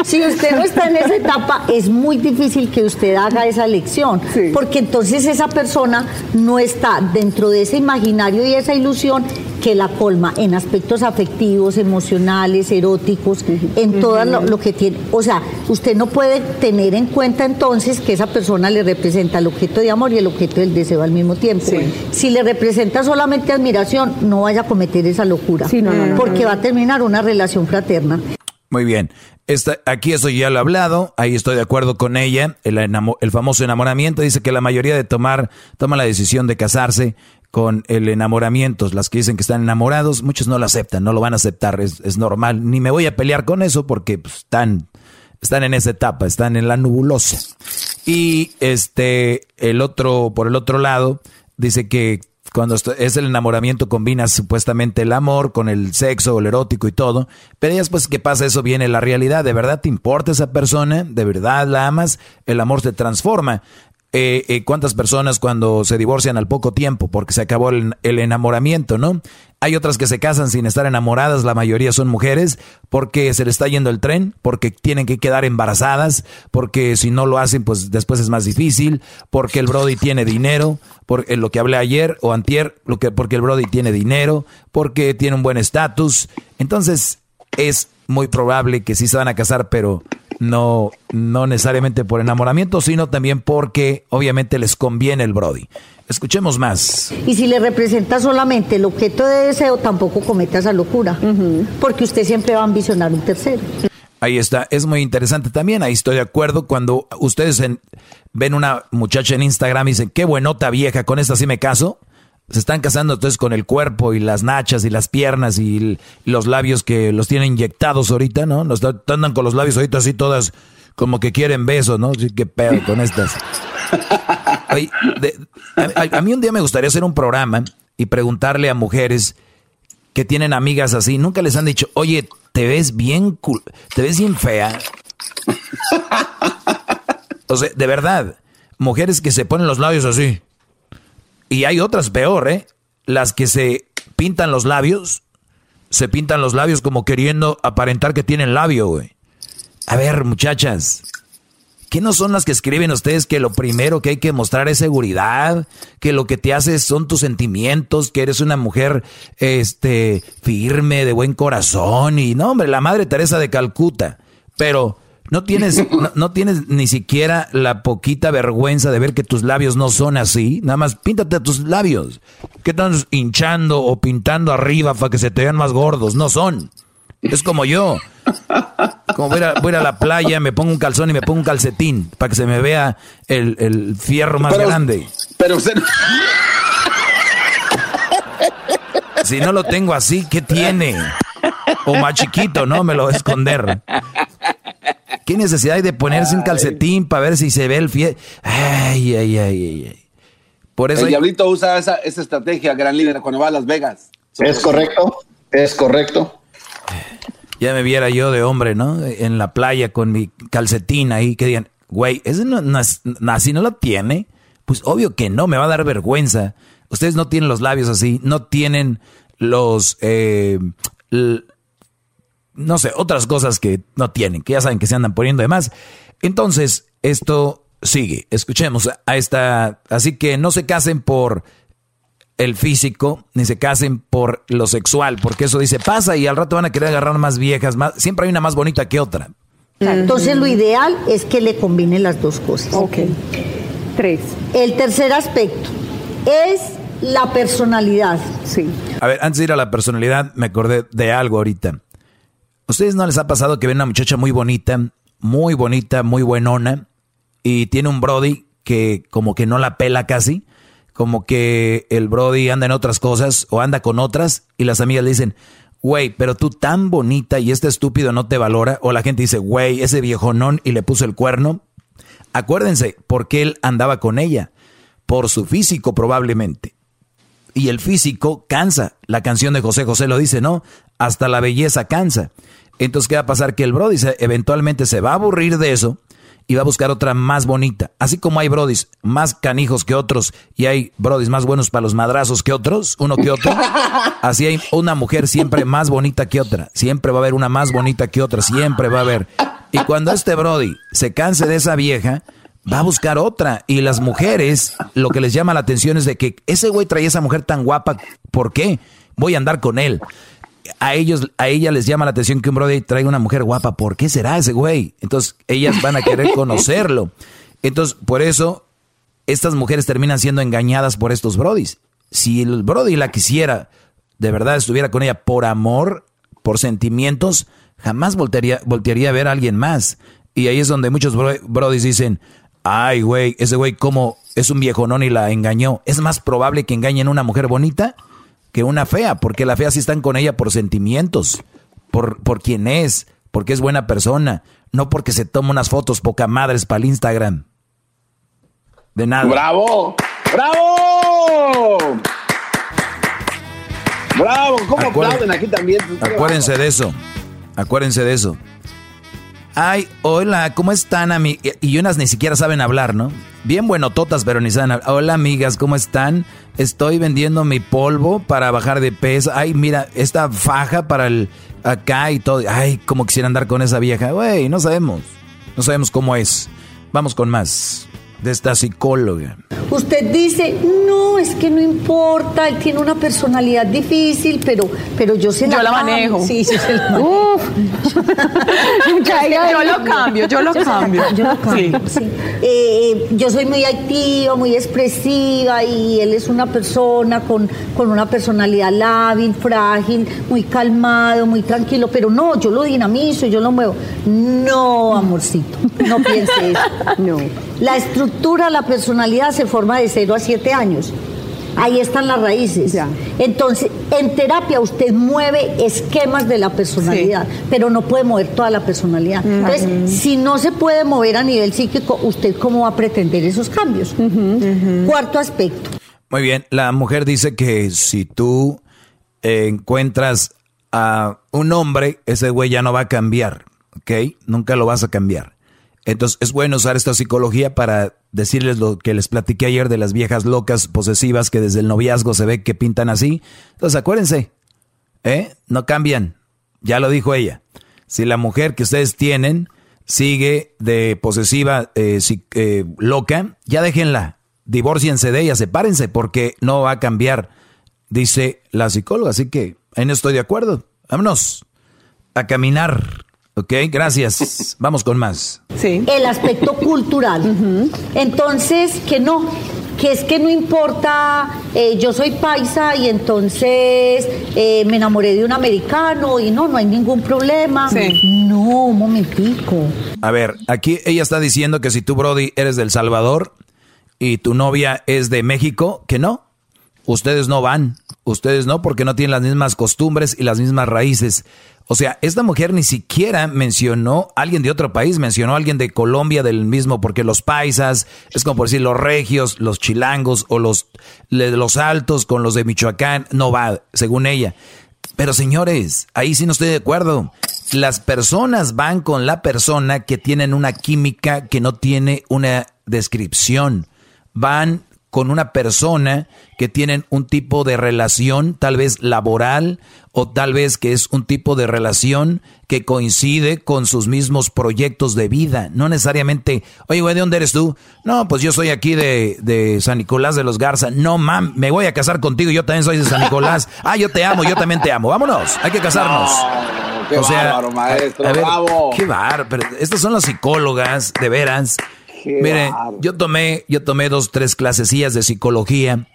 Si usted no está en esa etapa, es muy difícil que usted haga esa elección, porque entonces esa persona no está dentro de ese imaginario y esa ilusión que la colma en aspectos afectivos, emocionales, eróticos, en todo lo, que tiene. O sea, usted no puede tener en cuenta entonces que esa persona le representa el objeto de amor y el objeto del deseo al mismo tiempo. Si le representa solamente admiración, no vaya a cometer esa locura, porque va a terminar una relación fraterna. Muy bien. aquí eso ya lo he hablado, ahí estoy de acuerdo con ella. El, el, famoso enamoramiento dice que la mayoría de tomar, toma la decisión de casarse con el enamoramiento. Las que dicen que están enamorados, muchos no lo aceptan, no lo van a aceptar, es, normal. Ni me voy a pelear con eso porque pues, están, están en esa etapa, están en la nubulosa. Y este, el otro, por el otro lado, dice que cuando es el enamoramiento combina supuestamente el amor con el sexo, el erótico y todo, pero después que pasa eso viene la realidad, ¿de verdad te importa esa persona? ¿De verdad la amas? El amor se transforma. Eh, eh, cuántas personas cuando se divorcian al poco tiempo porque se acabó el, enamoramiento, ¿no? Hay otras que se casan sin estar enamoradas, la mayoría son mujeres, porque se les está yendo el tren, porque tienen que quedar embarazadas, porque si no lo hacen, pues después es más difícil, porque el Brody tiene dinero, por lo que hablé ayer o antier, lo que, porque el Brody tiene dinero, porque tiene un buen estatus. Entonces, es muy probable que sí se van a casar, pero no, no necesariamente por enamoramiento, sino también porque obviamente les conviene el Brody. Escuchemos más. Y si le representa solamente el objeto de deseo, tampoco cometa esa locura, porque usted siempre va a ambicionar un tercero. Ahí está, es muy interesante también, ahí estoy de acuerdo. Cuando ustedes ven una muchacha en Instagram y dicen, qué buenota vieja, con esta sí me caso, se están casando entonces con el cuerpo y las nachas y las piernas y los labios que los tienen inyectados ahorita, ¿no? Nos andan con los labios ahorita así todas como que quieren besos, ¿no? Sí, qué pedo con estas. (laughs) a, mí un día me gustaría hacer un programa y preguntarle a mujeres que tienen amigas así, nunca les han dicho, oye, te ves bien, te ves bien fea. O sea, de verdad, mujeres que se ponen los labios así. Y hay otras peor, ¿eh? Las que se pintan los labios, se pintan los labios como queriendo aparentar que tienen labio, güey. A ver, muchachas, ¿qué no son las que escriben ustedes que lo primero que hay que mostrar es seguridad? Que lo que te hace son tus sentimientos, que eres una mujer este firme, de buen corazón y no, hombre, la Madre Teresa de Calcuta. Pero no tienes, (laughs) no, tienes ni siquiera la poquita vergüenza de ver que tus labios no son así. Nada más píntate tus labios. ¿Qué estás hinchando o pintando arriba para que se te vean más gordos? No son. Es como yo. Como voy a, voy a, la playa, me pongo un calzón y me pongo un calcetín para que se me vea el, fierro más grande. Pero usted Si no lo tengo así, ¿qué tiene? O más chiquito, ¿no? Me lo voy a esconder. ¿Qué necesidad hay de ponerse un calcetín para ver si se ve el fie... Ay, ay, ay, ay. Por eso el Diablito usa esa, estrategia, gran líder, cuando va a Las Vegas. Es correcto, es correcto. Ya me viera yo de hombre, ¿no? En la playa con mi calcetín ahí, que digan, güey, ese no, no, así no lo tiene. Pues obvio que no, me va a dar vergüenza. Ustedes no tienen los labios así, no tienen los, eh, no sé, otras cosas que no tienen, que ya saben que se andan poniendo de más. Entonces, esto sigue. Escuchemos a esta. Así que no se casen por el físico, ni se casen por lo sexual, porque eso dice pasa y al rato van a querer agarrar más viejas, más, siempre hay una más bonita que otra. Entonces lo ideal es que le combinen las dos cosas. Ok. Tres. El tercer aspecto es la personalidad. Sí. A ver, antes de ir a la personalidad, me acordé de algo ahorita. ¿Ustedes no les ha pasado que ven una muchacha muy bonita, muy bonita, muy buenona, y tiene un Brody que como que no la pela casi? Como que el Brody anda en otras cosas o anda con otras y las amigas le dicen, güey, pero tú tan bonita y este estúpido no te valora. O la gente dice, güey, ese viejonón y le puso el cuerno. Acuérdense, porque él andaba con ella. Por su físico probablemente. Y el físico cansa. La canción de José José lo dice, ¿no? Hasta la belleza cansa. Entonces, ¿qué va a pasar? Que el Brody eventualmente se va a aburrir de eso y va a buscar otra más bonita. Así como hay Brodis más canijos que otros y hay Brodis más buenos para los madrazos que otros, uno que otro, (laughs) así hay una mujer siempre más bonita que otra. Siempre va a haber una más bonita que otra, siempre va a haber. Y cuando este Brody se canse de esa vieja, va a buscar otra. Y las mujeres, lo que les llama la atención es de que ese güey traía esa mujer tan guapa. ¿Por qué? voy a andar con él. A ellos, a ella les llama la atención que un brody traiga una mujer guapa. ¿Por qué será ese güey? Entonces, ellas van a querer (laughs) conocerlo. Entonces, por eso, estas mujeres terminan siendo engañadas por estos brodis. Si el brody la quisiera, de verdad estuviera con ella por amor, por sentimientos, jamás voltearía, voltearía a ver a alguien más. Y ahí es donde muchos brodis dicen, ay, güey, ese güey como es un viejonón y la engañó. Es más probable que engañen a una mujer bonita que una fea, porque la fea sí están con ella por sentimientos, por, por quién es, porque es buena persona, no porque se toma unas fotos poca madres para el Instagram. De nada. ¡Bravo! ¡Bravo! ¡Bravo! ¿Cómo aplauden aquí también? Acuérdense de eso. Acuérdense de eso. Ay, hola, ¿cómo están, amigas? Y unas ni siquiera saben hablar, ¿no? Bien buenototas, pero ni saben hablar. Hola, amigas, ¿cómo están? Estoy vendiendo mi polvo para bajar de peso. Ay, mira, esta faja para el acá y todo. Ay, cómo quisiera andar con esa vieja. Güey, no sabemos. No sabemos cómo es. Vamos con más de esta psicóloga. Usted dice, no, es que no importa, él tiene una personalidad difícil, pero, pero yo se la, yo la manejo. Sí, sí, se la (laughs) Uf. (laughs) yo lo cambio, yo lo cambio. Yo lo cambio, sí. Eh, yo soy muy activa, muy expresiva y él es una persona con, con una personalidad lábil, frágil, muy calmado, muy tranquilo, pero no, yo lo dinamizo, yo lo muevo. No, amorcito, no piense eso. (laughs) No. La estructura, la personalidad se forma de 0 a 7 años. Ahí están las raíces. Entonces, en terapia usted mueve esquemas de la personalidad, pero no puede mover toda la personalidad. Entonces, si no se puede mover a nivel psíquico, ¿usted cómo va a pretender esos cambios? Cuarto aspecto. Muy bien, la mujer dice que si tú eh, encuentras a un hombre, ese güey ya no va a cambiar, ¿ok? Nunca lo vas a cambiar. Entonces es bueno usar esta psicología para decirles lo que les platiqué ayer de las viejas locas posesivas que desde el noviazgo se ve que pintan así. Entonces acuérdense, ¿eh? No cambian. Ya lo dijo ella. Si la mujer que ustedes tienen sigue de posesiva eh, eh, loca, ya déjenla. Divorciense de ella, sepárense porque no va a cambiar, dice la psicóloga. Así que no estoy de acuerdo. Vámonos a caminar. Ok, gracias. Vamos con más. Sí. El aspecto cultural. Entonces, que no, que es que no importa, eh, yo soy paisa y entonces eh, me enamoré de un americano y no, no hay ningún problema. Sí. No, un momentico. A ver, aquí ella está diciendo que si tú, Brody, eres del Salvador y tu novia es de México, que no. Ustedes no van, ustedes no, porque no tienen las mismas costumbres y las mismas raíces. O sea, esta mujer ni siquiera mencionó a alguien de otro país, mencionó a alguien de Colombia del mismo, porque los paisas, es como por decir los regios, los chilangos o los, los altos con los de Michoacán, no va, según ella. Pero señores, ahí sí no estoy de acuerdo. Las personas van con la persona que tienen una química que no tiene una descripción. Van con una persona que tienen un tipo de relación, tal vez laboral, o tal vez que es un tipo de relación que coincide con sus mismos proyectos de vida. No necesariamente, oye, güey, ¿de dónde eres tú? No, pues yo soy aquí de, de San Nicolás de los Garza. No, mam, me voy a casar contigo, yo también soy de San Nicolás. (laughs) Ah, yo te amo, yo también te amo. Vámonos, hay que casarnos. qué bárbaro, maestro, bravo. Qué bárbaro. Estas son las psicólogas, de veras. Miren, yo tomé, yo tomé dos, tres clasecillas de psicología.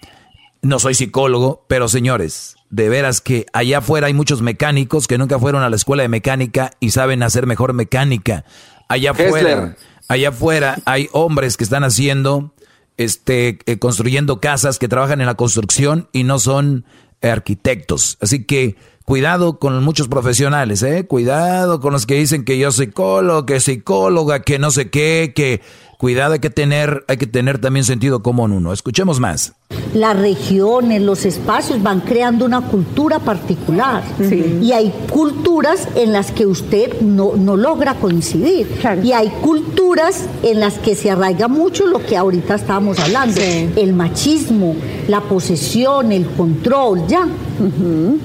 No soy psicólogo, pero señores, de veras que allá afuera hay muchos mecánicos que nunca fueron a la escuela de mecánica y saben hacer mejor mecánica. Allá afuera, allá afuera hay hombres que están haciendo, este, eh, construyendo casas, que trabajan en la construcción y no son arquitectos. Así que cuidado con muchos profesionales, ¿eh? Cuidado con los que dicen que yo soy psicólogo, que psicóloga, que no sé qué, que cuidado hay que tener, hay que tener también sentido común uno. Escuchemos más. Las regiones, los espacios van creando una cultura particular. Y hay culturas en las que usted no, logra coincidir. Y hay culturas en las que se arraiga mucho lo que ahorita estábamos hablando. El machismo, la posesión, el control, ya.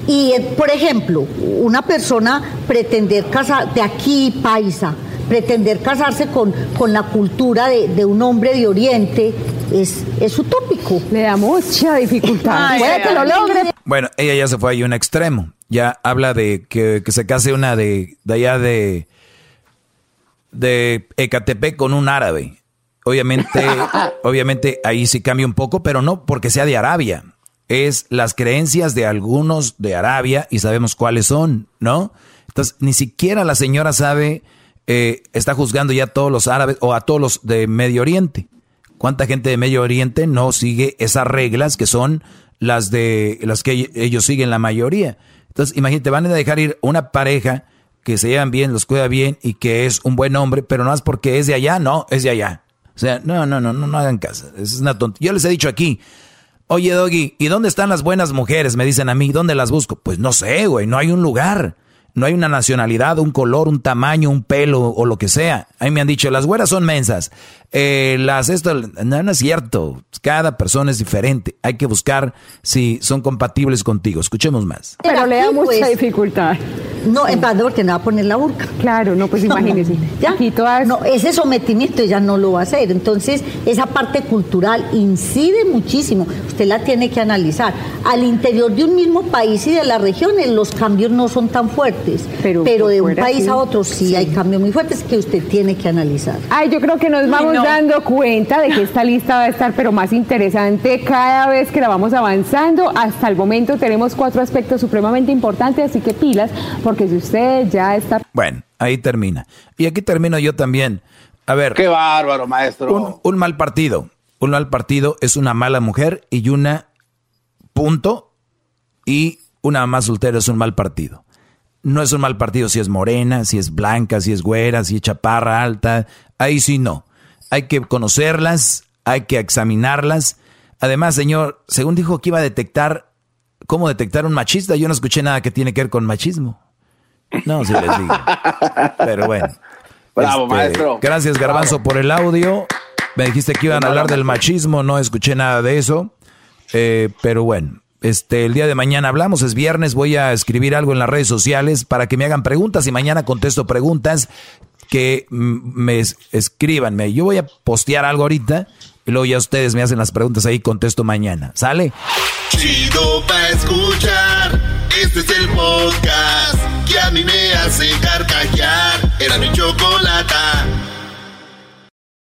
Y, eh, por ejemplo, una persona pretender casar de aquí, paisa, pretender casarse con, con la cultura de, un hombre de Oriente, es, es utópico. Le da mucha dificultad. Puede que lo logre. Bueno, ella ya se fue ahí a un extremo. Ya habla de que, que se case una de, de allá de, de Ecatepec con un árabe. Obviamente, (laughs) obviamente ahí sí cambia un poco, pero no porque sea de Arabia. Es las creencias de algunos de Arabia y sabemos cuáles son, ¿no? Entonces, ni siquiera la señora sabe, eh, está juzgando ya a todos los árabes o a todos los de Medio Oriente. ¿Cuánta gente de Medio Oriente no sigue esas reglas que son las de las que ellos siguen la mayoría? Entonces, imagínate, van a dejar ir una pareja que se llevan bien, los cuida bien y que es un buen hombre, pero no es porque es de allá, no, es de allá. O sea, no, no, no, no, no hagan caso. Es una tonta. Yo les he dicho aquí, oye, Doggy, ¿y dónde están las buenas mujeres? Me dicen a mí, ¿dónde las busco? Pues no sé, güey, no hay un lugar. No hay una nacionalidad, un color, un tamaño, un pelo o lo que sea. A me han dicho, las güeras son mensas. Eh, las esto, no, no, es cierto. Cada persona es diferente. Hay que buscar si son compatibles contigo. Escuchemos más. Pero le da mucha pues, dificultad. No, en verdad, porque no va a poner la burka. Claro, no, pues imagínese. ¿Ya? Aquí todas... No, ese sometimiento ella no lo va a hacer. Entonces, esa parte cultural incide muchísimo. Usted la tiene que analizar. Al interior de un mismo país y de las regiones, los cambios no son tan fuertes. Pero, por de un país sí. a otro sí, Sí. hay cambios muy fuertes que usted tiene que analizar. Ay, yo creo que nos vamos no. Dando cuenta de que esta lista va a estar pero más interesante cada vez que la vamos avanzando. Hasta el momento tenemos cuatro aspectos supremamente importantes, así que pilas, porque si usted ya está... Bueno, ahí termina. Y aquí termino yo también. A ver. Qué bárbaro, maestro. Un, un mal partido. Un mal partido es una mala mujer y una punto. Y una mamá soltera es un mal partido. No es un mal partido si es morena, si es blanca, si es güera, si es chaparra, alta. Ahí sí no. Hay que conocerlas, hay que examinarlas. Además, señor, según dijo que iba a detectar cómo detectar un machista, yo no escuché nada que tiene que ver con machismo. No, si les digo. Pero bueno. Bravo, Este, maestro. Gracias, Garbanzo, por el audio. Me dijiste que iban a hablar del machismo, no escuché nada de eso. Eh, pero bueno, este, el día de mañana hablamos, es viernes, voy a escribir algo en las redes sociales para que me hagan preguntas y mañana contesto preguntas que me es- escríbanme. Yo voy a postear algo ahorita y luego ya ustedes me hacen las preguntas ahí, contesto mañana. ¿Sale? Chido pa' escuchar. Este es el podcast que a mí me hace carcajear. Era mi chocolata.